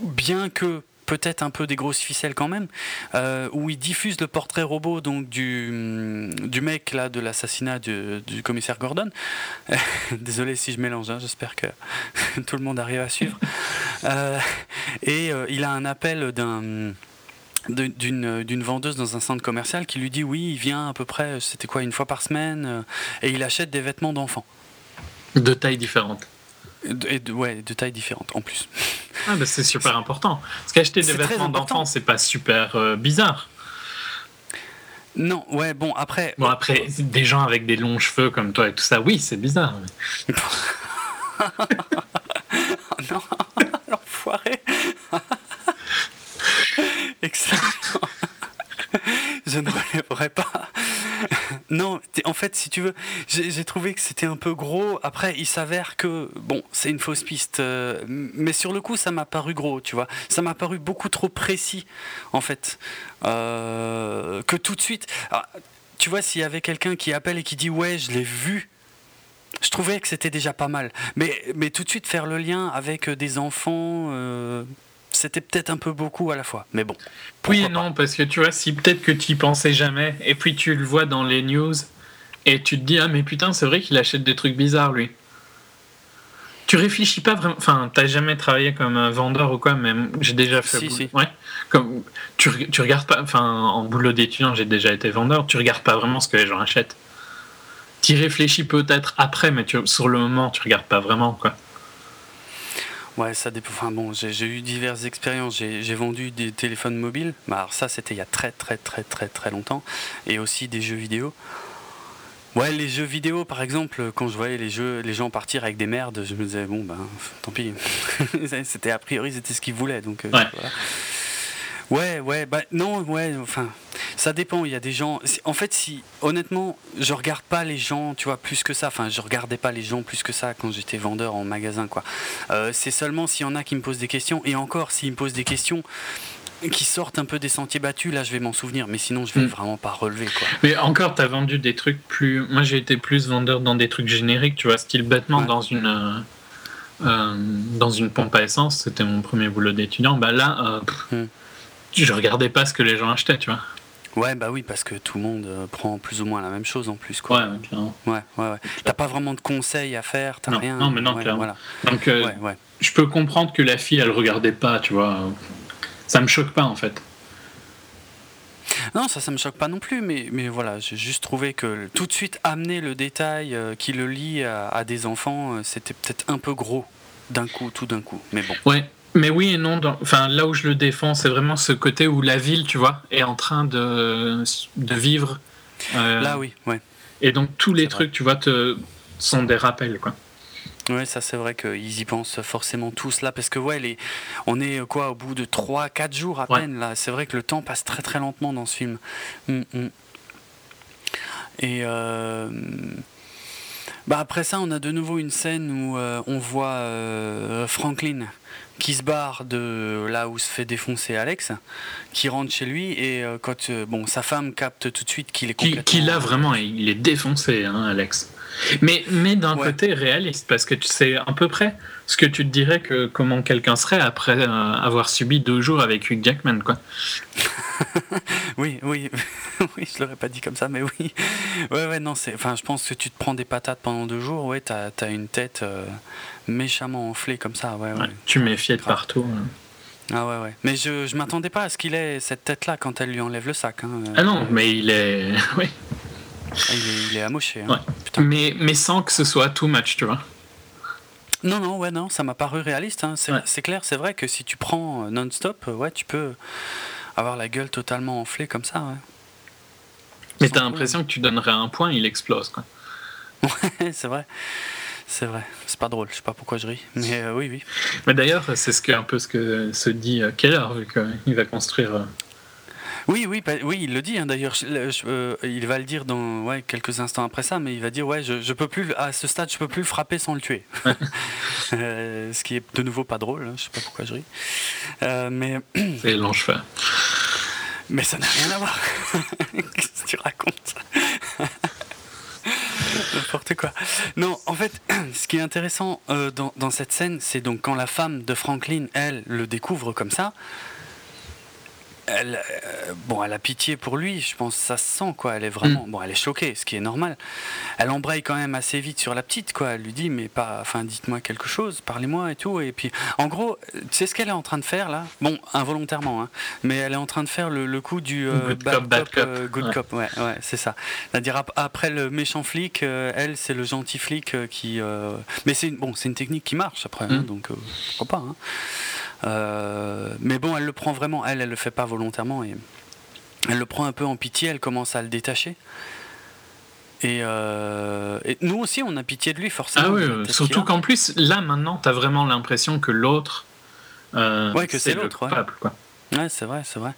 S1: bien que peut-être un peu des grosses ficelles quand même, euh, où il diffuse le portrait robot donc du, du mec là de l'assassinat du, commissaire Gordon. [LAUGHS] Désolé si je mélange, hein, j'espère que [LAUGHS] tout le monde arrive à suivre. [LAUGHS] Euh, et euh, il a un appel d'un d'une vendeuse dans un centre commercial qui lui dit oui, il vient à peu près, c'était quoi, une fois par semaine, et il achète des vêtements d'enfants.
S2: De tailles différentes.
S1: Et de, ouais, de tailles différentes en plus.
S2: Ah, bah c'est super important. Parce qu'acheter des vêtements d'enfants, c'est pas super euh, bizarre.
S1: Non, ouais, bon, après.
S2: Bon, après, des gens avec des longs cheveux comme toi et tout ça, oui, c'est bizarre. [LAUGHS]
S1: non, [LAUGHS] l'enfoiré. [LAUGHS] Excellent. Je ne relèverai pas non, en fait, si tu veux, j'ai trouvé que c'était un peu gros. Après, il s'avère que, bon, c'est une fausse piste. Euh, mais sur le coup, ça m'a paru gros, tu vois. Ça m'a paru beaucoup trop précis, en fait. Euh, que tout de suite. Ah, tu vois, s'il y avait quelqu'un qui appelle et qui dit Ouais, je l'ai vu. Je trouvais que c'était déjà pas mal. Mais, tout de suite, faire le lien avec des enfants. Euh, c'était peut-être un peu beaucoup à la fois, mais bon.
S2: Oui et non, parce que tu vois, si peut-être que tu y pensais jamais, et puis tu le vois dans les news, et tu te dis, ah mais putain, c'est vrai qu'il achète des trucs bizarres, lui. Tu réfléchis pas vraiment, enfin, t'as jamais travaillé comme un vendeur ou quoi, mais j'ai déjà fait.
S1: Si, si.
S2: Ouais. Comme, tu, tu regardes pas, enfin, en boulot d'étudiant, j'ai déjà été vendeur, tu regardes pas vraiment ce que les gens achètent. Tu réfléchis peut-être après, mais tu, sur le moment, tu regardes pas vraiment, quoi.
S1: Ouais, ça dépend. Enfin bon, j'ai eu diverses expériences. J'ai vendu des téléphones mobiles. Bah, alors ça, c'était il y a très très très très très longtemps. Et aussi des jeux vidéo. Ouais, les jeux vidéo, par exemple, quand je voyais les jeux, les gens partir avec des merdes, je me disais bon ben, tant pis. [LAUGHS] c'était a priori c'était ce qu'ils voulaient, donc. Euh. Ouais, ouais, bah non, ouais, enfin, ça dépend. Il y a des gens. En fait, si honnêtement, je regarde pas les gens, tu vois, plus que ça. Enfin, je regardais pas les gens plus que ça quand j'étais vendeur en magasin, quoi. Euh, c'est seulement s'il y en a qui me posent des questions, et encore, s'ils me posent des questions, qui sortent un peu des sentiers battus, là je vais m'en souvenir, mais sinon je vais hmm. vraiment pas relever quoi.
S2: Mais encore, tu as vendu des trucs plus. Moi j'ai été plus vendeur dans des trucs génériques, tu vois, style bêtement dans une. Euh, euh, dans une pompe à essence, c'était mon premier boulot d'étudiant. Bah là, euh, hmm. Je regardais pas ce que les gens achetaient, tu vois.
S1: Ouais, bah oui, parce que tout le monde prend plus ou moins la même chose en plus. Quoi. Ouais, clairement. Ouais, ouais, ouais. T'as pas vraiment de conseils à faire, t'as rien.
S2: Non, mais non, clairement. Voilà. Donc, je peux comprendre que la fille, elle regardait pas, tu vois ça me choque pas en fait.
S1: Non, ça, ça me choque pas non plus, mais, mais voilà, j'ai juste trouvé que tout de suite amener le détail euh, qui le lie à, des enfants, euh, c'était peut-être un peu gros d'un coup, tout d'un coup. Mais bon.
S2: Ouais, mais oui et non. Enfin, là où je le défends, c'est vraiment ce côté où la ville, tu vois, est en train de, de vivre.
S1: Euh, là, oui, ouais.
S2: Et donc tous les trucs, tu vois, te, sont des rappels, quoi.
S1: Oui, ça c'est vrai qu'ils y pensent forcément tous là, parce que ouais, les... on est quoi au bout de 3-4 jours à peine là. C'est vrai que le temps passe très très lentement dans ce film. Hum, hum. Et euh... bah après ça, on a de nouveau une scène où euh, on voit euh, Franklin qui se barre de là où se fait défoncer Alex, qui rentre chez lui et euh, quand bon sa femme capte tout de suite qu'il est complètement...
S2: Qui, qui vraiment, il est défoncé, hein, Alex. Mais, mais d'un côté réaliste, parce que tu sais à peu près ce que tu te dirais que comment quelqu'un serait après euh, avoir subi deux jours avec Hugh Jackman, quoi. [LAUGHS]
S1: oui, oui, [LAUGHS] oui, je l'aurais pas dit comme ça, mais oui. Ouais, ouais, non, c'est. Enfin, je pense que tu te prends des patates pendant deux jours, ouais, t'as as une tête euh, méchamment enflée comme ça, ouais, ouais.
S2: tu méfies de partout. Hein.
S1: Ah ouais, ouais. Mais je, je m'attendais pas à ce qu'il ait cette tête-là quand elle lui enlève le sac. Hein.
S2: Ah non, mais il est. [LAUGHS] oui.
S1: Ah, il, est, amoché.
S2: Hein. Mais, mais sans que ce soit too much, tu vois.
S1: Non, non, ouais, non, ça m'a paru réaliste. Hein. C'est clair, c'est vrai que si tu prends euh, non-stop, euh, ouais, tu peux avoir la gueule totalement enflée comme ça. Ouais.
S2: Mais t'as l'impression que tu donnerais un point, il explose, quoi.
S1: Ouais, c'est vrai. C'est vrai. C'est pas drôle. Je sais pas pourquoi je ris. Mais euh, oui, oui.
S2: Mais d'ailleurs, c'est ce que, un peu ce que se dit Keller, vu qu'il va construire
S1: oui, oui, oui, il le dit hein, d'ailleurs. Euh, il va le dire dans ouais, quelques instants après ça, mais il va dire ouais, je, je peux plus à ce stade, je peux plus le frapper sans le tuer. [LAUGHS] Euh, ce qui est de nouveau pas drôle. Hein, je sais pas pourquoi je ris. Euh, mais [CLEARS THROAT]
S2: c'est l'enfer.
S1: Mais ça n'a rien à voir. [LAUGHS] Qu'est-ce que tu racontes? [LAUGHS] N'importe quoi. Non, en fait, [CLEARS THROAT] ce qui est intéressant dans, dans, cette scène, c'est donc quand la femme de Franklin, elle, le découvre comme ça, elle, euh, bon, elle a pitié pour lui, je pense, ça se sent, quoi. Elle est vraiment, mm. bon, elle est choquée, ce qui est normal. Elle embraye quand même assez vite sur la petite, quoi. Elle lui dit, mais pas, enfin, dites-moi quelque chose, parlez-moi et tout. Et puis, en gros, tu sais ce qu'elle est en train de faire là? Bon, involontairement, hein, mais elle est en train de faire le, coup du
S2: euh, good bad cop, bad cop,
S1: euh, good cop, ouais, ouais, c'est ça. C'est-à-dire après le méchant flic, elle, c'est le gentil flic qui. Mais c'est bon, c'est une technique qui marche après, hein, mm. donc pourquoi pas. Hein. Euh, mais bon, elle le prend vraiment, elle, elle le fait pas volontairement et elle le prend un peu en pitié, elle commence à le détacher. Et, euh, nous aussi, on a pitié de lui, forcément.
S2: Ah oui, euh, surtout qu'en plus, là, maintenant, tu as vraiment l'impression que l'autre.
S1: ouais, que c'est l'autre, ouais. Ouais, c'est vrai, c'est vrai.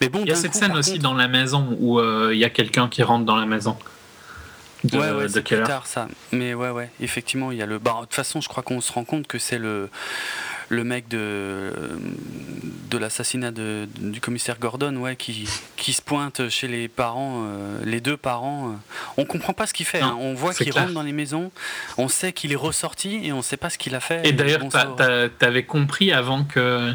S2: Mais bon, il y a cette scène aussi dans la maison où il y a quelqu'un qui rentre dans la maison.
S1: De, ouais, ouais, c'est plus tard ça. Mais ouais, ouais, effectivement, il y a le. Bah, de toute façon, je crois qu'on se rend compte que c'est le le mec de, de l'assassinat du commissaire Gordon, ouais, qui, qui se pointe chez les parents, euh, les deux parents. on comprend pas ce qu'il fait. Hein. On voit qu'il rentre dans les maisons, on sait qu'il est ressorti et on sait pas ce qu'il a fait.
S2: Et d'ailleurs, tu avais compris avant que.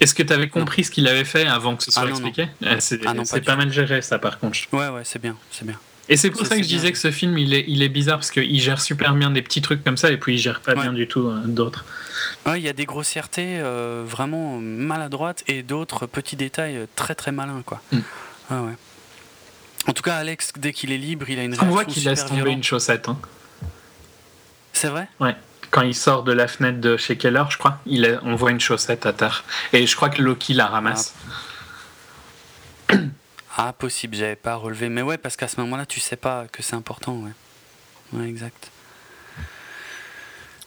S2: Est-ce que tu avais compris ce qu'il avait fait avant que ce soit ah, expliqué? Ah, C'est ah, pas, mal géré, ça, par contre.
S1: Ouais, ouais, c'est bien, c'est bien.
S2: Et c'est pour ça que je disais que ce film, il est, il est bizarre parce qu'il gère super bien des petits trucs comme ça et puis il gère pas bien du tout euh, d'autres.
S1: Il y a des grossièretés euh, vraiment maladroites et d'autres petits détails très très malins. Quoi. Mm. ouais. En tout cas, Alex, dès qu'il est libre, il a une
S2: On voit qu'il laisse tomber une chaussette. Hein.
S1: C'est vrai?
S2: Ouais. Quand il sort de la fenêtre de chez Keller, je crois, il on voit une chaussette à terre. Et je crois que Loki la ramasse.
S1: Ah, Ah, possible, j'avais pas relevé. Mais ouais, parce qu'à ce moment-là, tu sais pas que c'est important, ouais. Ouais, exact.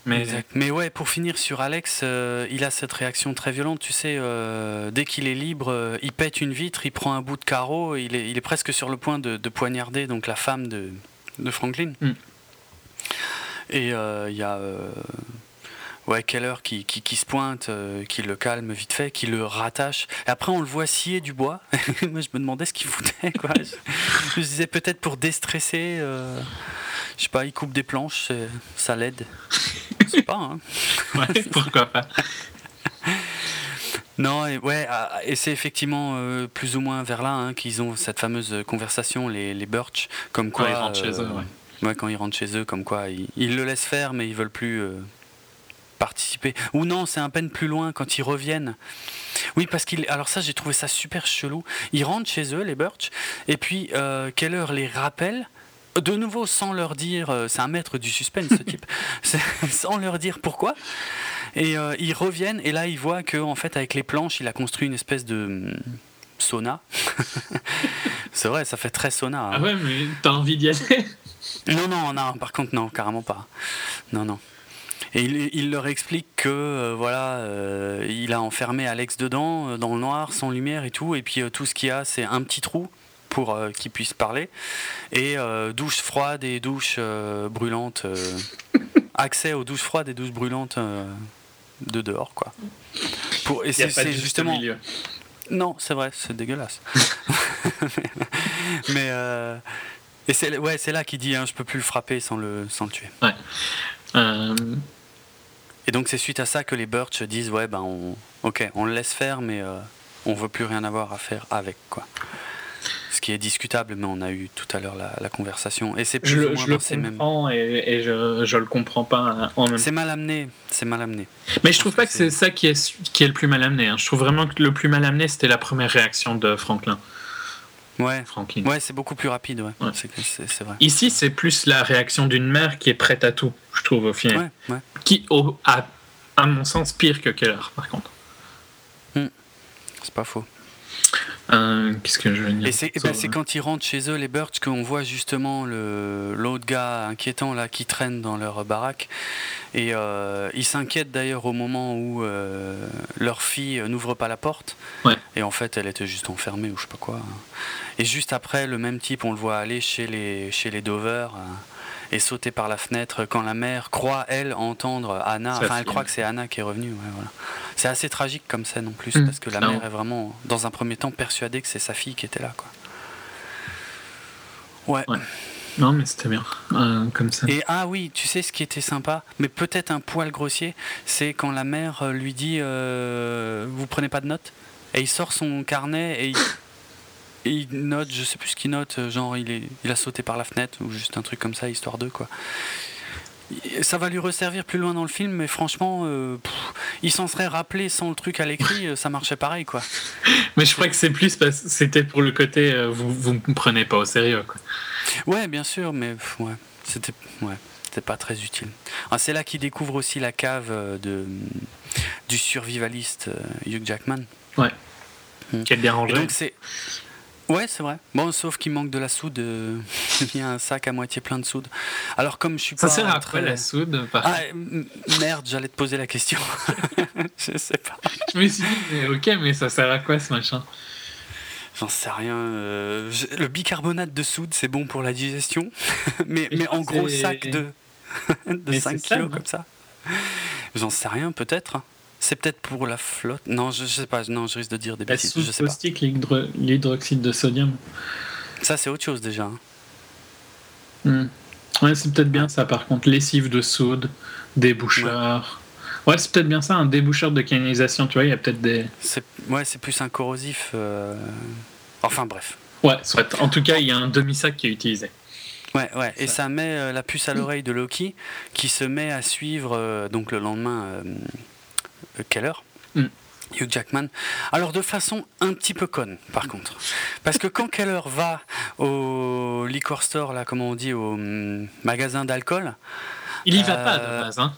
S1: Mais, Mais ouais, pour finir sur Alex, euh, il a cette réaction très violente, tu sais, euh, dès qu'il est libre, euh, il pète une vitre, il prend un bout de carreau, il est, il est presque sur le point de, poignarder donc la femme de, de Franklin. Mm. Et il y a ouais, Keller qui, qui, qui se pointe, qui le calme vite fait, qui le rattache. Et après, on le voit scier du bois. [LAUGHS] Moi, je me demandais ce qu'il foutait. Quoi. Je, je, me disais peut-être pour déstresser je sais pas, il coupe des planches, ça l'aide. Je sais pas, hein. [LAUGHS]
S2: Ouais, pourquoi pas. [LAUGHS]
S1: Non, et, ouais, ah, et c'est effectivement euh, plus ou moins vers là hein, qu'ils ont cette fameuse conversation, les, les Birch, comme quoi.
S2: Quand ils rentrent chez eux,
S1: euh, ouais. quand ils rentrent chez eux, comme quoi ils, le laissent faire, mais ils veulent plus euh, participer. Ou non, c'est un peine plus loin quand ils reviennent. Oui, parce qu'il. Alors ça, j'ai trouvé ça super chelou. Ils rentrent chez eux, les Birch, et puis Keller les rappelle de nouveau sans leur dire, euh, c'est un maître du suspense ce type, [LAUGHS] sans leur dire pourquoi. Et euh, ils reviennent et là ils voient que en fait avec les planches il a construit une espèce de hum, sauna. [LAUGHS] c'est vrai, ça fait très sauna.
S2: Hein. Ah ouais, mais t'as envie d'y aller?
S1: Non, non, non, par contre non, carrément pas. Non, non. Et il, leur explique que euh, voilà, il a enfermé Alex dedans, dans le noir, sans lumière et tout, et puis tout ce qu'il y a, c'est un petit trou pour euh, qu'ils puissent parler. Et euh, douche froide et douche euh, brûlante. accès aux douches froides et douches brûlantes de dehors, quoi.
S2: Pour, et c'est justement.
S1: Non, c'est vrai, c'est dégueulasse. [LAUGHS] mais et c'est ouais, c'est là qu'il dit, hein, je peux plus le frapper sans le sans le tuer.
S2: Ouais.
S1: Et donc c'est suite à ça que les Birch disent, ouais, ben on, ok, on le laisse faire, mais on veut plus rien avoir à faire avec, quoi ce qui est discutable, mais on a eu tout à l'heure la, conversation. Et c'est
S2: plus je, je le comprends et, je, je le comprends pas en même
S1: C'est mal amené, c'est mal amené.
S2: Mais je trouve pas que c'est ça qui est, qui est le plus mal amené. Hein. Je trouve vraiment que le plus mal amené, c'était la première réaction de Franklin.
S1: Ouais. Ouais, c'est beaucoup plus rapide, ouais. C'est vrai.
S2: Ici, c'est plus la réaction d'une mère qui est prête à tout, je trouve, au final. Qui, au, à, à mon sens, pire que Keller, par contre.
S1: Hmm. C'est pas faux.
S2: Euh, qu'est-ce que je veux dire
S1: Et c'est ben, quand ils rentrent chez eux, les Birch, qu'on voit justement l'autre gars inquiétant là qui traîne dans leur baraque. Et euh, ils s'inquiètent d'ailleurs au moment où euh, leur fille n'ouvre pas la porte. Et en fait, elle était juste enfermée ou je sais pas quoi. Et juste après, le même type, on le voit aller chez les, chez les Dover et sauter par la fenêtre quand la mère croit, elle, entendre Anna. Enfin, elle croit que c'est Anna qui est revenue. voilà. C'est assez tragique comme scène en plus, mm. parce que la mère est vraiment, dans un premier temps, persuadée que c'est sa fille qui était là. Quoi. Ouais.
S2: Non, mais c'était bien, euh, comme ça.
S1: Et ah oui, tu sais ce qui était sympa, mais peut-être un poil grossier, c'est quand la mère euh, lui dit euh, Vous prenez pas de notes? Et il sort son carnet et il et il note, je sais plus ce qu'il note, euh, genre il, est, il a sauté par la fenêtre ou juste un truc comme ça, histoire de quoi. Ça va lui resservir plus loin dans le film, mais franchement, euh, il s'en serait rappelé sans le truc à l'écrit, euh, ça marchait pareil quoi. [LAUGHS]
S2: Mais je crois que c'est plus parce que c'était pour le côté vous, vous me prenez pas au sérieux quoi.
S1: Ouais, bien sûr, mais ouais, c'était ouais, c'était pas très utile. Ah, c'est là qu'il découvre aussi la cave de, du survivaliste Hugh Jackman.
S2: Ouais. Hmm. Qui est bien rangé.
S1: donc c'est Ouais, c'est vrai. Bon, sauf qu'il manque de la soude. Euh, [LAUGHS] il y a un sac à moitié plein de soude. Alors, comme je suis
S2: pas. Ça sert à quoi la soude
S1: ah, Merde, j'allais te poser la question. [LAUGHS] je sais pas.
S2: Je me suis dit, mais ok, mais ça sert à quoi ce machin?
S1: J'en sais rien. Euh, le bicarbonate de soude, c'est bon pour la digestion. [LAUGHS] mais, mais en gros sac de, de 5 kilos comme ça. J'en sais rien, peut-être. C'est peut-être pour la flotte. Non, je, sais pas. Non, je risque de dire des bêtises. Je sais
S2: pas. l'hydroxyde de sodium.
S1: Ça, c'est autre chose déjà.
S2: Hmm. Ouais, c'est peut-être bien ça. Par contre, lessive de soude, déboucheur. Ouais, c'est peut-être bien ça, un déboucheur de canalisation. Tu vois, il y a peut-être des.
S1: Ouais, c'est plus un corrosif. Euh, enfin, bref.
S2: Ouais, soit. En tout cas, il y a un demi-sac qui est utilisé.
S1: Ouais, ouais. Et ça met euh, la puce à l'oreille de Loki qui se met à suivre euh, donc le lendemain Keller. Mm. Hugh Jackman. Alors de façon un petit peu conne, par contre. Parce que quand Keller va au liquor store, là, comment on dit, au mm, magasin d'alcool...
S2: Il y va pas de euh, base, hein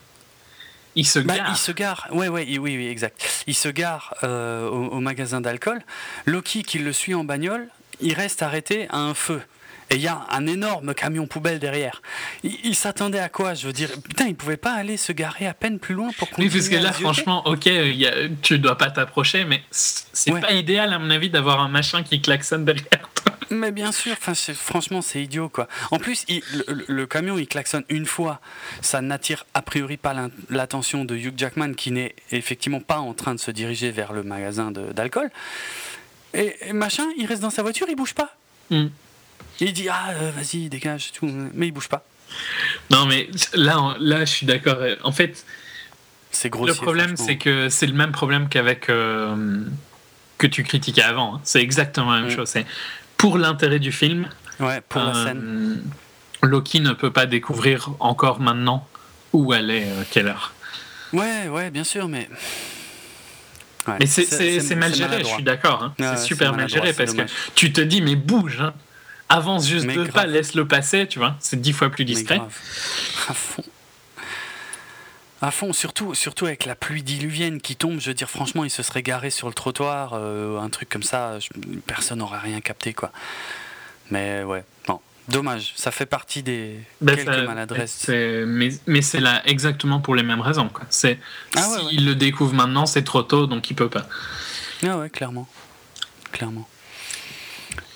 S2: il se bah, gare.
S1: il se gare, ouais, ouais, oui, oui, exact. Il se gare euh, au, magasin d'alcool. Loki, qui le suit en bagnole, il reste arrêté à un feu. Et il y a un énorme camion poubelle derrière. Il, s'attendait à quoi Je veux dire, putain, il pouvait pas aller se garer à peine plus loin pour continuer.
S2: Oui, parce que là, franchement, ok, y a, tu dois pas t'approcher, mais c'est pas idéal, à mon avis, d'avoir un machin qui klaxonne derrière toi.
S1: Mais bien sûr, franchement, c'est idiot, quoi. En plus, le, camion, il klaxonne une fois. Ça n'attire a priori pas l'attention de Hugh Jackman, qui n'est effectivement pas en train de se diriger vers le magasin d'alcool. Et, machin, il reste dans sa voiture, il bouge pas. Hmm. Il dit ah euh, vas-y dégage tout, mais il bouge pas.
S2: Non mais là là je suis d'accord. En fait,
S1: c'est
S2: Le problème c'est que c'est le même problème qu'avec euh, que tu critiquais avant. C'est exactement la même mm. chose. C'est pour l'intérêt du film.
S1: Ouais, pour la scène.
S2: Euh, Loki ne peut pas découvrir encore maintenant où elle est, quelle heure.
S1: Ouais, ouais, bien sûr, mais.
S2: mais c'est mal géré, je suis d'accord. Hein. c'est super mal géré parce que tu te dis, mais bouge, hein avance juste deux pas, laisse-le passer, tu vois. C'est dix fois plus discret.
S1: À fond. À fond, surtout, surtout avec la pluie diluvienne qui tombe, je veux dire, franchement, il se serait garé sur le trottoir, euh, un truc comme ça, personne n'aurait rien capté, quoi. Mais ouais, bon, dommage, ça fait partie des ben, quelques maladresses.
S2: Mais, mais c'est là exactement pour les mêmes raisons, quoi. C'est, ah s'il le découvre maintenant, c'est trop tôt, donc il peut pas.
S1: Ah ouais, clairement. Clairement.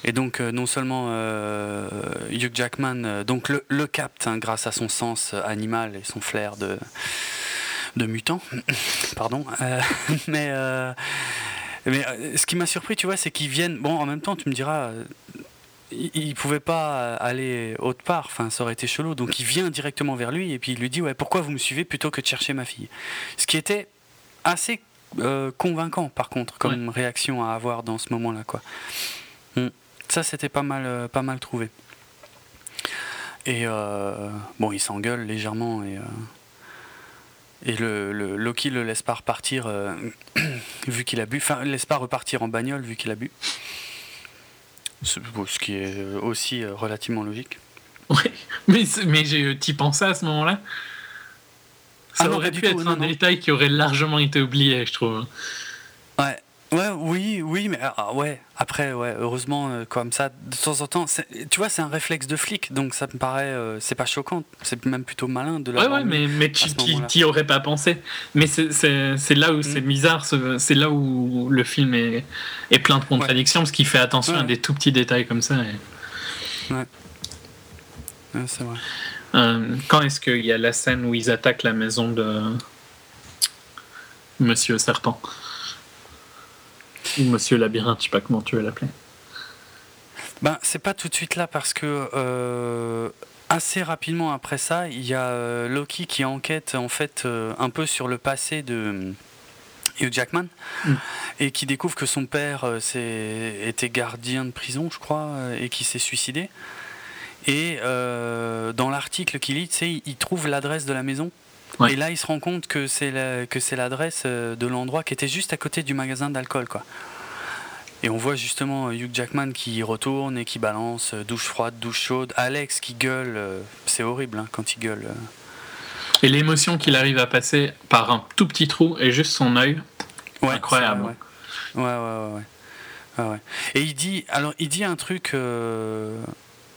S1: Et donc, euh, non seulement euh, Hugh Jackman euh, donc le, le capte hein, grâce à son sens animal et son flair de, de mutant, [LAUGHS] pardon, [LAUGHS] mais, mais ce qui m'a surpris, tu vois, c'est qu'ils viennent. Bon, en même temps, tu me diras, il, ne pouvait pas aller autre part, enfin, ça aurait été chelou. Donc, il vient directement vers lui et puis il lui dit, ouais, pourquoi vous me suivez plutôt que de chercher ma fille? Ce qui était assez convaincant, par contre, comme réaction à avoir dans ce moment-là, quoi. Hmm. Ça, c'était pas mal, euh, pas mal trouvé. Et euh, bon, il s'engueule légèrement et, euh, et le, le, Loki le laisse pas repartir [CLEARS THROAT] vu qu'il a bu. Enfin, laisse pas repartir en bagnole vu qu'il a bu. Ce, qui est aussi relativement logique.
S2: Oui, mais, mais tu pensais à ce moment-là? Ça ah aurait pu être un détail qui aurait largement été oublié, je trouve.
S1: Ouais, oui, oui, mais ah, ouais. Après, ouais, heureusement, euh, comme ça, de temps en temps, tu vois, c'est un réflexe de flic, donc ça me paraît, euh, c'est pas choquant, c'est même plutôt malin de
S2: l'avoir. Ouais, ouais, mais, mais tu n'y aurais pas pensé. Mais c'est là où c'est mm. bizarre, c'est là où le film est, est plein de contradictions, parce qu'il fait attention à des tout petits détails comme ça.
S1: Ouais. ouais c'est vrai.
S2: Euh, quand est-ce qu'il y a la scène où ils attaquent la maison de Monsieur Serpent? Ou Monsieur Labyrinthe, je sais pas comment tu veux l'appeler.
S1: Ben, c'est pas tout de suite là parce que euh, assez rapidement après ça, il y a euh, Loki qui enquête en fait euh, un peu sur le passé de Hugh Jackman mm. et qui découvre que son père était gardien de prison, je crois, et qui s'est suicidé. Et dans l'article qu'il lit, il trouve l'adresse de la maison et là, il se rend compte que c'est l'adresse euh, de l'endroit qui était juste à côté du magasin d'alcool, quoi. Et on voit justement euh, Hugh Jackman qui retourne et qui balance euh, douche froide, douche chaude. Alex qui gueule, c'est horrible hein, quand il gueule.
S2: Et l'émotion qu'il arrive à passer par un tout petit trou et juste son œil, incroyable.
S1: Ouais. Ouais, ouais, ouais, ouais. Et il dit, alors il dit un truc.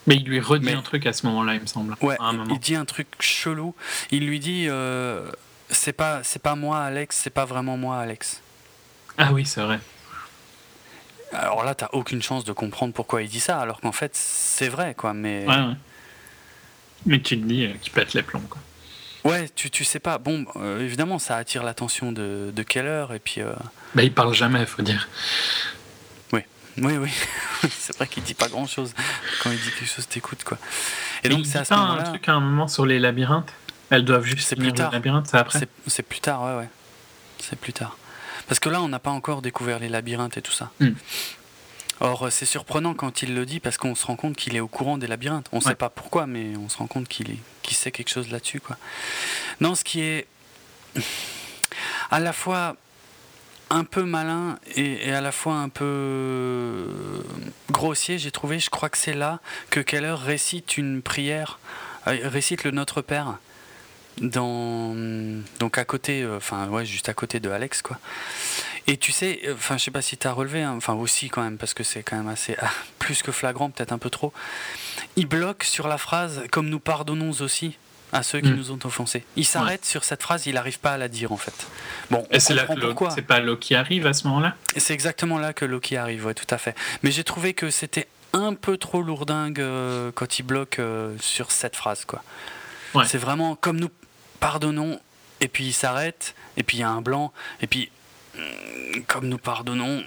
S2: Mais il lui redit un truc à ce moment-là, il me semble.
S1: Ouais, il dit un truc chelou. Il lui dit euh, c'est pas c'est pas moi Alex, c'est pas vraiment moi Alex.
S2: Ah oui, c'est vrai.
S1: Alors là, t'as aucune chance de comprendre pourquoi il dit ça, alors qu'en fait, c'est vrai, quoi. Mais
S2: ouais, ouais. mais tu te dis euh, qu'il pète les plombs, quoi.
S1: Ouais, tu, tu sais pas. Bon, euh, évidemment, ça attire l'attention de, de Keller et puis.
S2: Bah, il parle jamais, faut dire.
S1: Oui, oui. [LAUGHS] c'est vrai qu'il dit pas grand chose. Quand il dit quelque chose, t'écoutes, quoi.
S2: Et donc, c'est à ce moment-là. un truc à un moment sur les labyrinthes? Elles doivent juste
S1: c'est plus tard.
S2: labyrinthes, c'est après?
S1: C'est plus tard, ouais, ouais. C'est plus tard. Parce que là, on n'a pas encore découvert les labyrinthes et tout ça. Hmm. Or, c'est surprenant quand il le dit parce qu'on se rend compte qu'il est au courant des labyrinthes. On ne sait pas pourquoi, mais on se rend compte qu'il qu sait quelque chose là-dessus. quoi. Non, ce qui est à la fois un peu malin et, à la fois un peu grossier, j'ai trouvé. Je crois que c'est là que Keller récite une prière, euh, récite le Notre Père donc à côté, euh, enfin ouais, juste à côté de Alex quoi. Et tu sais, enfin, je sais pas si tu as relevé, hein, enfin aussi quand même, parce que c'est quand même assez [LAUGHS] ah, plus que flagrant, peut-être un peu trop. Il bloque sur la phrase comme nous pardonnons aussi à ceux qui mm. nous ont offensés. Il s'arrête sur cette phrase, il n'arrive pas à la dire en fait.
S2: Bon, et c'est là que c'est pas Loki arrive à ce moment-là?
S1: C'est exactement là que Loki arrive, ouais, tout à fait. Mais j'ai trouvé que c'était un peu trop lourdingue euh, quand il bloque euh, sur cette phrase, quoi. C'est vraiment comme nous pardonnons, et puis il s'arrête, et puis il y a un blanc, et puis mm, comme nous pardonnons,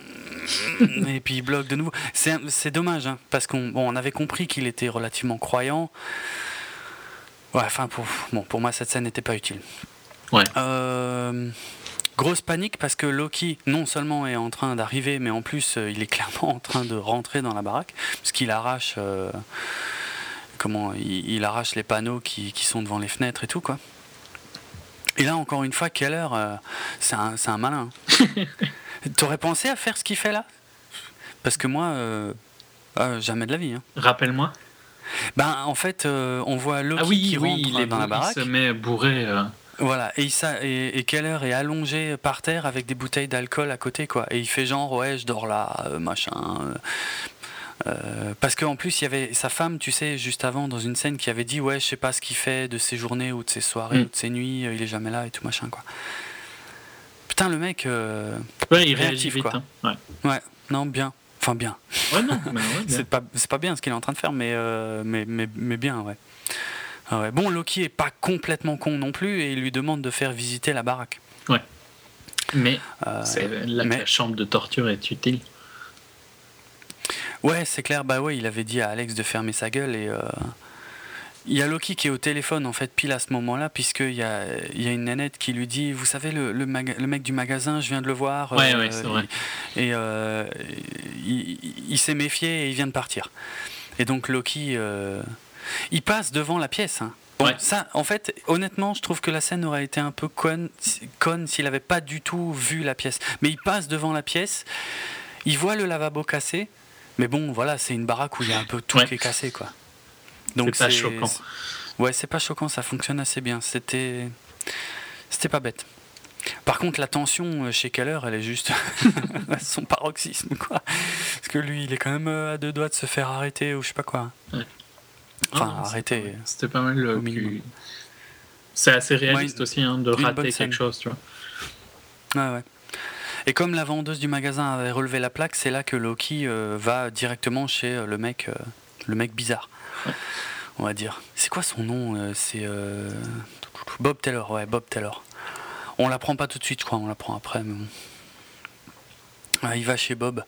S1: mm, et puis il bloque de nouveau. C'est dommage, hein, parce qu'on on avait compris qu'il était relativement croyant. Ouais, enfin, pour, bon, pour moi, cette scène n'était pas utile.
S2: Ouais.
S1: Euh, grosse panique parce que Loki, non seulement est en train d'arriver, mais en plus, euh, il est clairement [LAUGHS] en train de rentrer dans la baraque, parce qu'il arrache. Euh, comment il, arrache les panneaux qui, qui, sont devant les fenêtres et tout, quoi. Et là, encore une fois, Keller, c'est un, un, malin. [LAUGHS] T'aurais pensé à faire ce qu'il fait là? Parce que moi, jamais de la vie. Hein.
S2: Rappelle-moi.
S1: Ben, en fait, euh, on voit Loki ah qui rentre dans la baraque.
S2: Il se met bourré. Euh.
S1: Voilà, et, ça, et, Keller est allongé par terre avec des bouteilles d'alcool à côté, quoi. Et il fait genre, ouais, je dors là, euh, machin. parce qu'en plus, il y avait sa femme, tu sais, juste avant, dans une scène, qui avait dit, ouais, je sais pas ce qu'il fait de ses journées ou de ses soirées mm. ou de ses nuits, il est jamais là et tout machin, quoi. Putain, le mec.
S2: ouais, il réagit vite.
S1: Quoi. Hein. Ouais. ouais, non, bien. Enfin, bien.
S2: Ouais, non, [LAUGHS]
S1: c'est pas, pas bien ce qu'il est en train de faire, mais, euh, mais, mais, mais, bien, ah ouais. Bon, Loki est pas complètement con non plus et il lui demande de faire visiter la baraque.
S2: Ouais. Mais euh, la, chambre de torture est utile.
S1: Ouais, c'est clair. Bah ouais, il avait dit à Alex de fermer sa gueule et. Euh, il y a Loki qui est au téléphone en fait pile à ce moment-là puisqu'il y a, y a une nanette qui lui dit vous savez le, le, mec du magasin je viens de le voir
S2: ouais, euh, c'est vrai.
S1: et euh, il, s'est méfié et il vient de partir et donc Loki euh, il passe devant la pièce hein. Bon, ça, en fait, honnêtement, je trouve que la scène aurait été un peu conne, conne s'il n'avait pas du tout vu la pièce. Mais il passe devant la pièce, il voit le lavabo cassé, mais bon, voilà, c'est une baraque où il y a un peu tout qui est cassé, quoi.
S2: Donc c'est pas choquant.
S1: Ouais, c'est pas choquant, ça fonctionne assez bien. C'était, c'était pas bête. Par contre, la tension euh, chez Keller, elle est juste [LAUGHS] son paroxysme, quoi. Parce que lui, il est quand même euh, à deux doigts de se faire arrêter ou je sais pas quoi. Enfin, ah, arrêter.
S2: C'était pas mal. Le C'est assez réaliste aussi hein, de rater quelque chose, tu vois.
S1: Ouais. Et comme la vendeuse du magasin avait relevé la plaque, c'est là que Loki euh, va directement chez le mec, le mec bizarre on va dire. C'est quoi son nom euh, C'est euh, Bob Taylor, ouais, Bob Taylor. On l'apprend pas tout de suite, je crois, on l'apprend après. Mais bon. il va chez Bob.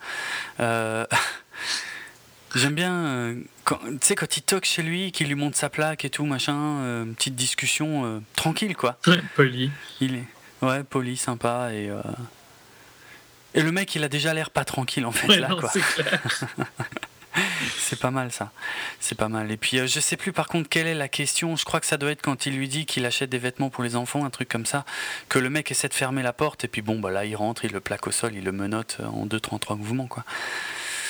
S1: Euh, [LAUGHS] j'aime bien, tu sais, quand il toque chez lui, qu'il lui montre sa plaque et tout, machin, petite discussion tranquille, quoi.
S2: Ouais, poli.
S1: Il est, ouais, poli, sympa et. Et le mec, il a déjà l'air pas tranquille en fait là, quoi. [LAUGHS] [LAUGHS] c'est pas mal ça. C'est pas mal. Et puis euh, je sais plus par contre quelle est la question. Je crois que ça doit être quand il lui dit qu'il achète des vêtements pour les enfants, un truc comme ça, que le mec essaie de fermer la porte et puis bon bah là il rentre, il le plaque au sol, il le menotte euh, en 2-3 mouvements quoi.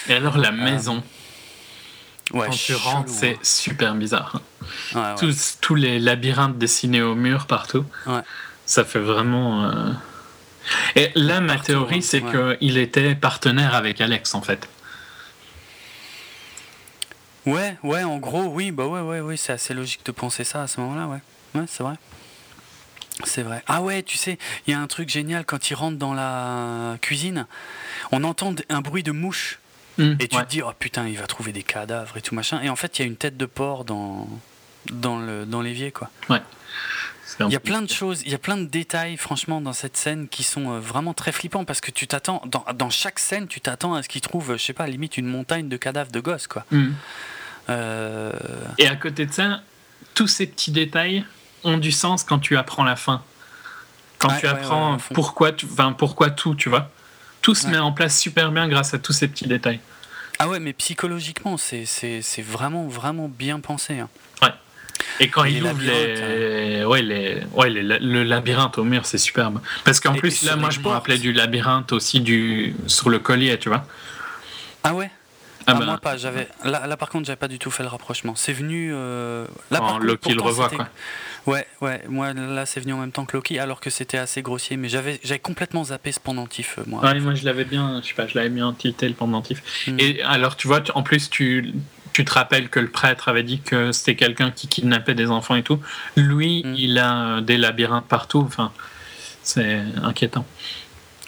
S2: Et alors la euh, maison. Ouais, quand tu rentres, c'est hein. super bizarre. Tous, tous, les labyrinthes dessinés au mur partout. Ça fait vraiment. Et là, ma théorie, hein. c'est qu'il était partenaire avec Alex en fait.
S1: Ouais, ouais, en gros, oui, bah ouais, ouais, ouais, c'est assez logique de penser ça à ce moment-là, ouais. Ouais, c'est vrai. C'est vrai. Ah ouais, tu sais, il y a un truc génial quand il rentre dans la cuisine, on entend un bruit de mouche. Mmh, et tu te dis, oh putain, il va trouver des cadavres et tout machin. Et en fait, il y a une tête de porc dans, dans, le, dans l'évier, quoi.
S2: Ouais.
S1: Il y a plein de choses, il y a plein de détails, franchement, dans cette scène qui sont euh, vraiment très flippants parce que tu t'attends, dans, dans, chaque scène, tu t'attends à ce qu'il trouve, je sais pas, limite une montagne de cadavres de gosses, quoi.
S2: Mmh. Euh, Et à côté de ça, tous ces petits détails ont du sens quand tu apprends la fin. Quand tu apprends pourquoi, tu, pourquoi tout, tu vois. Tout se met en place super bien grâce à tous ces petits détails.
S1: Ah ouais, mais psychologiquement, c'est vraiment, vraiment bien pensé. Hein.
S2: Ouais. Et quand il ouvre les... Hein. Ouais, les... Ouais, le labyrinthe au mur, c'est superbe. Parce qu'en plus, là, moi, je me rappelais du labyrinthe aussi du... sur le collier, tu vois.
S1: Ah ouais? Ah, bah. Moi pas, j'avais là, là, par contre j'avais pas du tout fait le rapprochement. C'est venu euh... là
S2: par Loki le revoit quoi.
S1: Ouais, ouais, moi là c'est venu en même temps que Loki alors que c'était assez grossier mais j'avais j'avais complètement zappé ce pendentif euh, moi.
S2: Ouais, moi je l'avais bien, je sais pas, je l'avais bien tilté le pendentif. Hmm. Et alors tu vois, en plus tu tu te rappelles que le prêtre avait dit que c'était quelqu'un qui kidnappait des enfants et tout. Lui, hmm. il a euh, des labyrinthes partout, enfin c'est inquiétant.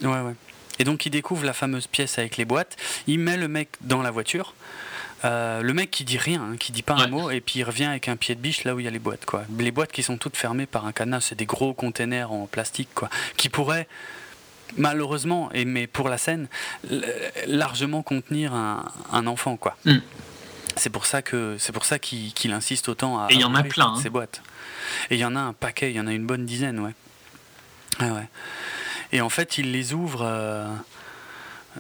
S1: Ouais ouais. Et donc il découvre la fameuse pièce avec les boîtes, il met le mec dans la voiture. Euh, le mec qui dit rien, hein, qui dit pas un mot, et puis il revient avec un pied de biche là où il y a les boîtes. Quoi. Les boîtes qui sont toutes fermées par un cadenas, c'est des gros containers en plastique quoi, qui pourraient malheureusement, et mais pour la scène, largement contenir un, enfant quoi. Mm. C'est pour ça que c'est pour ça qu'il insiste autant à.
S2: Et il y en a plein.
S1: Ces boîtes. Et il y en a un paquet, il y en a une bonne dizaine, ouais. Ah ouais. Et en fait, il les ouvre. Euh,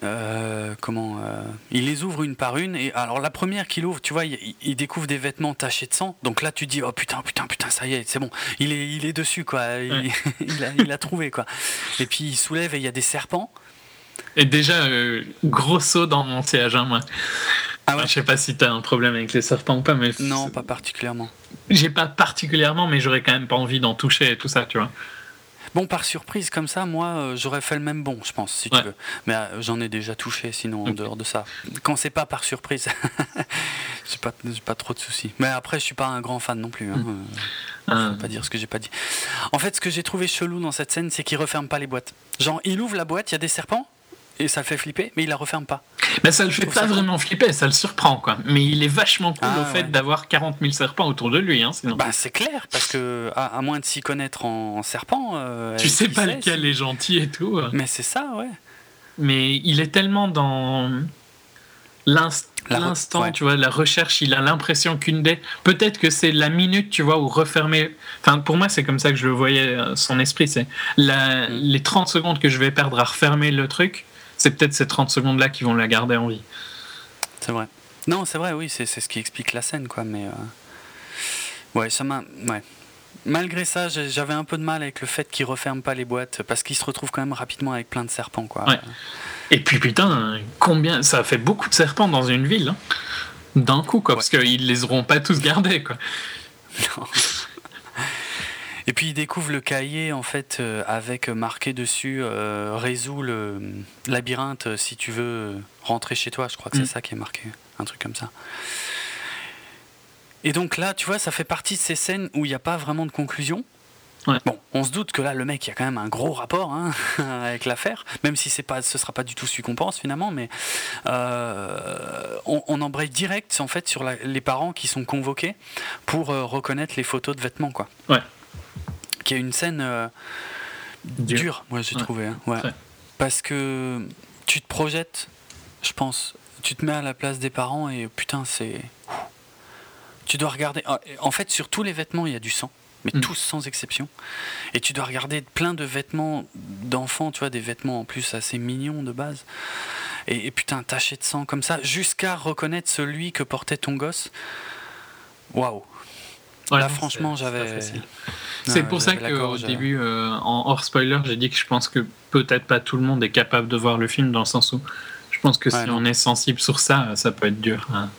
S1: euh, comment euh, Il les ouvre une par une. Et alors la première qu'il ouvre, tu vois, il, découvre des vêtements tachés de sang. Donc là, tu dis oh putain, putain, putain, ça y est, c'est bon. Il est, il est dessus quoi. Il, [LAUGHS] a, trouvé quoi. Et puis il soulève et il y a des serpents.
S2: Et déjà gros saut dans mon siège, hein, moi. Ah ouais. Je sais pas si tu as un problème avec les serpents ou pas, mais
S1: non, pas particulièrement.
S2: J'ai pas particulièrement, mais j'aurais quand même pas envie d'en toucher et tout ça, tu vois.
S1: Bon, par surprise, comme ça, moi, euh, j'aurais fait le même bon, je pense, si tu veux. Mais euh, j'en ai déjà touché, sinon, en dehors de ça. Quand c'est pas par surprise, [LAUGHS] j'ai pas, pas trop de soucis. Mais après, je suis pas un grand fan non plus. Hein. Mm. Euh, vais pas dire ce que j'ai pas dit. En fait, ce que j'ai trouvé chelou dans cette scène, c'est qu'il referme pas les boîtes. Genre, il ouvre la boîte, il y a des serpents, et ça le fait flipper, mais il la referme pas.
S2: Mais ça le fait pas vraiment flipper, ça le surprend quoi. Mais il est vachement cool ah, au fait d'avoir 40 000 serpents autour de lui. Hein,
S1: bah, c'est clair, parce que à, moins de s'y connaître en, serpent. Euh,
S2: tu sais pas lequel est gentil et tout.
S1: Euh. Mais c'est ça, ouais.
S2: Mais il est tellement dans l'instant, tu vois, la recherche, il a l'impression qu'une des. Peut-être que c'est la minute, tu vois, où refermer. Enfin, pour moi, c'est comme ça que je le voyais, euh, son esprit. C'est la... Mm. les 30 secondes que je vais perdre à refermer le truc c'est peut-être ces 30 secondes-là qui vont la garder en vie.
S1: C'est vrai. Non, c'est vrai, oui, c'est ce qui explique la scène, quoi. Mais euh, ouais, ça m'a. Ouais. Malgré ça, j'avais un peu de mal avec le fait qu'il referme pas les boîtes parce qu'il se retrouve quand même rapidement avec plein de serpents, quoi.
S2: Ouais. Et puis putain, combien ça fait beaucoup de serpents dans une ville hein. d'un coup, quoi, parce qu'ils les auront pas tous gardés, quoi. [LAUGHS] Non.
S1: Et puis il découvre le cahier en fait euh, avec marqué dessus euh, résout le labyrinthe euh, si tu veux rentrer chez toi. Je crois que c'est mm. ça qui est marqué, un truc comme ça. Et donc là, tu vois, ça fait partie de ces scènes où il n'y a pas vraiment de conclusion. Bon, on se doute que là, le mec, il y a quand même un gros rapport hein, [LAUGHS] avec l'affaire, même si c'est pas, ce sera pas du tout celui qu'on pense finalement, mais on, on, embraye direct en fait sur les parents qui sont convoqués pour reconnaître les photos de vêtements, quoi.
S2: Ouais
S1: qui est une scène euh, dure, moi j'ai trouvé. Hein, ouais. Parce que tu te projettes, je pense, tu te mets à la place des parents et putain, c'est. Tu dois regarder. Ah, en fait, sur tous les vêtements, il y a du sang mais mm. tous sans exception. Et tu dois regarder plein de vêtements d'enfants, tu vois, des vêtements en plus assez mignons de base. Et, et putain, taché de sang comme ça, jusqu'à reconnaître celui que portait ton gosse. Waouh! Là, franchement, j'avais.
S2: C'est pour ça qu'au début, euh, en hors spoiler, j'ai dit que je pense que peut-être pas tout le monde est capable de voir le film dans le sens où je pense que si on est sensible sur ça, ça peut être dur, hein,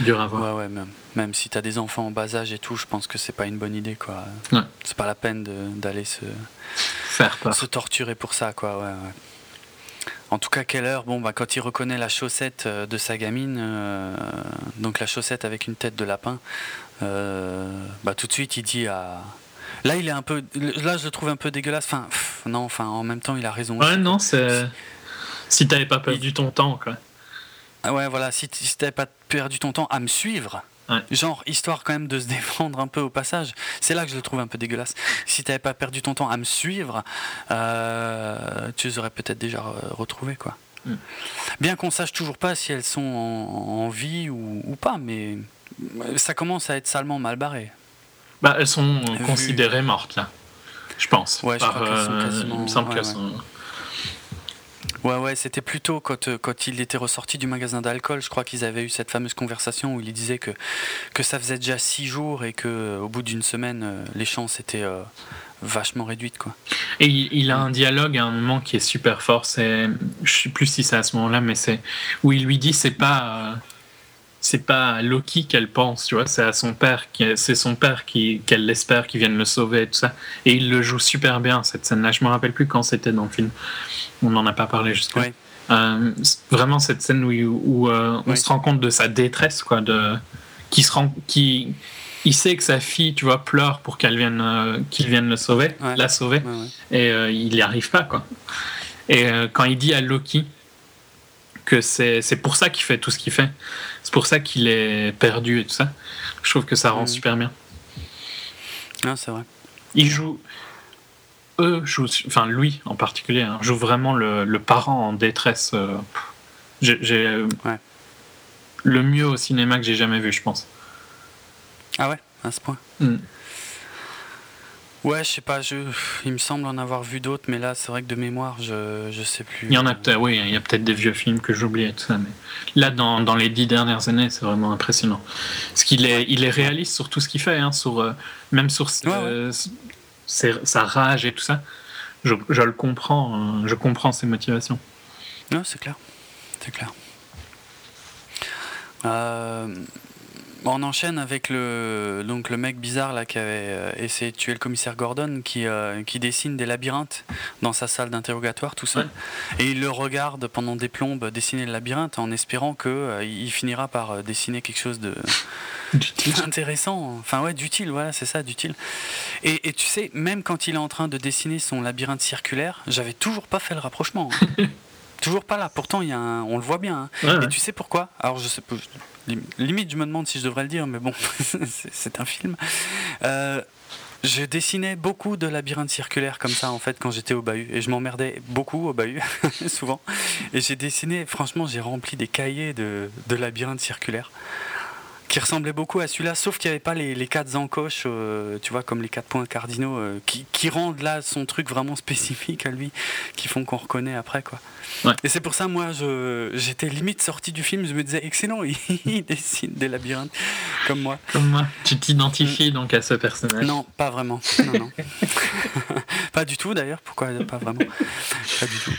S2: dur à voir.
S1: Ouais, ouais, même, même si tu as des enfants en bas âge et tout, je pense que c'est pas une bonne idée, quoi. C'est pas la peine d'aller se
S2: faire
S1: se torturer pour ça, quoi. Ouais, En tout cas, quelle heure? Bon, bah, quand il reconnaît la chaussette euh, de sa gamine, euh, donc la chaussette avec une tête de lapin, bah, tout de suite il dit à, Là, il est un peu. Là, je le trouve un peu dégueulasse. Enfin, non, enfin, en même temps, il a raison.
S2: Ouais, non, c'est. Si t'avais pas perdu ton temps, quoi.
S1: Ah ouais, voilà, si, t'avais pas perdu ton temps à me suivre, genre, histoire quand même de se [LAUGHS] défendre un peu au passage, c'est là que je le trouve un peu dégueulasse. Si t'avais pas perdu ton temps à me suivre, euh, tu les aurais peut-être déjà retrouvés, quoi. Mm. Bien qu'on sache toujours pas si elles sont en, vie ou, ou, pas, mais ça commence à être salement mal barré.
S2: Bah, elles sont considérées mortes, là. Je pense.
S1: Ouais, je crois sont
S2: euh,
S1: quasiment...
S2: Il me semble qu'elles sont...
S1: Ouais, ouais, c'était plutôt quand, euh, quand il était ressorti du magasin d'alcool. Je crois qu'ils avaient eu cette fameuse conversation où il disait que, que ça faisait déjà six jours et que au bout d'une semaine, euh, les chances étaient euh, vachement réduites. Quoi.
S2: Et il, a un dialogue à un moment qui est super fort. C'est, je sais plus si c'est à ce moment-là, mais c'est où il lui dit c'est pas c'est pas à Loki qu'elle pense, tu vois, c'est à son père, c'est son père qui, qu'elle l'espère, qui vienne le sauver et tout ça. Et il le joue super bien cette scène-là. Je me rappelle plus quand c'était dans le film. On n'en a pas parlé jusqu'à. Euh, vraiment cette scène où, où euh, on se rend compte de sa détresse, quoi, de qui se rend, qui il sait que sa fille, tu vois, pleure pour qu'elle vienne, euh, qu'il vienne le sauver, la sauver, et il n'y arrive pas, quoi. Et quand il dit à Loki que c'est pour ça qu'il fait tout ce qu'il fait, c'est pour ça qu'il est perdu et tout ça. Je trouve que ça rend mm. super bien.
S1: Ah, c'est vrai.
S2: Il joue. Eux jouent. Enfin, lui en particulier, hein, joue vraiment le, parent en détresse. Euh, j'ai. Euh, le mieux au cinéma que j'ai jamais vu, je pense.
S1: Ah ouais, à ce point. Mm. Ouais, je sais pas, je, il me semble en avoir vu d'autres, mais là, c'est vrai que de mémoire, je, je sais plus.
S2: Il y en a peut-être, oui, il y a peut-être des vieux films que j'oublie et tout ça, mais là, dans, dans les dix dernières années, c'est vraiment impressionnant. Parce qu'il est, il est réaliste sur tout ce qu'il fait, hein, sur, euh, même sur euh, sa rage et tout ça. Je, je le comprends, hein, je comprends ses motivations.
S1: Non, c'est clair, c'est clair. Euh, on enchaîne avec le, donc le mec bizarre là, qui avait euh, essayé de tuer le commissaire Gordon, qui, euh, qui dessine des labyrinthes dans sa salle d'interrogatoire tout seul. Et il le regarde pendant des plombes dessiner le labyrinthe en espérant qu'il euh, il finira par dessiner quelque chose de [LAUGHS] intéressant. Enfin ouais, d'utile, voilà, c'est ça, d'utile. Et, et, tu sais, même quand il est en train de dessiner son labyrinthe circulaire, j'avais toujours pas fait le rapprochement. Hein. [LAUGHS] toujours pas là. Pourtant, y a on le voit bien. Hein. et tu sais pourquoi? Alors, je sais, limite, je me demande si je devrais le dire, mais bon, [LAUGHS] c'est un film. Euh, je dessinais beaucoup de labyrinthes circulaires comme ça en fait quand j'étais au bahut et je m'emmerdais beaucoup au bahut [LAUGHS] souvent et j'ai dessiné franchement j'ai rempli des cahiers de, de labyrinthes circulaires qui ressemblait beaucoup à celui-là, sauf qu'il n'y avait pas les, les quatre encoches, euh, tu vois, comme les quatre points cardinaux, euh, qui, qui, rendent là son truc vraiment spécifique à lui, qui font qu'on reconnaît après, quoi. Et c'est pour ça, moi, j'étais limite sorti du film, je me disais, excellent, [LAUGHS] il, dessine des labyrinthes, comme moi.
S2: Comme moi. Tu t'identifies donc à ce personnage
S1: Non, pas vraiment. Non, non. [LAUGHS] pas du tout, d'ailleurs. Pourquoi pas vraiment? Pas du tout.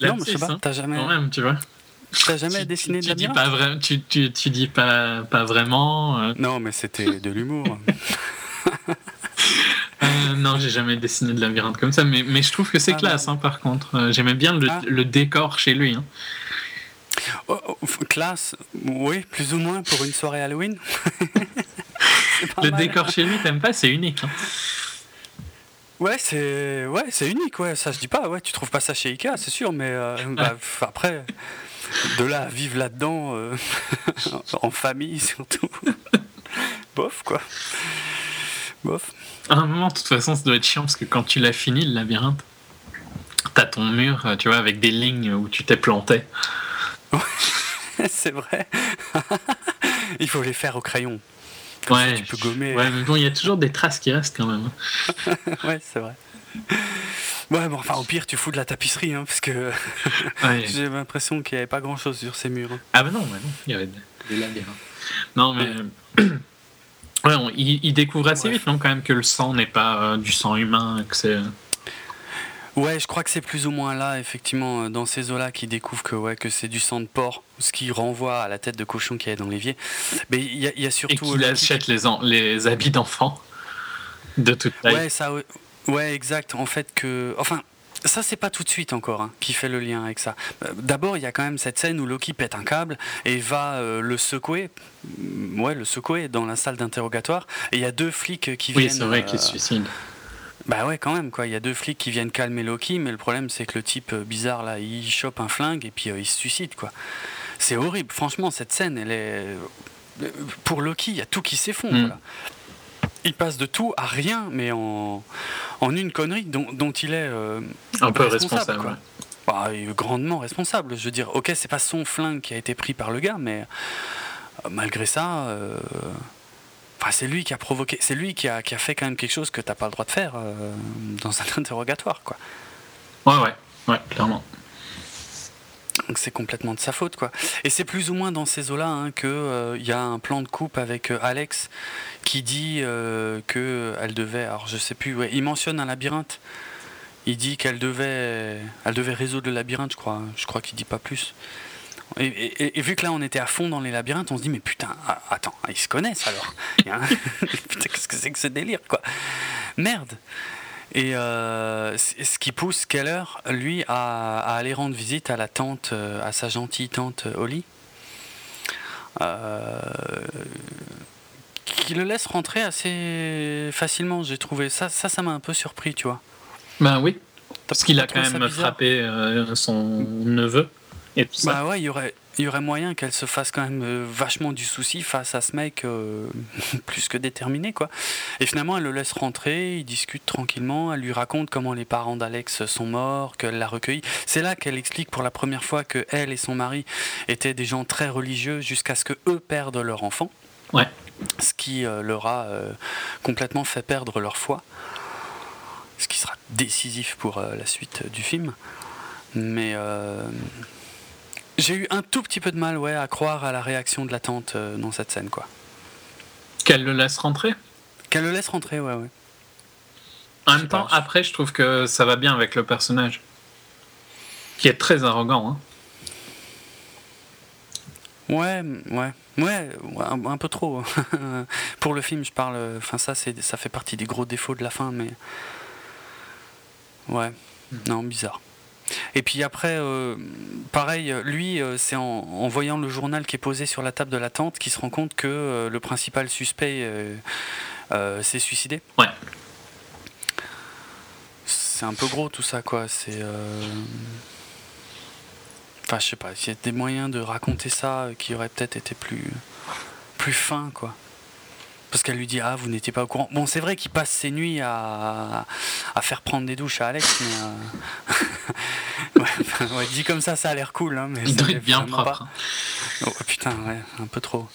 S2: non, mais je sais pas, t'as jamais. Quand même, tu vois.
S1: T'as jamais dessiné de
S2: tu dis pas vrai, tu, tu, tu, dis pas, pas vraiment. Euh.
S1: Non, mais c'était de l'humour. [LAUGHS] [LAUGHS]
S2: euh, non, j'ai jamais dessiné de labyrinthe comme ça, mais, mais je trouve que c'est ah, classe, hein, par contre. Euh, j'aimais bien le, ah. le, décor chez lui. Hein.
S1: Oh, oh, classe, oui, plus ou moins pour une soirée Halloween. [LAUGHS]
S2: le décor chez lui, t'aimes pas C'est unique. Hein.
S1: Ouais, c'est ouais, c'est unique, ouais. Ça, je dis pas. Ouais, tu trouves pas ça chez Ikea, c'est sûr, mais euh, bah, après, de là à vivre là-dedans, euh, [LAUGHS] en famille surtout. [LAUGHS] Bof, quoi. Bof.
S2: À un moment, de toute façon, ça doit être chiant parce que quand tu l'as fini, le labyrinthe, t'as ton mur, tu vois, avec des lignes où tu t'es planté. [LAUGHS]
S1: c'est vrai. Il faut les faire au crayon.
S2: ouais, tu peux gommer. Ouais, mais bon, il y a toujours des traces qui restent quand même.
S1: ouais, c'est vrai. Ouais, bon, enfin, au pire, tu fous de la tapisserie, hein, parce que [LAUGHS] j'ai l'impression qu'il n'y avait pas grand chose sur ces murs. Hein.
S2: Ah, bah non, bah non, il y avait des labyrinthes. [COUGHS] Non, mais. [COUGHS] ouais, il, découvre assez vite, non, quand même, que le sang n'est pas euh, du sang humain, que c'est.
S1: Ouais, je crois que c'est plus ou moins là, effectivement, euh, dans ces eaux-là, qu'il découvre que, ouais, que c'est du sang de porc, ce qui renvoie à la tête de cochon qui est dans l'évier. Mais il y, y, a surtout.
S2: Et qu'il achète les, les habits d'enfants de toute taille.
S1: Ouais, ça, Ouais, exact. En fait, que. Enfin. Ça, c'est pas tout de suite encore hein, qui fait le lien avec ça. Euh, d'abord, il y a quand même cette scène où Loki pète un câble et va euh, le secouer, mm, ouais, le secouer dans la salle d'interrogatoire. Et il y a deux flics qui viennent.
S2: Oui, c'est vrai qu'il se suicide.
S1: Bah ouais, quand même, quoi. Il y a deux flics qui viennent calmer Loki, mais le problème, c'est que le type bizarre, là, il chope un flingue et puis il se suicide, quoi. C'est horrible. Franchement, cette scène, elle est. Pour Loki, il y a tout qui s'effondre, mm il passe de tout à rien, mais en, en une connerie dont, dont il est euh,
S2: un peu responsable.
S1: Bah, il est grandement responsable. Je veux dire, ok, c'est pas son flingue qui a été pris par le gars, mais euh, malgré ça, euh, c'est lui qui a provoqué, c'est lui qui a, qui a, fait quand même quelque chose que t'as pas le droit de faire dans un [LAUGHS] interrogatoire, quoi.
S2: Ouais, ouais, ouais, clairement.
S1: C'est complètement de sa faute, quoi. Et c'est plus ou moins dans ces eaux-là hein, qu'il euh, y a un plan de coupe avec euh, Alex qui dit euh, qu'elle devait, alors je sais plus, il mentionne un labyrinthe. Il dit qu'elle devait, elle devait résoudre le labyrinthe, je crois. Je crois qu'il dit pas plus. Et, vu que là on était à fond dans les labyrinthes, on se dit mais putain, ah, attends, ils se connaissent alors. [LAUGHS] qu'est-ce que c'est que ce délire quoi Merde. Et euh, ce qui pousse Keller, lui, à, aller rendre visite à la tante, euh, à sa gentille tante Holly, euh, qui le laisse rentrer assez facilement. J'ai trouvé ça, ça, ça m'a un peu surpris, tu vois.
S2: Ben oui, parce qu'il a quand même frappé son neveu. Et tout ça.
S1: Bah ouais, il y aurait, il y aurait moyen qu'elle se fasse quand même euh, vachement du souci face à ce mec euh, [LAUGHS] plus que déterminé quoi. Et finalement elle le laisse rentrer, ils discutent tranquillement, elle lui raconte comment les parents d'Alex sont morts, qu'elle l'a recueilli. C'est là qu'elle explique pour la première fois que elle et son mari étaient des gens très religieux jusqu'à ce que eux perdent leur enfant.
S2: Ouais.
S1: Ce qui euh, leur a complètement fait perdre leur foi. Ce qui sera décisif pour la suite du film. Mais j'ai eu un tout petit peu de mal ouais, à croire à la réaction de la tante euh, dans cette scène. quoi.
S2: Qu'elle le laisse rentrer?
S1: Qu'elle le laisse rentrer, ouais, ouais.
S2: En même temps, après, je trouve que ça va bien avec le personnage. Qui est très arrogant. Hein.
S1: Ouais, ouais. Ouais, un, peu trop. [LAUGHS] Pour le film, je parle. Enfin, ça, c'est, ça fait partie des gros défauts de la fin, mais. Ouais. Hmm. Non, bizarre. Et puis après, euh, pareil, lui, euh, c'est en, voyant le journal qui est posé sur la table de la tente qu'il se rend compte que euh, le principal suspect s'est suicidé.
S2: Ouais.
S1: C'est un peu gros tout ça, quoi. C'est. Enfin, je sais pas, il y a des moyens de raconter ça qui auraient peut-être été plus, plus fins, quoi parce qu'elle lui dit ah vous n'étiez pas au courant. Bon c'est vrai qu'il passe ses nuits à, faire prendre des douches à Alex, mais euh, [LAUGHS] ouais, dit comme ça ça a l'air cool. Hein, mais
S2: Il doit être bien propre.
S1: Oh, putain ouais un peu trop.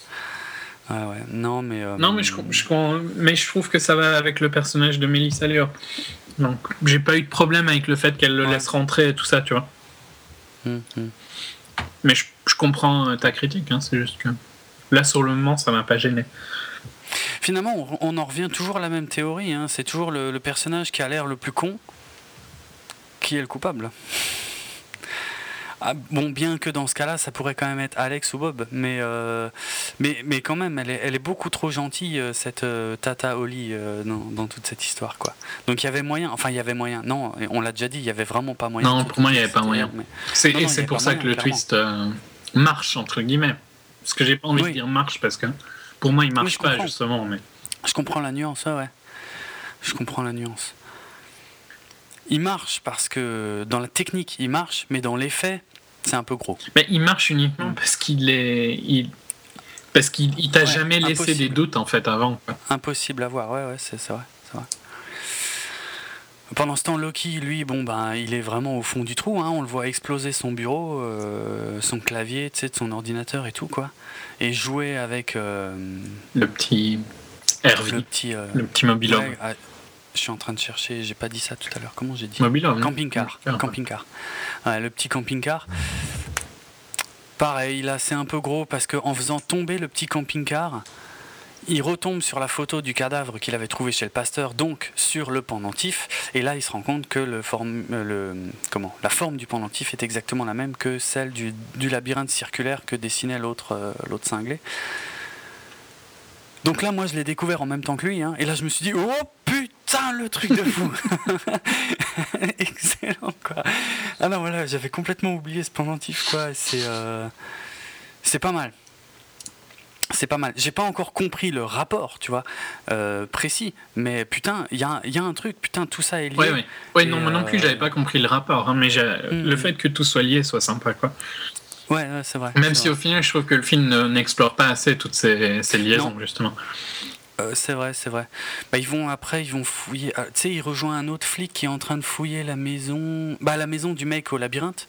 S1: Ouais, ouais. Non mais. Euh,
S2: non mais je, mais je trouve que ça va avec le personnage de Melissa Leo. Donc j'ai pas eu de problème avec le fait qu'elle le laisse rentrer et tout ça tu vois. Hum, hum. Mais je, comprends ta critique, hein, c'est juste que là sur le moment ça m'a pas gêné.
S1: Finalement, on, en revient toujours à la même théorie. Hein. C'est toujours le, personnage qui a l'air le plus con qui est le coupable. Ah, bon, bien que dans ce cas-là, ça pourrait quand même être Alex ou Bob, mais, euh, mais, mais quand même, elle est, elle est beaucoup trop gentille, euh, cette euh, Tata Holly, dans, toute cette histoire. quoi. Donc il y avait moyen, enfin il y avait moyen, non, on l'a déjà dit, il y avait vraiment pas moyen.
S2: Non, pour moi, il n'y avait pas moyen. C'est, c'est pour ça que le twist marche, entre guillemets. Parce que j'ai pas envie de dire marche, parce que pour moi, il marche pas, justement. Mais...
S1: Je comprends la nuance, ouais. Je comprends la nuance. Il marche parce que dans la technique, il marche, mais dans les faits, c'est un peu gros.
S2: Mais il marche uniquement parce qu'il est. Il... Parce qu'il t'a jamais laissé des doutes, en fait, avant.
S1: Impossible à voir, ouais, ouais, c'est vrai. vrai. Pendant ce temps, Loki, lui, bon, ben, il est vraiment au fond du trou. Hein. On le voit exploser son bureau, euh, son clavier, de son ordinateur et tout, quoi. Et jouer avec. Euh,
S2: le petit. Le
S1: petit, euh,
S2: le petit mobile
S1: ah, je suis en train de chercher, j'ai pas dit ça tout à l'heure. Comment j'ai dit?
S2: Mobile
S1: Camping-car. Camping-car. le petit camping-car. Pareil, là, c'est un peu gros parce qu'en faisant tomber le petit camping-car, il retombe sur la photo du cadavre qu'il avait trouvé chez le pasteur, donc sur le pendentif, et là il se rend compte que euh, la forme du pendentif est exactement la même que celle du, labyrinthe circulaire que dessinait l'autre euh, l'autre cinglé. Donc là, moi, je l'ai découvert en même temps que lui, hein, et là, je me suis dit, oh putain, le truc de fou. [LAUGHS] Excellent, quoi. Ah non, voilà, j'avais complètement oublié ce pendentif, quoi, c'est... Euh, c'est pas mal c'est pas mal. J'ai pas encore compris le rapport, tu vois, euh, précis, mais putain, il y a, y a, un truc, putain, tout ça est lié.
S2: Ouais, ouais. non, moi non plus, j'avais pas compris le rapport, hein, mais mm. le fait que tout soit lié soit sympa, quoi.
S1: Ouais, c'est vrai.
S2: Même si au final, je trouve que le film n'explore pas assez toutes ces, ces liaisons, justement.
S1: Euh, c'est vrai, c'est vrai. Bah, ils vont après, ils vont fouiller. Ah, tu sais, il rejoint un autre flic qui est en train de fouiller la maison, bah la maison du mec au labyrinthe.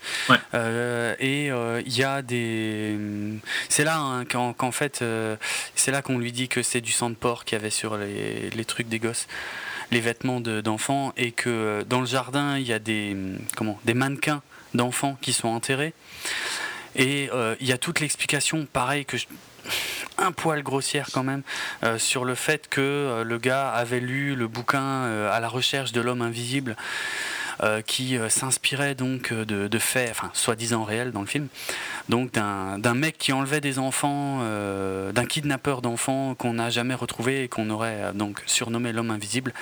S1: Euh, et euh, il y a des. C'est là hein, qu'en fait, c'est là qu'on lui dit que c'est du sang de porc qu'il y avait sur les, les trucs des gosses, les vêtements d'enfants, et que dans le jardin il y a des comment, des mannequins d'enfants qui sont enterrés. Et il y a toute l'explication, pareil, que un poil grossière quand même, sur le fait que le gars avait lu le bouquin à la recherche de l'homme invisible. qui s'inspirait donc de, de faits, enfin soi-disant réels dans le film, donc d'un mec qui enlevait des enfants, d'un kidnappeur d'enfants qu'on n'a jamais retrouvé et qu'on aurait donc surnommé l'homme invisible.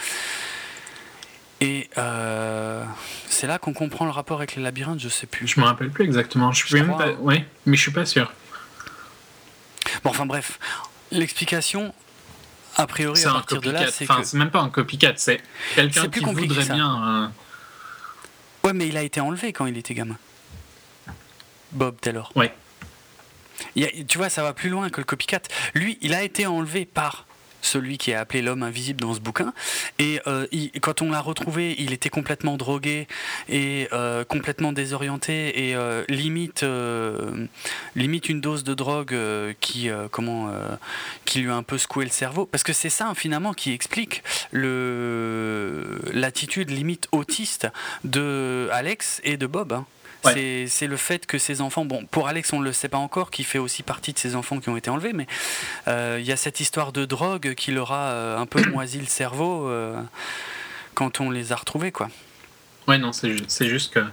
S1: Et euh, c'est là qu'on comprend le rapport avec les labyrinthes, je sais plus.
S2: Je me rappelle plus exactement. Je, suis même pas... Oui, mais je suis pas sûr.
S1: Bon, enfin bref, l'explication, a priori, à partir de là, c'est
S2: enfin, c'est même pas un copycat, c'est quelqu'un qui voudrait bien. Euh,
S1: ouais, mais il a été enlevé quand il était gamin. Bob Taylor.
S2: Ouais.
S1: tu vois, ça va plus loin que le copycat. Lui, il a été enlevé par celui qui est appelé l'homme invisible dans ce bouquin. Et euh, quand on l'a retrouvé, il était complètement drogué et euh, complètement désorienté et euh, limite, limite une dose de drogue qui, comment, qui lui a un peu secoué le cerveau. Parce que c'est ça finalement qui explique l'attitude limite autiste de Alex et de Bob. Hein. C'est le fait que ces enfants, bon, pour Alex, on ne le sait pas encore, qui fait aussi partie de ces enfants qui ont été enlevés, mais euh, il y a cette histoire de drogue qui leur a euh, un peu [COUGHS] moisi le cerveau euh, quand on les a retrouvés, quoi.
S2: Ouais, non, c'est juste que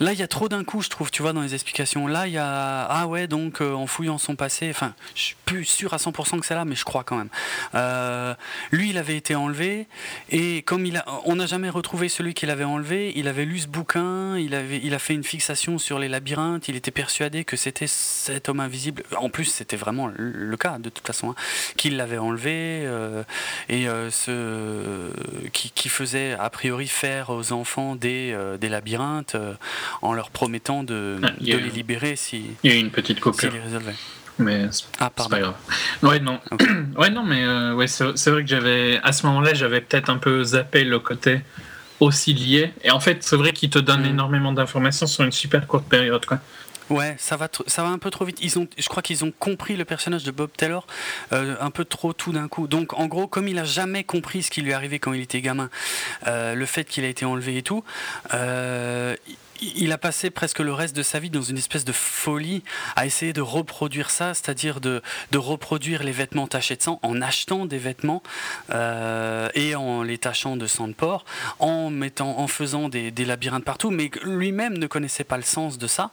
S1: Là, il y a trop d'un coup, je trouve, tu vois, dans les explications. Là, il y a. Ah ouais, donc euh, en fouillant son passé, enfin, je suis plus sûr à 100% que c'est là, mais je crois quand même. Euh, lui, il avait été enlevé, et comme il a, on n'a jamais retrouvé celui qui l'avait enlevé, il avait lu ce bouquin, il, avait, il a fait une fixation sur les labyrinthes, il était persuadé que c'était cet homme invisible. En plus, c'était vraiment le cas, de toute façon, hein, qu'il l'avait enlevé, euh, et ce, qui, qui, faisait a priori faire aux enfants des, des labyrinthes en leur promettant de, ah, les libérer si.
S2: Il y a une petite coupure. Mais ah, c'est pas grave. Ouais, non. [CLEARS THROAT] ouais, non, mais euh, ouais, c'est vrai que j'avais. À ce moment-là, j'avais peut-être un peu zappé le côté aussi lié. Et en fait, c'est vrai qu'il te donne mm. énormément d'informations sur une super courte période, quoi.
S1: Ouais, ça va, ça va un peu trop vite. Ils ont, je crois qu'ils ont compris le personnage de Bob Taylor euh, un peu trop tout d'un coup. Donc, en gros, comme il a jamais compris ce qui lui est arrivé quand il était gamin, euh, le fait qu'il a été enlevé et tout, euh, il a passé presque le reste de sa vie dans une espèce de folie à essayer de reproduire ça, c'est-à-dire de, reproduire les vêtements tachés de sang en achetant des vêtements euh, et en les tachant de sang de porc, en, mettant, en faisant des, des labyrinthes partout, mais lui-même ne connaissait pas le sens de ça.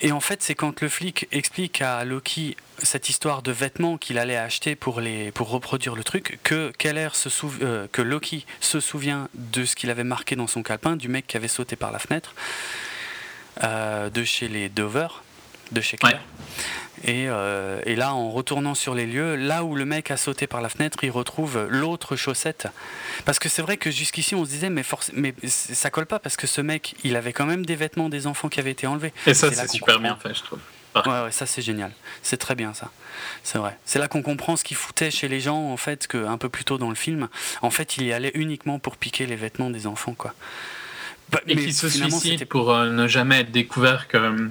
S1: Et en fait, c'est quand le flic explique à Loki cette histoire de vêtements qu'il allait acheter pour, les, pour reproduire le truc, que, Keller se euh, que Loki se souvient de ce qu'il avait marqué dans son calepin, du mec qui avait sauté par la fenêtre, euh, de chez les Dover, de chez Keller. Euh, et, là, en retournant sur les lieux, là où le mec a sauté par la fenêtre, il retrouve l'autre chaussette. Parce que c'est vrai que jusqu'ici, on se disait, mais, force, mais ça colle pas, parce que ce mec, il avait quand même des vêtements des enfants qui avaient été enlevés.
S2: Et ça, c'est super bien fait, je trouve.
S1: Ouais, ouais, ça c'est génial. C'est très bien ça. C'est vrai. C'est là qu'on comprend ce qui foutait chez les gens, en fait, que un peu plus tôt dans le film, en fait, il y allait uniquement pour piquer les vêtements des enfants, quoi.
S2: Bah, et qui se suicide pour euh, ne jamais être découvert que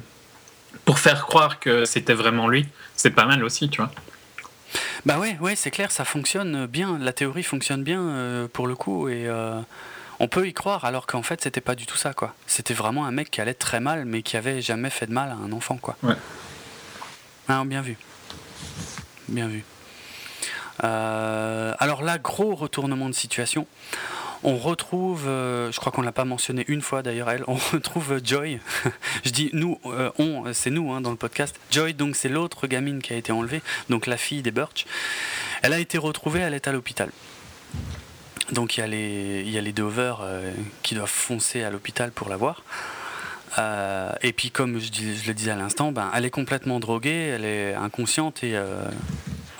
S2: pour faire croire que c'était vraiment lui, c'est pas mal aussi, tu vois.
S1: Bah ouais, ouais, c'est clair, ça fonctionne bien. La théorie fonctionne bien euh, pour le coup et euh, on peut y croire alors qu'en fait c'était pas du tout ça quoi. C'était vraiment un mec qui allait très mal mais qui avait jamais fait de mal à un enfant quoi.
S2: Ouais.
S1: Ah, bien vu, bien vu. Euh, alors là, gros retournement de situation. On retrouve, euh, je crois qu'on l'a pas mentionné une fois d'ailleurs, elle, on [LAUGHS] retrouve Joy. [LAUGHS] je dis nous, euh, on, c'est nous hein, dans le podcast. Joy, donc c'est l'autre gamine qui a été enlevée, donc la fille des Birch. Elle a été retrouvée, elle est à l'hôpital. Donc il y a les, il y a les Dover euh, qui doivent foncer à l'hôpital pour la voir. et puis comme je, le disais à l'instant, ben, elle est complètement droguée, elle est inconsciente et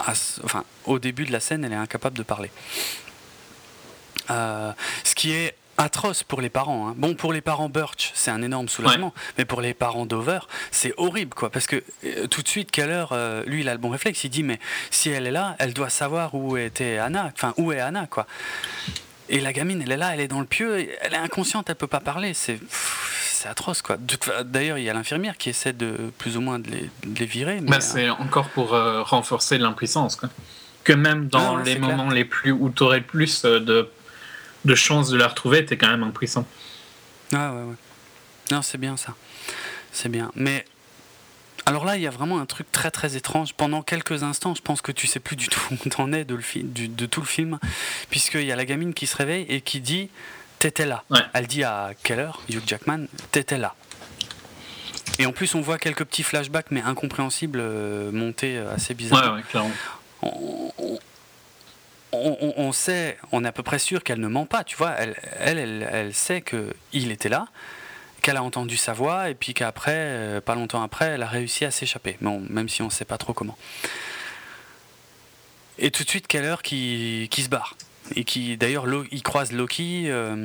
S1: enfin, au début de la scène, elle est incapable de parler. Euh, ce qui est atroce pour les parents. Hein. Bon, pour les parents Birch, c'est un énorme soulagement, mais pour les parents Dover, c'est horrible, quoi, parce que euh, tout de suite, Keller, euh, lui, il a le bon réflexe, il dit, mais si elle est là, elle doit savoir où était Anna, enfin, où est Anna, quoi. Et la gamine, elle est là, elle est dans le pieu, elle est inconsciente, elle peut pas parler, c'est c'est atroce quoi. D'ailleurs, il y a l'infirmière qui essaie de plus ou moins de les, virer.
S2: Mais, bah, c'est encore pour renforcer l'impuissance quoi. Que même dans les moments les plus où tu aurais le plus de de chance de la retrouver était quand même impuissant.
S1: Ah ouais, ouais. Non, c'est bien ça. C'est bien. Mais alors là, il y a vraiment un truc très très étrange. Pendant quelques instants, je pense que tu sais plus du tout [LAUGHS] où t'en es de, le de tout le film, puisqu'il y a la gamine qui se réveille et qui dit T'étais là. Elle dit à Keller, Hugh Jackman, T'étais là. Et en plus, on voit quelques petits flashbacks, mais incompréhensibles, euh, montés euh, assez bizarres.
S2: Ouais, clairement.
S1: On, sait, on est à peu près sûr qu'elle ne ment pas, tu vois. Elle, elle, elle, elle sait qu'il était là qu'elle a entendu sa voix et puis qu'après, euh, pas longtemps après, elle a réussi à s'échapper, bon, même si on ne sait pas trop comment. Et tout de suite, Keller qui, qui se barre. Et qui, d'ailleurs, il croise Loki euh,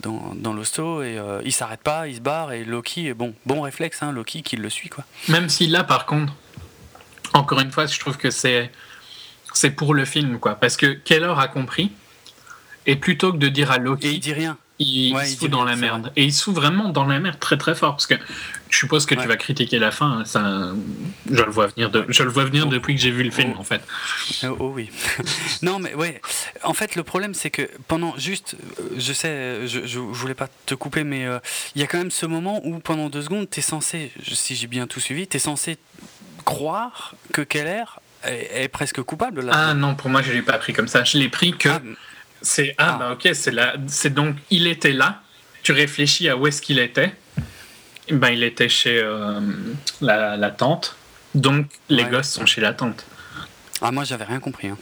S1: dans, dans l'hosto et euh, il s'arrête pas, il se barre et Loki, bon, bon réflexe, hein, Loki qui le suit, quoi.
S2: Même si là, par contre, encore une fois, je trouve que c'est c'est pour le film, quoi, parce que Keller a compris et plutôt que de dire à Loki,
S1: et il dit rien
S2: il, se fout dans la merde. Et il se fout vraiment dans la merde très très fort. Parce que je suppose que tu vas critiquer la fin. Hein, ça, je le vois venir, de, je le vois venir depuis que j'ai vu le film,
S1: oh.
S2: en fait.
S1: Oh, oh oui. [LAUGHS] non, mais ouais. En fait, le problème, c'est que pendant juste. Je sais, je, je, voulais pas te couper, mais euh, il y a quand même ce moment où pendant deux secondes, tu es censé, si j'ai bien tout suivi, tu es censé croire que Keller est, presque coupable. Là.
S2: Ah non, pour moi, je l'ai pas pris comme ça. Je l'ai pris que. Ah, c'est ah, ah, bah ok, c'est là, c'est donc il était là. Tu réfléchis à où est-ce qu'il était. Ben il était chez euh, la, tante. Donc les gosses sont chez la tante.
S1: Ah moi j'avais rien compris hein.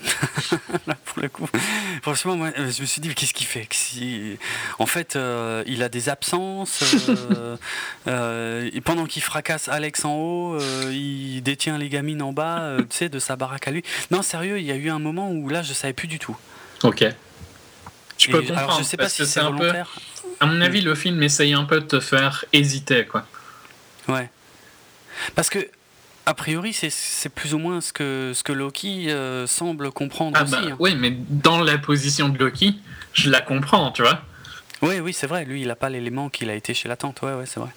S1: [LAUGHS] pour le coup. Franchement moi je me suis dit qu'est-ce qu'il fait? En fait euh, il a des absences. Euh, [LAUGHS] pendant qu'il fracasse Alex en haut, il détient les gamines en bas, tu sais de sa baraque à lui. Non sérieux il y a eu un moment où là je savais plus du tout.
S2: Ok.
S1: Je peux comprendre. Alors, je sais pas si c'est volontaire.
S2: à mon avis, le film essaye un peu de te faire hésiter, quoi.
S1: Ouais. Parce que, a priori, c'est plus ou moins ce que, ce que Loki euh, semble comprendre ah aussi. Bah,
S2: hein. Oui, mais dans la position de Loki, je la comprends, tu vois.
S1: Oui, oui, c'est vrai. Lui, il n'a pas l'élément qu'il a été chez la tante. Ouais, ouais, c'est vrai.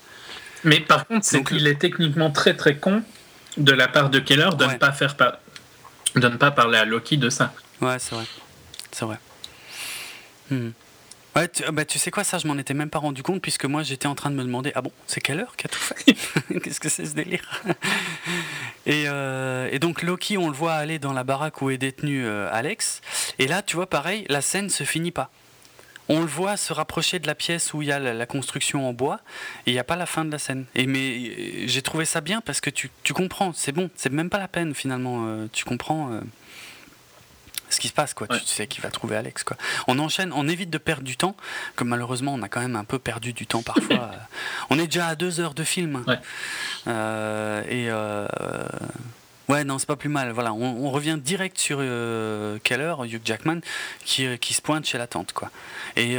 S2: Mais par contre, c'est qu'il est techniquement très très con de la part de Keller de ne pas faire de ne pas parler à Loki de ça.
S1: Ouais, c'est vrai. C'est vrai. Hmm. Ouais, tu, bah, tu sais quoi, ça je m'en étais même pas rendu compte puisque moi j'étais en train de me demander ah bon, c'est quelle heure qui a tout fait [LAUGHS] Qu'est-ce que c'est ce délire? Et, euh, et, donc Loki, on le voit aller dans la baraque où est détenu euh, Alex. Et là, tu vois, pareil, la scène se finit pas. On le voit se rapprocher de la pièce où il y a la, construction en bois et il n'y a pas la fin de la scène. Et mais euh, j'ai trouvé ça bien parce que tu, tu comprends, c'est bon, c'est même pas la peine finalement. tu comprends ce qui se passe, quoi. Tu sais qu'il va trouver Alex, quoi. On enchaîne, on évite de perdre du temps, que malheureusement on a quand même un peu perdu du temps parfois. [LAUGHS] on est déjà à deux heures de film. Euh, et euh, ouais, non, c'est pas plus mal. Voilà, on, revient direct sur euh, Keller, Hugh Jackman, qui, qui, se pointe chez la tante, quoi. Et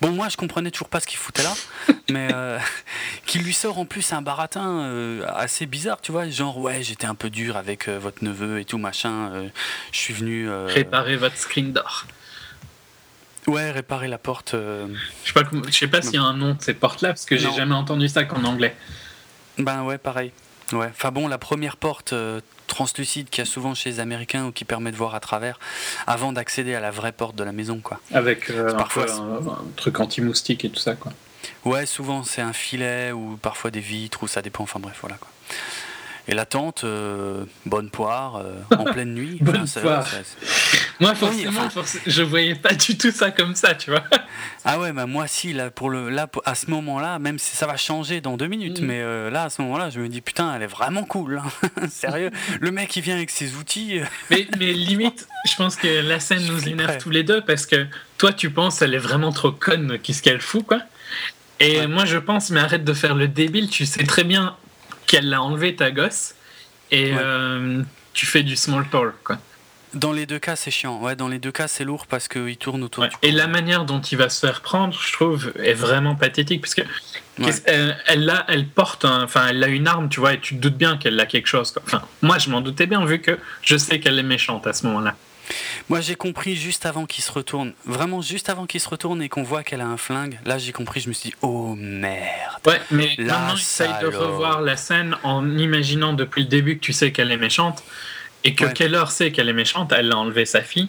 S1: Bon, moi, je comprenais toujours pas ce qu'il foutait là, [LAUGHS] mais euh, qu'il lui sort en plus un baratin euh, assez bizarre, tu vois, genre ouais, j'étais un peu dur avec euh, votre neveu et tout machin. je suis venu
S2: réparer votre screen door.
S1: Ouais, réparer la porte. Je
S2: sais pas, je sais pas s'il y a un nom de cette porte-là parce que j'ai jamais entendu ça qu'en anglais.
S1: Ben ouais, pareil. Ouais. Enfin bon, la première porte translucide qu'il y a souvent chez les Américains ou qui permet de voir à travers avant d'accéder à la vraie porte de la maison. Quoi.
S2: Avec euh, parfois, un, truc anti-moustique et tout ça. Quoi.
S1: Ouais, souvent c'est un filet ou parfois des vitres ou ça dépend. Enfin bref, voilà. Quoi. Et la tente, euh, bonne poire, euh, en [LAUGHS] pleine nuit.
S2: bonne poire. Moi, forcément, je voyais pas du tout ça comme ça, tu vois.
S1: Ah ouais, bah moi si, là, pour le, là, à ce moment-là, même si ça va changer dans deux minutes, mm. mais euh, là, à ce moment-là, je me dis, putain, elle est vraiment cool. Hein. [LAUGHS] Sérieux, le mec, il vient avec ses outils. [LAUGHS]
S2: mais, mais limite, je pense que la scène nous énerve tous les deux parce que toi, tu penses, elle est vraiment trop conne, qu'est-ce qu'elle fout, quoi. Et moi, je pense, mais arrête de faire le débile, tu sais très bien qu'elle l'a enlevé ta gosse et euh, tu fais du small talk quoi.
S1: Dans les deux cas, c'est chiant. Ouais, dans les deux cas, c'est lourd parce qu'il tourne autour.
S2: du et la manière dont il va se faire prendre, je trouve, est vraiment pathétique parce que elle, a, elle porte, enfin, elle a une arme, tu vois, et tu te doutes bien qu'elle a quelque chose. Enfin, moi, je m'en doutais bien vu que je sais qu'elle est méchante à ce moment-là.
S1: Moi, j'ai compris juste avant qu'il se retourne, vraiment juste avant qu'il se retourne et qu'on voit qu'elle a un flingue. Là, j'ai compris, je me suis dit, oh merde.
S2: Ouais, mais là, maintenant, j'essaye de revoir la scène en imaginant depuis le début que tu sais qu'elle est méchante et que Keller sait qu'elle est méchante, elle a enlevé sa fille.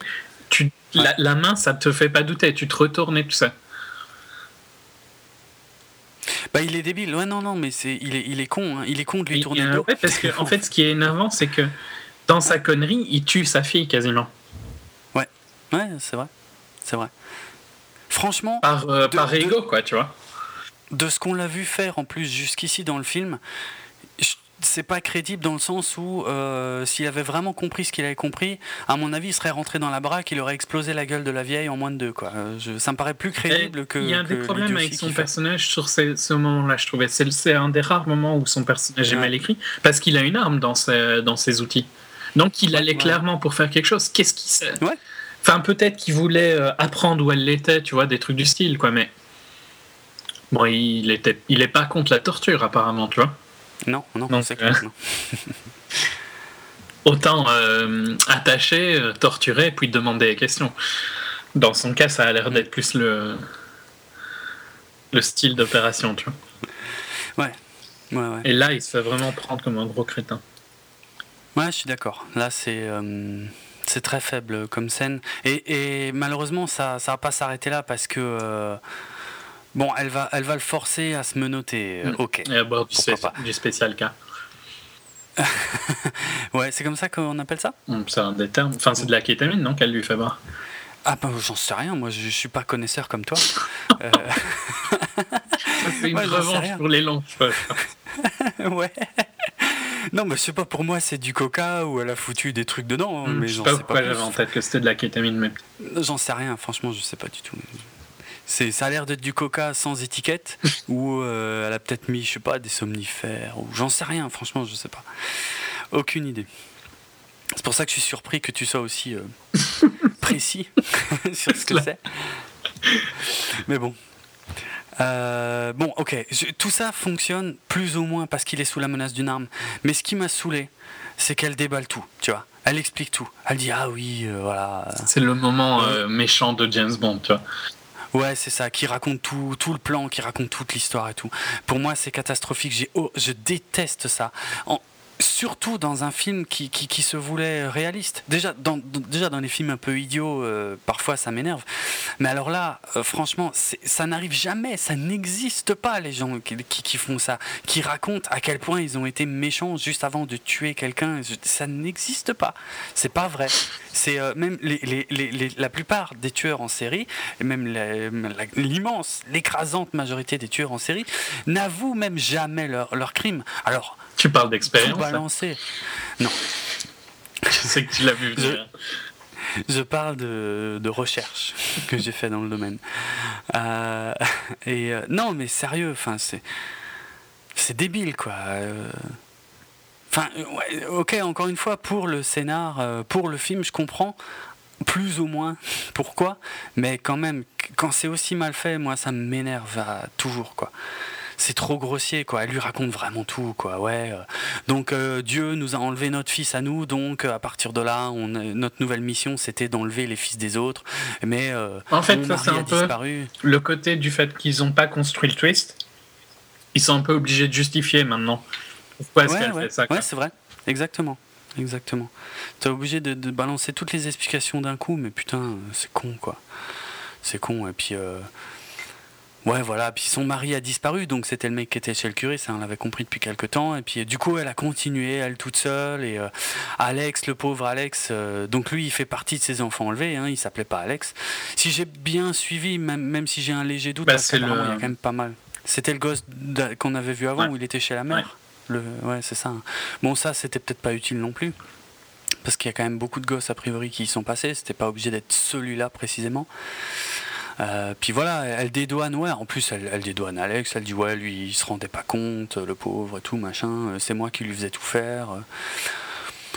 S2: Tu, la, main, ça te fait pas douter, tu te retournes et tout ça.
S1: Bah, il est débile. Ouais, non, non, mais c'est, il est, il est con. Hein. Il est con de lui tourner le dos.
S2: Ouais, parce que en fait, ce qui est énervant, c'est que dans sa connerie, il tue sa fille quasiment.
S1: Ouais, ouais, c'est vrai, c'est vrai. Franchement.
S2: Par, euh, par ego, quoi, tu vois.
S1: De ce qu'on l'a vu faire en plus jusqu'ici dans le film, c'est pas crédible dans le sens où euh, s'il avait vraiment compris ce qu'il avait compris, à mon avis, il serait rentré dans la braque, il aurait explosé la gueule de la vieille en moins de deux. Quoi. Euh, ça me paraît plus crédible que.
S2: Il y a des problèmes avec son personnage sur ce, moment-là, je trouvais. C'est un des rares moments où son personnage est mal écrit, parce qu'il a une arme dans ses, dans ses outils. Donc il allait clairement pour faire quelque chose. Qu'est-ce qu'il sait? Enfin, peut-être qu'il voulait euh, apprendre où elle l'était, tu vois, des trucs du style, quoi, mais. Bon, il était, il est pas contre la torture, apparemment, tu vois.
S1: Non, non, non c'est clair. [LAUGHS]
S2: Autant euh, attacher, euh, torturer, puis demander des questions. Dans son cas, ça a l'air d'être plus le, le style d'opération, tu
S1: vois. Ouais. Ouais, ouais.
S2: Et là, il se fait vraiment prendre comme un gros crétin.
S1: Ouais, je suis d'accord. Là, c'est. Euh, c'est très faible comme scène. Et, et malheureusement, ça ne va pas s'arrêter là parce que Bon, elle va, elle va le forcer à se menoter. Euh, mm. Ok.
S2: Et à boire du, spécial cas. [LAUGHS]
S1: ouais, c'est comme ça qu'on appelle ça?
S2: Mm, C'est un des termes. Enfin, c'est de la kétamine, non, qu'elle lui fait boire?
S1: Ah, bah, j'en sais rien. Moi, je, suis pas connaisseur comme toi. [LAUGHS] euh...
S2: ça fait une [LAUGHS] revanche pour les longs
S1: ouais. Non, mais c'est pas pour moi, c'est du coca ou elle a foutu des trucs dedans. Hein, mm, mais
S2: je sais pas pourquoi j'avais en tête que c'était de la kétamine, mais.
S1: J'en sais rien, franchement, je sais pas du tout. C'est, ça a l'air d'être du coca sans étiquette, [LAUGHS] ou euh, elle a peut-être mis, je sais pas, des somnifères, ou j'en sais rien, franchement, je sais pas. Aucune idée. C'est pour ça que je suis surpris que tu sois aussi euh, [LAUGHS] précis [LAUGHS] sur ce que c'est. Mais bon. Euh, bon, ok, tout ça fonctionne plus ou moins parce qu'il est sous la menace d'une arme. Mais ce qui m'a saoulé, c'est qu'elle déballe tout, tu vois. Elle explique tout. Elle dit ah oui, voilà.
S2: C'est le moment méchant de James Bond, tu vois.
S1: Ouais, c'est ça, qui raconte tout, tout le plan, qui raconte toute l'histoire et tout. Pour moi, c'est catastrophique. J'ai, oh, je déteste ça. En, surtout dans un film qui, qui, se voulait réaliste. Déjà dans, déjà dans les films un peu idiots, euh, parfois ça m'énerve. Mais alors là, euh, franchement, ça n'arrive jamais, ça n'existe pas les gens qui, qui, font ça, qui racontent à quel point ils ont été méchants juste avant de tuer quelqu'un. Ça n'existe pas. C'est pas vrai. C'est euh, même les, les, les, la plupart des tueurs en série, et même l'immense, l'écrasante majorité des tueurs en série, n'avouent même jamais leur, leur crime. Alors
S2: tu parles d'expérience
S1: balancer. Non.
S2: Je sais que tu l'as vu venir.
S1: Je, parle de, de, recherche que j'ai fait dans le domaine. Euh, et euh, non, mais sérieux, enfin c'est c'est débile quoi. Euh, enfin, ok, encore une fois, pour le scénar, pour le film, je comprends plus ou moins [LAUGHS] pourquoi, mais quand même, quand c'est aussi mal fait, moi, ça m'énerve toujours quoi c'est trop grossier, quoi. Elle lui raconte vraiment tout, quoi. Ouais. Euh. Donc euh, Dieu nous a enlevé notre fils à nous, donc euh, à partir de là, on, notre nouvelle mission, c'était d'enlever les fils des autres. Mais
S2: en fait, ça c'est un peu le côté du fait qu'ils n'ont pas construit le twist. Ils sont un peu obligés de justifier maintenant. Pourquoi est-ce qu'elle fait ça
S1: Ouais, c'est vrai. Exactement. Exactement. T'es obligé de, de, balancer toutes les explications d'un coup, mais putain, c'est con, quoi. C'est con. Et puis, Ouais, voilà. Puis son mari a disparu, donc c'était le mec qui était chez le curé, ça on l'avait compris depuis quelques temps. Et puis du coup, elle a continué, elle toute seule. Et euh, Alex, le pauvre Alex, euh, donc lui, il fait partie de ses enfants enlevés. Hein, il s'appelait pas Alex. Si j'ai bien suivi, même, même si j'ai un léger doute,
S2: bah, le... il y
S1: a quand même pas mal. C'était le gosse qu'on avait vu avant où il était chez la mère. Ouais, le... ouais c'est ça. Hein. Bon, ça, c'était peut-être pas utile non plus. Parce qu'il y a quand même beaucoup de gosses a priori qui y sont passés. C'était pas obligé d'être celui-là précisément. Euh, puis voilà, elle dédouane, ouais, en plus elle, elle, dédouane Alex, elle dit ouais, lui il se rendait pas compte, le pauvre et tout, machin, euh, c'est moi qui lui faisais tout faire.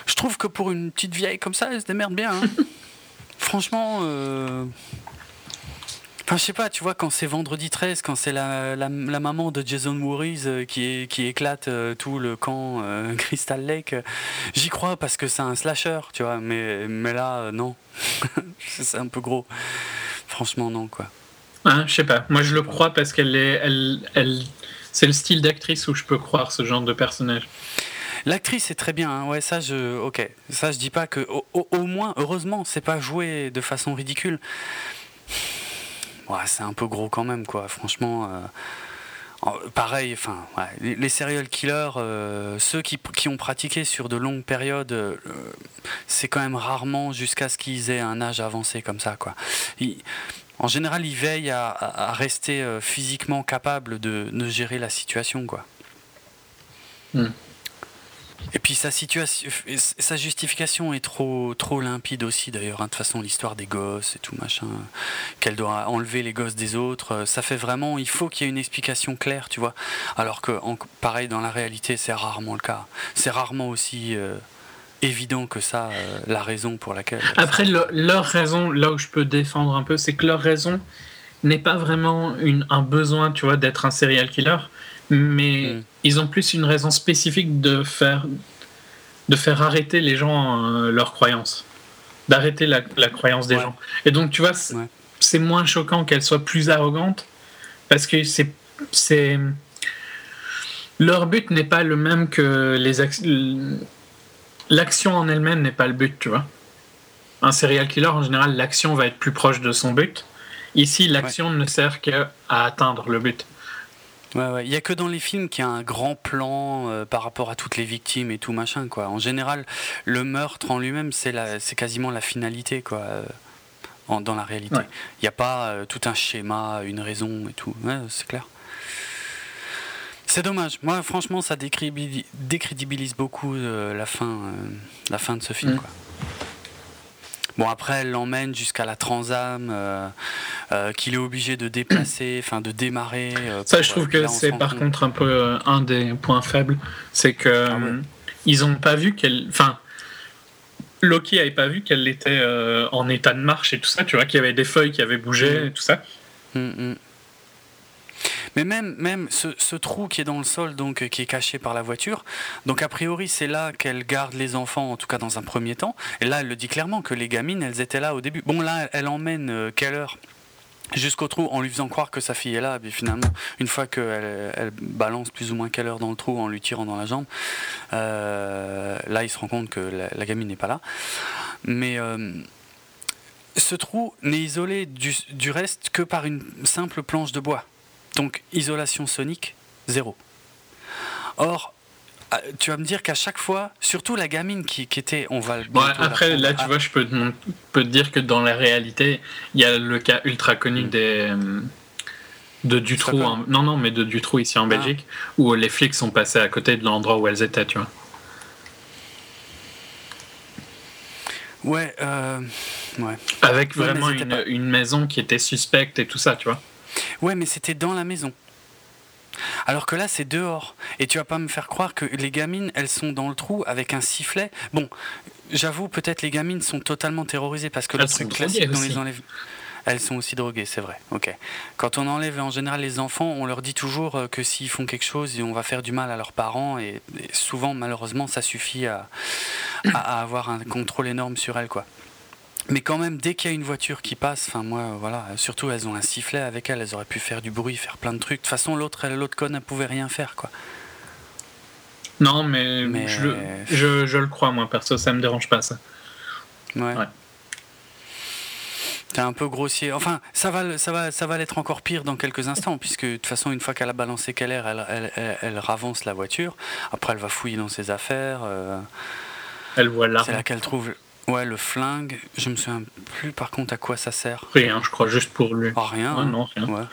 S1: Je trouve que pour une petite vieille comme ça, elle se démerde bien. Hein. [LAUGHS] Franchement, euh... enfin je sais pas, tu vois, quand c'est vendredi 13, quand c'est la, la, maman de Jason Voorhees euh, qui, qui éclate tout le camp [LAUGHS] Crystal Lake, j'y crois parce que c'est un slasher, tu vois, mais, mais là, non, [LAUGHS] c'est un peu gros. Franchement, non, quoi.
S2: Hein, je sais pas. Moi, je le crois parce qu'elle est, elle, elle, c'est le style d'actrice où je peux croire ce genre de personnage.
S1: L'actrice est très bien, hein. ouais, ça je, ok, ça je dis pas que, au, moins, heureusement, c'est pas joué de façon ridicule. Ouais, c'est un peu gros quand même, quoi. Franchement, euh, pareil, enfin, les, serial killers, ceux qui, qui, ont pratiqué sur de longues périodes, c'est quand même rarement jusqu'à ce qu'ils aient un âge avancé comme ça, quoi. en général, ils veillent à, rester physiquement capables de, de, gérer la situation, quoi. Hmm. Et puis sa justification est trop, trop limpide aussi d'ailleurs. Hein. De toute façon, l'histoire des gosses et tout machin, qu'elle doit enlever les gosses des autres, euh, ça fait vraiment. Il faut qu'il y ait une explication claire, tu vois. Alors que, pareil, dans la réalité, c'est rarement le cas. C'est rarement aussi euh, évident que ça, euh, la raison pour laquelle.
S2: Après, leur raison, là où je peux défendre un peu, c'est que leur raison n'est pas vraiment une, un besoin, tu vois, d'être un serial killer mais mm. ils ont plus une raison spécifique de faire, de faire arrêter les gens euh, leurs croyances, d'arrêter la, croyance des gens. Et donc, tu vois, c'est moins choquant qu'elle soit plus arrogante parce que c'est. c'est leur but n'est pas le même que les l'action en elle-même n'est pas le but, tu vois. Un serial killer, en général, l'action va être plus proche de son but. Ici, l'action ne sert qu'à atteindre le but.
S1: Ouais, Il n'y a que dans les films qu'il y a un grand plan euh, par rapport à toutes les victimes et tout machin, quoi. En général, le meurtre en lui-même, c'est, c'est quasiment la finalité, quoi, euh, dans la réalité. Il n'y a pas euh, tout un schéma, une raison et tout. c'est clair. C'est dommage. Moi, franchement, ça décrédibilise beaucoup la, fin, la fin de ce film, mm. quoi. Bon, après, elle l'emmène jusqu'à la Transam, euh, euh, qu'il est obligé de déplacer, enfin de démarrer.
S2: Euh, ça, je trouve que c'est par contre un peu un des points faibles. C'est que ah ils ont pas vu qu'elle. Enfin. Loki avait pas vu qu'elle était en état de marche et tout ça, tu vois, qu'il y avait des feuilles qui avaient bougé mm. et tout ça. Mm, mm.
S1: Mais même, même ce, trou qui est dans le sol, donc qui est caché par la voiture, donc a priori c'est là qu'elle garde les enfants, en tout cas dans un premier temps. Et là, elle le dit clairement que les gamines, elles étaient là au début. Bon, là, elle emmène euh, Keller jusqu'au trou en lui faisant croire que sa fille est là. Et finalement, une fois qu'elle elle balance plus ou moins Keller dans le trou en lui tirant dans la jambe, euh, là, il se rend compte que la, gamine n'est pas là. Mais. Euh, ce trou n'est isolé du, reste que par une simple planche de bois. Donc isolation sonique, zéro. Or, ah, tu vas me dire qu'à chaque fois, surtout la gamine qui, était, on va.
S2: après, là, tu vois, je peux, te dire que dans la réalité, il y a le cas ultra connu mm. des euh, de Dutroux, non non, mais de Dutroux ici en ah. Belgique, où les flics sont passés à côté de l'endroit où elles étaient, tu vois.
S1: Ouais, euh, ouais.
S2: Avec vraiment une, une, maison qui était suspecte et tout ça, tu vois.
S1: Ouais, mais c'était dans la maison. Alors que là, c'est dehors. Et tu vas pas me faire croire que les gamines, elles sont dans le trou avec un sifflet. Bon, j'avoue, peut-être les gamines sont totalement terrorisées parce que le truc classique dans les enlève. Elles sont aussi droguées, c'est vrai. Ok. Quand on enlève en général les enfants, on leur dit toujours euh, que s'ils font quelque chose, on va faire du mal à leurs parents. Et, souvent, malheureusement, ça suffit à, à, avoir un contrôle énorme sur elles, quoi. Mais quand même, dès qu'il y a une voiture qui passe, enfin moi, voilà, surtout elles ont un sifflet avec elles, elles auraient pu faire du bruit, faire plein de trucs. De toute façon, l'autre, l'autre conne, elle pouvait rien faire, quoi.
S2: Non, mais, je, le, je, le crois, moi, perso, ça me dérange pas, ça. Ouais.
S1: C'est un peu grossier. Enfin, ça va, ça va, ça va l'être encore pire dans quelques instants, puisque de toute façon, une fois qu'elle a balancé qu'elle elle, elle, elle, ravance la voiture. Après, elle va fouiller dans ses affaires. Euh,
S2: elle voit l'arme.
S1: C'est là qu'elle trouve Ouais, le flingue, je me souviens plus par contre à quoi ça sert.
S2: Rien, je crois, juste pour lui.
S1: Ah, rien
S2: non, rien.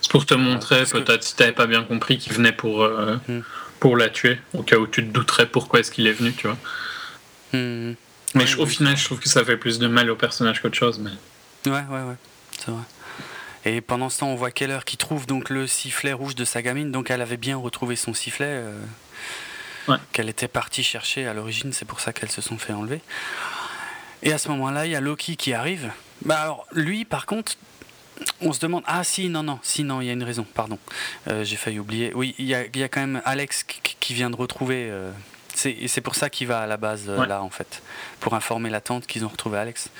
S2: C'est pour te montrer, peut-être si t'avais pas bien compris, qu'il venait pour, euh, hmm. pour la tuer, au cas où tu te douterais pourquoi est-ce qu'il est venu, tu vois. Hmm. Mais au final, je trouve que ça fait plus de mal au personnage qu'autre chose. Mais...
S1: Ouais, ouais, ouais, c'est vrai. Et pendant ce temps, on voit Keller qui trouve donc le sifflet rouge de sa gamine, donc elle avait bien retrouvé son sifflet. Euh, qu'elle était partie chercher à l'origine, c'est pour ça qu'elles se sont fait enlever. Et à ce moment-là, il y a Loki qui arrive. Bah alors, lui, par contre, on se demande ah si non non si non il y a une raison pardon. Euh, j'ai failli oublier. Oui il y, a, quand même Alex qui, vient de retrouver euh, c'est pour ça qu'il va à la base euh, là en fait. Pour informer la tante qu'ils ont retrouvé Alex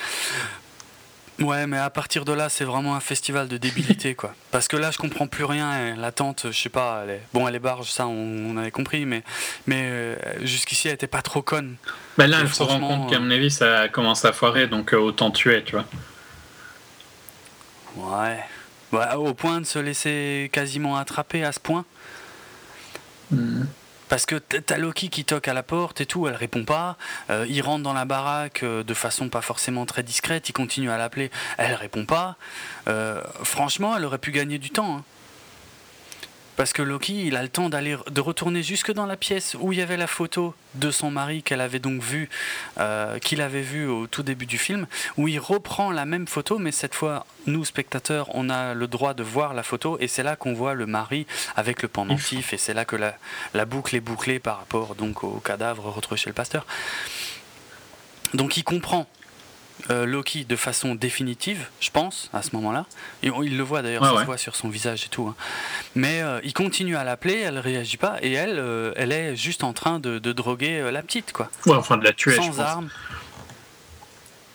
S1: Ouais, mais à partir de là, c'est vraiment un festival de débilité, quoi. [LAUGHS] Parce que là, je comprends plus rien. La tante, je sais pas, elle est... bon, elle est barge, ça, on, avait compris, mais, mais euh, jusqu'ici, elle était pas trop conne.
S2: Bah là, elle se rend compte qu'à mon avis, ça commence à foirer, donc euh, autant tuer, tu vois.
S1: Ouais. Bah, au point de se laisser quasiment attraper à ce point. Hmm. Parce que t'as Loki qui toque à la porte et tout, elle répond pas. Euh, il rentre dans la baraque euh, de façon pas forcément très discrète, il continue à l'appeler, elle répond pas. Euh, franchement, elle aurait pu gagner du temps. Hein. Parce que Loki, il a le temps d'aller de retourner jusque dans la pièce où il y avait la photo de son mari qu'elle avait donc vu, euh, qu'il avait vu au tout début du film, où il reprend la même photo, mais cette fois, nous spectateurs, on a le droit de voir la photo, et c'est là qu'on voit le mari avec le pendentif, et c'est là que la, la, boucle est bouclée par rapport donc au cadavre retrouvé chez le pasteur. Donc il comprend euh, Loki de façon définitive, je pense, à ce moment-là. Il le voit d'ailleurs, ça se voit sur son visage et tout. Hein. Mais euh, il continue à l'appeler, elle réagit pas, et elle, euh, elle est juste en train de, droguer la petite, quoi.
S2: Ouais, enfin de la tuer.
S1: Sans armes.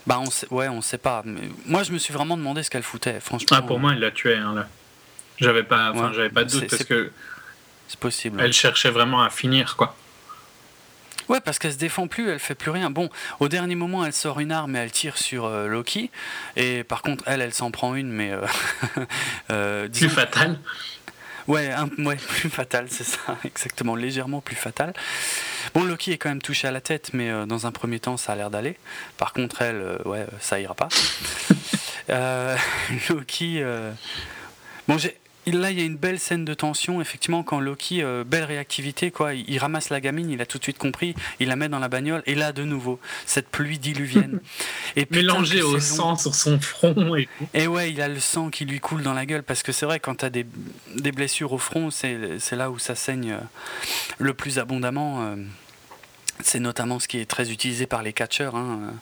S1: Bah on sait, ouais, on sait pas. Mais moi, je me suis vraiment demandé ce qu'elle foutait, franchement.
S2: Ah, pour moi, elle l'a tué, hein, là. J'avais pas, j'avais pas de doute parce que.
S1: C'est possible.
S2: Elle cherchait vraiment à finir, quoi.
S1: Ouais, parce qu'elle se défend plus, elle fait plus rien. Bon, au dernier moment, elle sort une arme et elle tire sur euh, Loki. Et par contre, elle, elle s'en prend une, mais. Euh, [LAUGHS]
S2: euh, plus fatale
S1: Ouais, ouais, [LAUGHS] plus fatale, c'est ça, [LAUGHS] exactement, légèrement plus fatale. Bon, Loki est quand même touché à la tête, mais dans un premier temps, ça a l'air d'aller. Par contre, elle, ouais, ça ira pas. Loki. Bon, j'ai là, il y a une belle scène de tension, effectivement, quand Loki, euh, belle réactivité, quoi. Il, ramasse la gamine, il a tout de suite compris, il la met dans la bagnole, et là, de nouveau, cette pluie diluvienne.
S2: Et Mélangé au sang sur son front. Et...
S1: et ouais, il a le sang qui lui coule dans la gueule, parce que c'est vrai, quand tu as des, des, blessures au front, c'est là où ça saigne euh, le plus abondamment. Euh. C'est notamment ce qui est très utilisé par les catcheurs. Hein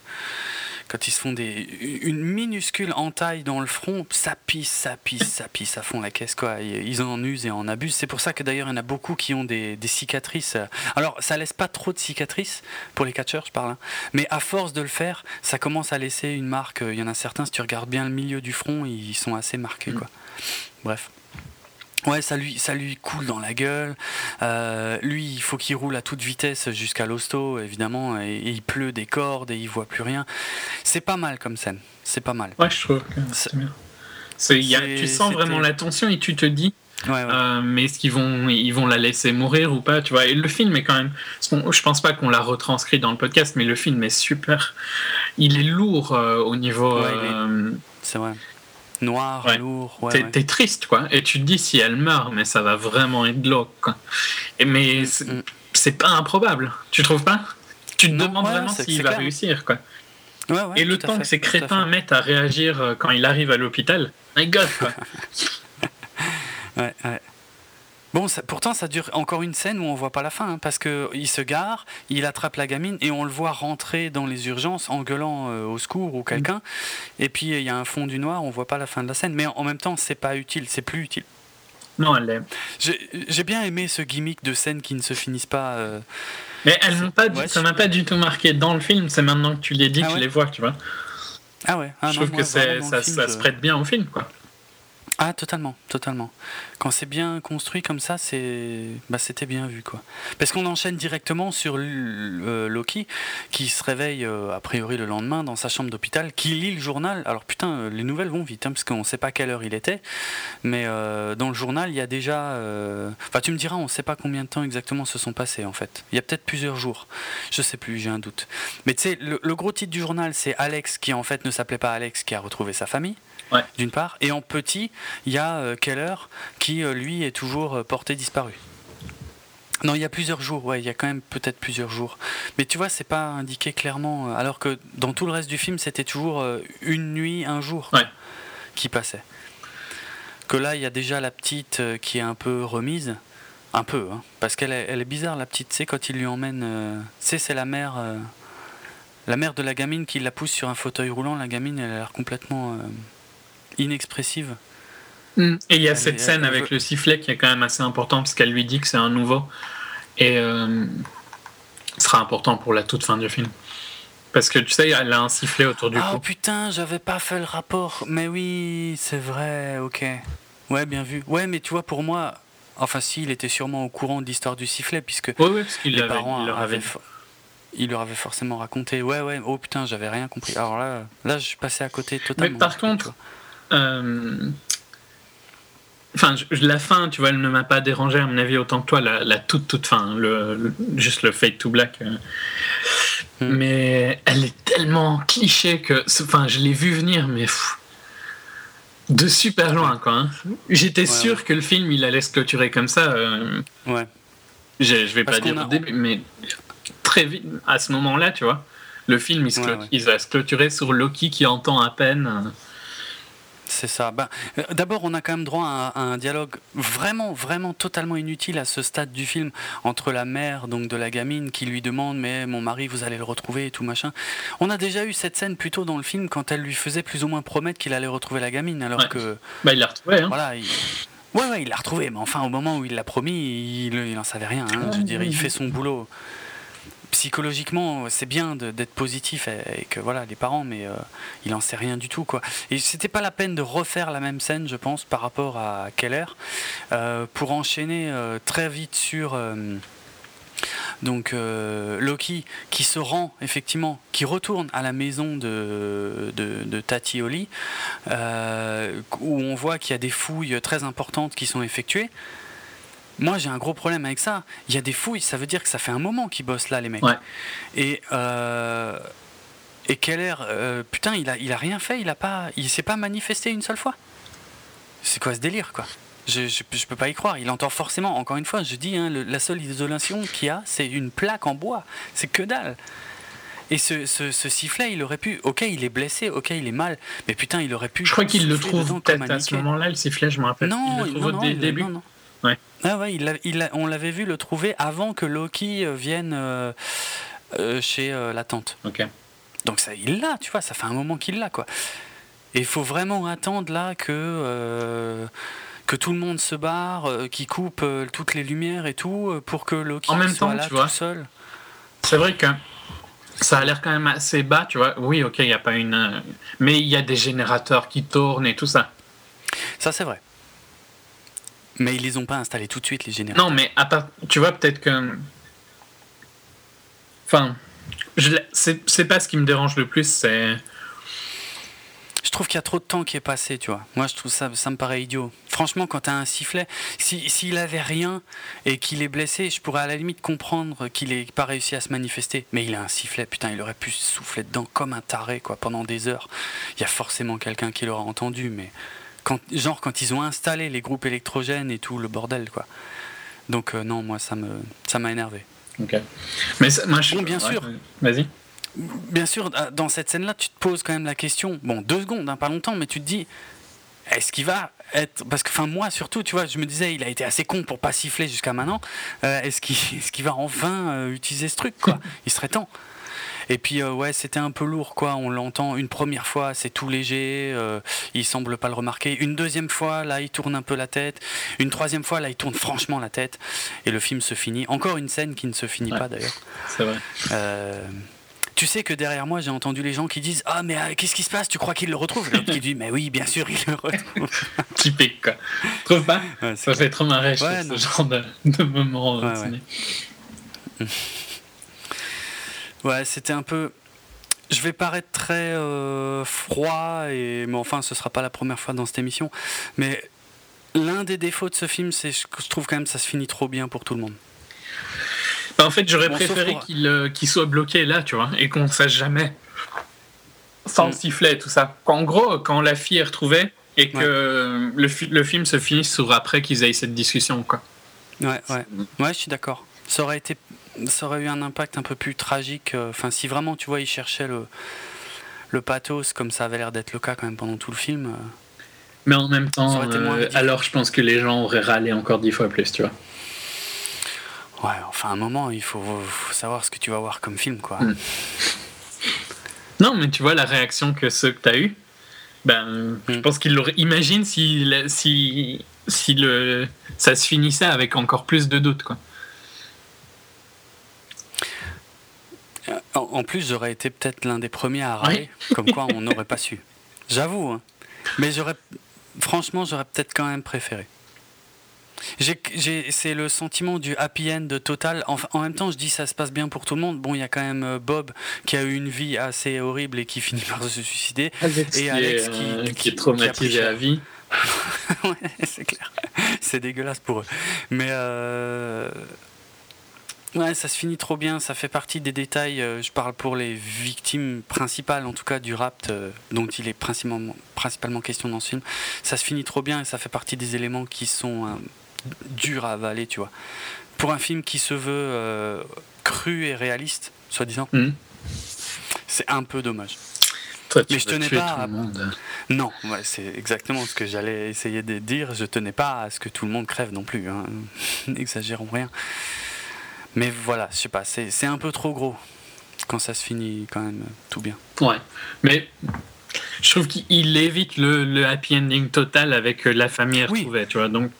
S1: quand ils se font des, une minuscule entaille dans le front, ça pisse, ça pisse, ça pisse, ça fond la caisse quoi. Ils en usent et en abusent. C'est pour ça que d'ailleurs il y en a beaucoup qui ont des, cicatrices. Alors ça laisse pas trop de cicatrices pour les catcheurs, je parle. Hein. Mais à force de le faire, ça commence à laisser une marque. Il y en a certains, si tu regardes bien le milieu du front, ils sont assez marqués quoi. Bref. Ouais, ça lui, ça lui coule dans la gueule. Euh, lui, il faut qu'il roule à toute vitesse jusqu'à l'hosto, évidemment, et, il pleut des cordes et il voit plus rien. C'est pas mal comme scène. C'est pas mal.
S2: Ouais, je trouve que c'est bien. Y a, tu sens vraiment la tension et tu te dis, euh, mais est-ce qu'ils vont, ils vont la laisser mourir ou pas Tu vois, et le film est quand même. Je pense pas qu'on l'a retranscrit dans le podcast, mais le film est super. Il est lourd euh, au niveau.
S1: C'est vrai noir, lourd.
S2: Ouais, T'es triste, quoi. Et tu te dis si elle meurt, mais ça va vraiment être glauque, quoi. Et mais mm, mm. c'est pas improbable, tu trouves pas? Tu te demandes vraiment s'il va réussir, quoi. Et le temps que ces crétins mettent à réagir euh, quand il arrive à l'hôpital, my god, quoi. [LAUGHS]
S1: ouais, ouais. Bon, pourtant, ça dure encore une scène où on voit pas la fin, hein, parce qu'il se gare, il attrape la gamine et on le voit rentrer dans les urgences en gueulant euh, au secours ou quelqu'un. Et puis il y a un fond du noir, on voit pas la fin de la scène. Mais en même temps, c'est pas utile, c'est plus utile.
S2: Non, elle l'est.
S1: J'ai bien aimé ce gimmick de scènes qui ne se finissent pas. Euh,
S2: mais elles n'ont pas, ça m'a pas du tout marqué dans le film. C'est maintenant que tu les dis, ah que les vois, tu vois.
S1: Ah ouais. Ah
S2: je trouve que ça, ça se prête bien au film, quoi.
S1: Ah totalement, totalement. Quand c'est bien construit comme ça, c'est, bah, c'était bien vu quoi. Parce qu'on enchaîne directement sur euh, Loki qui se réveille euh, a priori le lendemain dans sa chambre d'hôpital, qui lit le journal. Alors putain, euh, les nouvelles vont vite hein, parce qu'on ne sait pas quelle heure il était, mais dans le journal il y a déjà. Enfin tu me diras, on ne sait pas combien de temps exactement se sont passés en fait. Il y a peut-être plusieurs jours. Je sais plus, j'ai un doute. Mais tu sais, le, le gros titre du journal c'est Alex qui en fait ne s'appelait pas Alex qui a retrouvé sa famille d'une part. Et en petit, il y a euh, Keller qui, euh, lui, est toujours euh, porté disparu. Non, il y a plusieurs jours, ouais, il y a quand même peut-être plusieurs jours. Mais tu vois, c'est pas indiqué clairement, alors que dans tout le reste du film, c'était toujours une nuit, un jour qui passait. Que là, il y a déjà la petite qui est un peu remise, un peu, hein, parce qu'elle est, elle est bizarre, la petite, sais, quand il lui emmène. tu sais, c'est la mère. la mère de la gamine qui la pousse sur un fauteuil roulant, la gamine, elle a l'air complètement inexpressive.
S2: Mm. Et il y a cette scène avec le sifflet qui est quand même assez important parce qu'elle lui dit que c'est un nouveau et euh, sera important pour la toute fin du film. Parce que tu sais, elle a un sifflet autour du
S1: oh,
S2: cou.
S1: Oh putain, j'avais pas fait le rapport. Mais oui, c'est vrai, ok. Ouais, bien vu. Ouais, mais tu vois, pour moi, enfin, si, il était sûrement au courant de l'histoire du sifflet, puisque
S2: ouais, parce qu'il les parents il leur avait,
S1: il leur avait forcément raconté. Ouais, ouais, oh putain, j'avais rien compris. Alors là, là, je suis passé à côté totalement.
S2: Mais par contre, Enfin, la fin, tu vois, elle ne m'a pas dérangé, à mon avis, autant que toi, la, toute, toute fin, le, juste le Fade to Black. Euh. Hmm. Mais elle est tellement cliché que. Enfin, je l'ai vu venir, mais. de super loin, quoi. Hein. J'étais sûr que le film, il allait se clôturer comme ça. Euh.
S1: Ouais.
S2: Je, vais pas dire au début, mais très vite, à ce moment-là, tu vois, le film, il, il va se clôturer sur Loki qui entend à peine. Euh.
S1: C'est ça. Ben, euh, D'abord, on a quand même droit à, un dialogue vraiment, vraiment totalement inutile à ce stade du film entre la mère donc de la gamine qui lui demande mais mon mari vous allez le retrouver et tout machin. On a déjà eu cette scène plus tôt dans le film quand elle lui faisait plus ou moins promettre qu'il allait retrouver la gamine alors que.
S2: Bah il l'a retrouvé. Hein.
S1: Voilà. Ouais, ouais, il l'a retrouvé, mais enfin, au moment où il l'a promis, il, il en savait rien. Hein. Je dirais, il fait son boulot psychologiquement, c'est bien d'être positif que voilà, les parents, mais euh, il en sait rien du tout quoi. Et c'était pas la peine de refaire la même scène, je pense, par rapport à Keller, euh, pour enchaîner euh, très vite sur donc Loki qui se rend effectivement, qui retourne à la maison de, de, de Tati Oli, où on voit qu'il y a des fouilles très importantes qui sont effectuées. Moi, j'ai un gros problème avec ça. Il y a des fouilles, ça veut dire que ça fait un moment qu'ils bossent là, les mecs. Et euh, et Keller, euh, putain, il a, il a rien fait, il a pas, il s'est pas manifesté une seule fois. C'est quoi ce délire, quoi? Je, je, peux pas y croire. Il entend forcément, encore une fois, je dis, hein, la seule isolation qu'il y a, c'est une plaque en bois. C'est que dalle. Et ce, ce, sifflet, il aurait pu. Ok, il est blessé, ok, il est mal, mais putain, il aurait pu.
S2: Je crois qu'il le trouve peut-être à ce moment-là, le sifflet, je me rappelle.
S1: Non,
S2: il
S1: le trouve non, au début. Non, non. Ouais. Ah ouais, il il on l'avait vu le trouver avant que Loki euh, vienne euh, euh, chez la tante.
S2: Ok.
S1: Donc ça, il l'a, tu vois, ça fait un moment qu'il l'a, quoi. Et il faut vraiment attendre là que que tout le monde se barre, qui coupe toutes les lumières et tout, pour que Loki
S2: en même
S1: soit
S2: temps,
S1: là
S2: tu vois,
S1: tout seul.
S2: C'est vrai que ça a l'air quand même assez bas, tu vois. Oui, ok, il n'y a pas une. Mais il y a des générateurs qui tournent et tout ça.
S1: Ça, c'est vrai. Mais ils les ont pas installés tout de suite, les générateurs.
S2: Non, mais à part, tu vois, peut-être que. Enfin, c'est pas ce qui me dérange le plus, c'est.
S1: Je trouve qu'il y a trop de temps qui est passé, tu vois. Moi, je trouve ça, ça me paraît idiot. Franchement, quand tu as un sifflet, s'il si, avait rien et qu'il est blessé, je pourrais à la limite comprendre qu'il n'ait pas réussi à se manifester. Mais il a un sifflet, putain, il aurait pu souffler dedans comme un taré, quoi, pendant des heures. Il y a forcément quelqu'un qui l'aura entendu, mais genre quand ils ont installé les groupes électrogènes et tout le bordel quoi. Donc euh, non, moi ça me ça m'a énervé.
S2: Ok. Mais moi je...
S1: bon, bien sûr.
S2: Vas-y.
S1: Bien sûr, ah, dans cette scène-là, tu te poses quand même la question. Bon, deux secondes, hein, pas longtemps, mais tu te dis, est-ce qu'il va être parce que enfin moi surtout tu vois je me disais il a été assez con pour pas siffler jusqu'à maintenant euh, est-ce qu'il est qu'il va enfin euh, utiliser ce truc quoi? Il serait temps et puis euh, ouais, c'était un peu lourd quoi. On l'entend une première fois, c'est tout léger, euh, il semble pas le remarquer. Une deuxième fois, là, il tourne un peu la tête. Une troisième fois, là, il tourne franchement la tête. Et le film se finit. Encore une scène qui ne se finit pas d'ailleurs.
S2: C'est vrai.
S1: Euh, tu sais que derrière moi, j'ai entendu les gens qui disent Ah, mais qu'est-ce qui se passe? Tu crois qu'il le retrouve? L'autre qui dit Mais oui, bien sûr, il le retrouve. [LAUGHS]
S2: Typique, quoi. Trouve pas? Ça fait trop marrer, ce genre de, de moment.
S1: Ouais, [LAUGHS] c'était un peu. Je vais paraître très euh, froid, et... mais enfin, ce sera pas la première fois dans cette émission. Mais l'un des défauts de ce film, c'est que je trouve quand même ça se finit trop bien pour tout le monde.
S2: Bah, en fait, j'aurais préféré euh, qu'il soit bloqué là, tu vois, et qu'on ne sache jamais. Sans mm. sifflet et tout ça. En gros, quand la fille est retrouvée et que le, le, film se finisse sur après qu'ils aient cette discussion, quoi.
S1: Ouais, ouais. Ouais, je suis d'accord. Ça aurait été ça aurait eu un impact un peu plus tragique. Euh, enfin, si vraiment, tu vois, il cherchait le, le pathos, comme ça avait l'air d'être le cas quand même pendant tout le film. Euh,
S2: Mais en même temps, euh, alors je pense que les gens auraient râlé encore dix fois plus, tu vois.
S1: Ouais, enfin, à un moment, il faut, savoir ce que tu vas voir comme film, quoi. Hmm.
S2: Non, mais tu vois la réaction que ceux que tu as eu, ben, je hmm. pense qu'ils l'auraient. Imagine si, si, si le, ça se finissait avec encore plus de doutes, quoi.
S1: En plus, j'aurais été peut-être l'un des premiers à râler, comme quoi on n'aurait pas su. [LAUGHS] J'avoue, hein. mais j'aurais, franchement, j'aurais peut-être quand même préféré. c'est le sentiment du happy end total. En, en, même temps, je dis ça se passe bien pour tout le monde. Bon, il y a quand même euh, Bob qui a eu une vie assez horrible et qui finit par se suicider.
S2: et Alex qui, euh, qui, est traumatisé à vie. [LAUGHS]
S1: ouais, c'est clair. C'est dégueulasse pour eux. Mais euh, ouais, ça se finit trop bien. Ça fait partie des détails. Euh, je parle pour les victimes principales, en tout cas du rapt, euh, dont il est principalement, principalement question dans ce film. Ça se finit trop bien et ça fait partie des éléments qui sont durs à avaler, tu vois. Pour un film qui se veut cru et réaliste, soi-disant, mmh. c'est un peu dommage
S2: mais je tenais pas.
S1: Non, ouais, c'est exactement ce que j'allais essayer de dire. Je tenais pas à ce que tout le monde crève non plus. Hein. [LAUGHS] N'exagérons rien. Mais voilà, je sais pas, c'est un peu trop gros quand ça se finit quand même tout bien.
S2: Ouais, mais je trouve qu'il évite le, happy ending total avec euh, la famille retrouvée, tu vois. Donc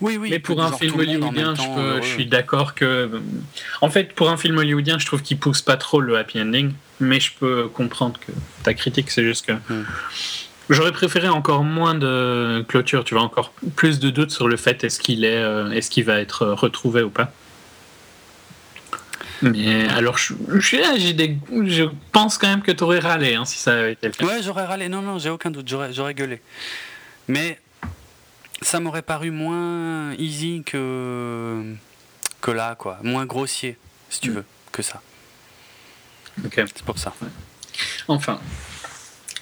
S1: oui, oui.
S2: Mais pour un film hollywoodien, je, je, suis d'accord que. En fait, pour un film hollywoodien, je trouve qu'il pousse pas trop le happy ending mais je peux comprendre que ta critique, c'est juste que. Hmm. J'aurais préféré encore moins de clôture, tu vois, encore plus de doutes sur le fait est-ce qu'il est, euh, est-ce qu'il va être retrouvé ou pas. Mais alors, je, je, j'ai des, je pense quand même que tu aurais râlé hein, si ça avait été le
S1: cas. Ouais, j'aurais râlé, non, non, j'ai aucun doute, j'aurais, gueulé. Mais ça m'aurait paru moins easy que, que là, quoi. Moins grossier, si tu hmm. veux, que ça. C'est pour ça.
S2: Enfin,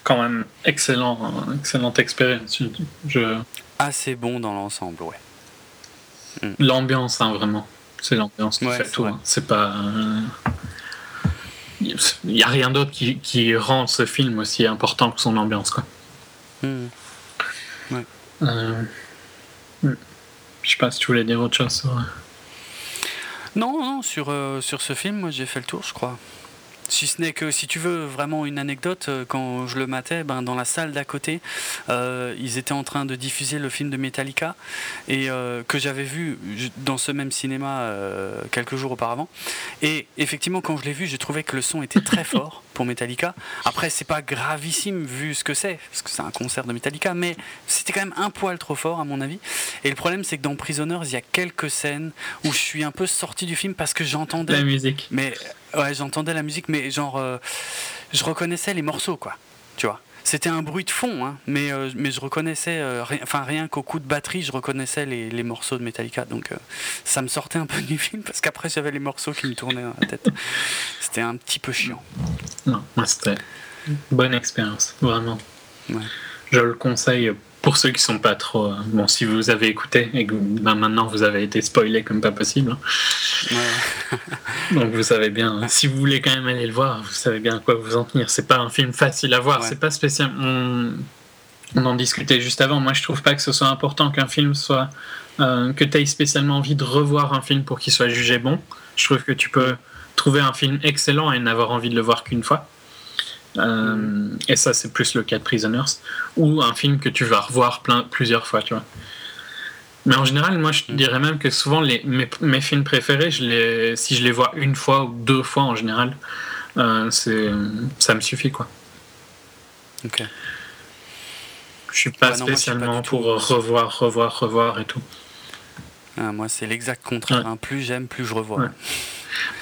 S2: quand même, excellent, excellente expérience. Je...
S1: Assez bon dans l'ensemble, ouais.
S2: Hmm. L'ambiance, hein, vraiment. C'est l'ambiance qui fait tout. Hein. C'est pas. Il n'y a rien d'autre qui, qui, rend ce film aussi important que son ambiance, quoi. Ouais. Euh... Hmm. Je sais pas si tu voulais dire autre chose sur. Euh.
S1: Non, non, sur, euh, sur ce film, moi j'ai fait le tour, je crois. Si ce n'est que si tu veux vraiment une anecdote, euh, quand je le matais, ben, dans la salle d'à côté, euh, ils étaient en train de diffuser le film de Metallica et euh, que j'avais vu dans ce même cinéma quelques jours auparavant. Et effectivement, quand je l'ai vu, j'ai trouvé que le son était très [LAUGHS] fort pour Metallica. Après, c'est pas gravissime vu ce que c'est, parce que c'est un concert de Metallica, mais c'était quand même un poil trop fort à mon avis. Et le problème, c'est que dans Prisoners, il y a quelques scènes où je suis un peu sorti du film parce que j'entendais
S2: la musique.
S1: Mais ouais, j'entendais la musique, mais genre, euh, je reconnaissais les morceaux, quoi. Tu vois. C'était un bruit de fond, hein, mais, euh, mais je reconnaissais, euh, rien, enfin rien qu'au coup de batterie, je reconnaissais les, les morceaux de Metallica. Donc ça me sortait un peu du film parce qu'après j'avais les morceaux qui me tournaient dans la tête. C'était un petit peu chiant.
S2: Non, c'était bonne expérience, vraiment. Je le conseille pour ceux qui sont pas trop. Euh, bon, si vous avez écouté et que ben, maintenant vous avez été spoilé comme pas possible. Hein. Donc vous savez bien. Si vous voulez quand même aller le voir, vous savez bien à quoi vous en tenir. C'est pas un film facile à voir. C'est pas spécial. On... en discutait juste avant. Moi, je trouve pas que ce soit important qu'un film soit. Euh, que tu aies spécialement envie de revoir un film pour qu'il soit jugé bon. Je trouve que tu peux trouver un film excellent et n'avoir envie de le voir qu'une fois. Euh, et ça, c'est plus le cas de Prisoners, ou un film que tu vas revoir plein, plusieurs fois, tu vois. Mais en général, moi, je mm. dirais même que souvent, les, mes, films préférés, je les, si je les vois une fois ou deux fois en général, euh, c'est, ça me suffit, quoi. Ok. Je suis pas spécialement pour revoir, revoir, revoir et tout.
S1: Ah, moi, c'est l'exact contraire. Hein. Plus j'aime, plus je revois.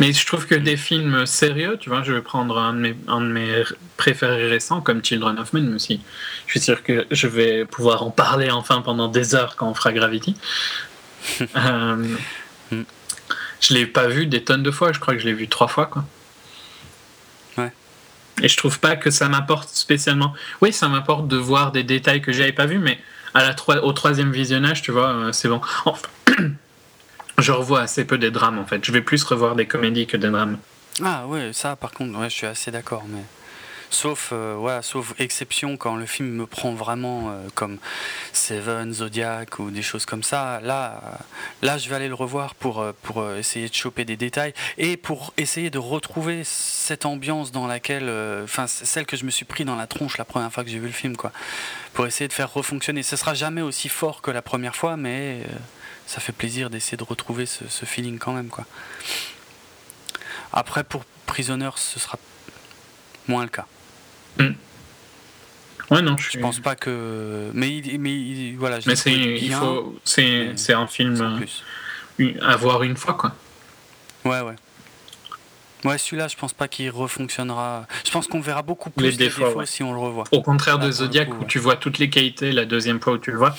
S2: Mais je trouve que des films sérieux, tu vois, je vais prendre un de mes, un de mes préférés récents, comme Children of Men, aussi. Je suis sûr que je vais pouvoir en parler enfin pendant des heures quand on fera Gravity. [LAUGHS] euh, je l'ai pas vu des tonnes de fois, je crois que je l'ai vu trois fois, quoi. Ouais. Et je trouve pas que ça m'apporte spécialement. Oui, ça m'apporte de voir des détails que j'avais pas vus, mais à la au troisième visionnage, tu vois, euh, c'est bon. Enfin, [CLEARS THROAT] je revois assez peu des drames en fait. Je vais plus revoir des comédies que des drames.
S1: Ah ouais, ça par contre, ouais, je suis assez d'accord. Mais sauf, euh, sauf exception quand le film me prend vraiment euh, comme Seven, Zodiac ou des choses comme ça. Là, euh, là, je vais aller le revoir pour pour essayer de choper des détails et pour essayer de retrouver cette ambiance dans laquelle, enfin, celle que je me suis pris dans la tronche la première fois que j'ai vu le film, quoi. Pour essayer de faire refonctionner. Ce sera jamais aussi fort que la première fois, mais ça fait plaisir d'essayer de retrouver ce, feeling quand même. Quoi. Après, pour Prisoners, ce sera moins le cas.
S2: Hmm. Ouais, non,
S1: je, pense pas que. Mais, mais voilà.
S2: Mais c'est, il faut, c'est, c'est un film à voir une fois, quoi.
S1: Ouais, ouais. Ouais, celui-là, je pense pas qu'il refonctionnera. Je pense qu'on verra beaucoup plus
S2: les défauts,
S1: si on le revoit.
S2: Au contraire de Zodiac, où tu vois toutes les qualités la deuxième fois où tu le vois,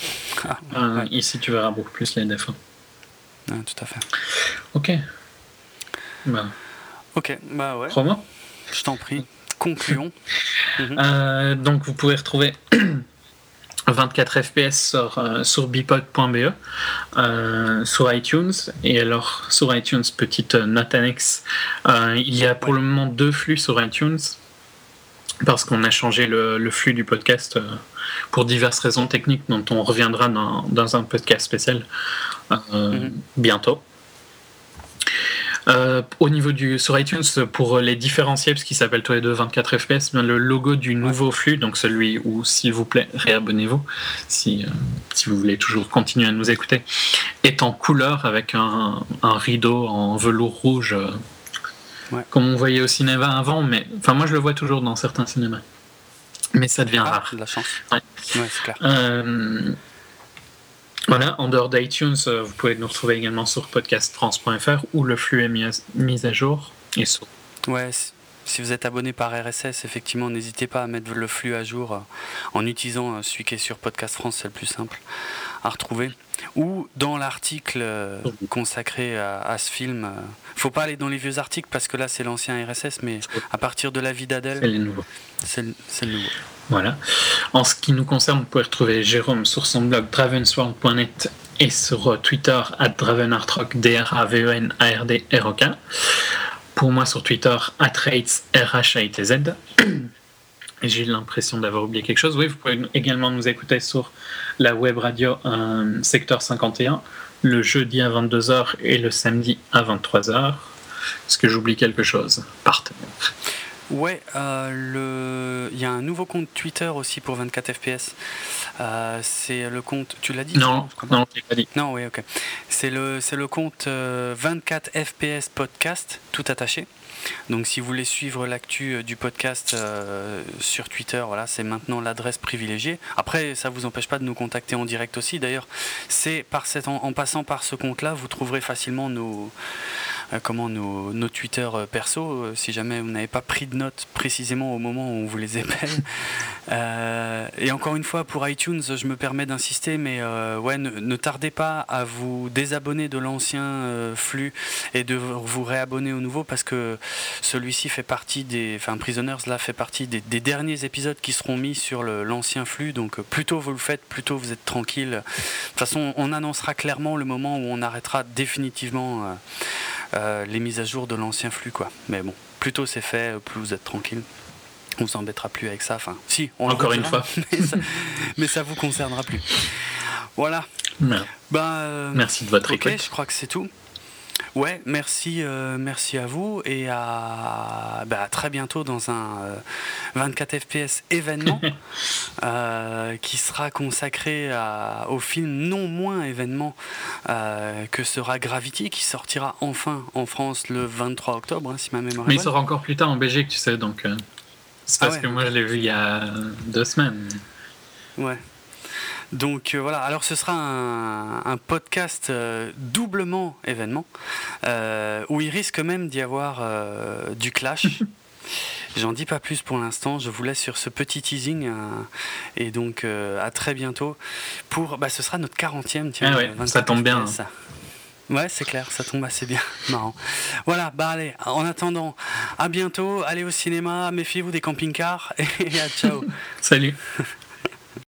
S2: ah, euh, ici tu verras beaucoup plus les défauts.
S1: tout à fait.
S2: Ok. Bah.
S1: Ok, bah ouais. Je t'en prie. Concluons. [LAUGHS]
S2: Euh, donc vous pouvez retrouver [CLEARS THROAT] 24 FPS sur, euh, sur bipod.be, euh, sur iTunes. Et alors, sur iTunes, petite note annexe, euh, il y a pour le moment deux flux sur iTunes, parce qu'on a changé le, flux du podcast pour diverses raisons techniques dont on reviendra dans, dans un podcast spécial mhm. bientôt. Euh, au niveau du sur iTunes, pour les différencier, parce qu'ils s'appellent tous les deux 24 FPS, le logo du nouveau flux, donc celui où, s'il vous plaît, réabonnez-vous, si, euh, si vous voulez toujours continuer à nous écouter, est en couleur avec un, un rideau en velours rouge, euh, comme on voyait au cinéma avant, mais enfin moi je le vois toujours dans certains cinémas. Mais ça devient ah, rare.
S1: De la chance.
S2: Ouais. c'est clair. Voilà, en dehors d'iTunes, euh, vous pouvez nous retrouver également sur podcastfrance.fr où le flux est mis à, jour. Et sur...
S1: Ouais, si vous êtes abonné par RSS, effectivement, n'hésitez pas à mettre le flux à jour euh, en utilisant euh, celui qui est sur Podcast France, c'est le plus simple à retrouver. Ou dans l'article consacré à, ce film, faut pas aller dans les vieux articles parce que là c'est l'ancien RSS, mais à partir de la vie d'Adèle,
S2: c'est le nouveau.
S1: C'est le nouveau.
S2: Voilà. En ce qui nous concerne, vous pouvez retrouver Jérôme sur son blog dravensworld.net et sur Twitter at dravenartrock, d r a v e n a r d r o k Pour moi sur Twitter, at rates, r h a i t z J'ai l'impression d'avoir oublié quelque chose. Oui, vous pouvez également nous écouter sur la web radio euh, Secteur 51, le jeudi à 22h et le samedi à 23h. Est-ce que j'oublie quelque chose? Partenaire.
S1: Ouais, euh, le... il y a un nouveau compte Twitter aussi pour 24 FPS. Euh, c'est le compte. Tu l'as dit
S2: Non, non, je l'ai pas dit.
S1: Non, oui, ok. C'est le, c'est le compte 24 euh, FPS Podcast, tout attaché. Donc si vous voulez suivre l'actu du podcast sur Twitter, voilà, c'est maintenant l'adresse privilégiée. Après, ça ne vous empêche pas de nous contacter en direct aussi. D'ailleurs, c'est par cette, en passant par ce compte-là, vous trouverez facilement nos, comment nos, nos Twitter euh, perso, euh, si jamais vous n'avez pas pris de notes précisément au moment où on vous les épelle. [LAUGHS] et encore une fois, pour iTunes, je me permets d'insister, mais ouais, ne, tardez pas à vous désabonner de l'ancien flux et de vous réabonner au nouveau parce que celui-ci fait partie des, enfin Prisoners là fait partie des, derniers épisodes qui seront mis sur l'ancien flux. Donc plus tôt vous le faites, plus tôt vous êtes tranquille. De toute façon, on annoncera clairement le moment où on arrêtera définitivement euh, les mises à jour de l'ancien flux. quoi. Mais bon, plus tôt c'est fait, plus vous êtes tranquille. On vous embêtera plus avec ça. Enfin, si,
S2: on encore une fois. [LAUGHS]
S1: Mais ça, vous concernera plus. Voilà.
S2: Euh, Merci de votre écoute.
S1: Je crois que c'est tout. Ouais, merci, euh, merci à vous et à, bah, très bientôt dans un 24 FPS événement [LAUGHS] euh, qui sera consacré au film non moins événement euh, que sera Gravity qui sortira enfin en France le 23 octobre, hein, si ma mémoire
S2: Mais il sera encore plus tard en Belgique, tu sais, donc c'est ah parce que moi je l'ai vu il y a deux semaines.
S1: Ouais. Donc euh, voilà, alors ce sera un, podcast euh, doublement événement, euh, où il risque même d'y avoir du clash. [LAUGHS] J'en dis pas plus pour l'instant, je vous laisse sur ce petit teasing et donc à très bientôt pour bah, ce sera notre 40e
S2: tiens, ah ça tombe bien. Ça.
S1: Ouais, c'est clair, ça tombe assez bien. [LAUGHS] Marrant. Voilà, bah allez, en attendant, à bientôt, allez au cinéma, méfiez-vous des camping-cars [LAUGHS] et à ciao.
S2: Salut.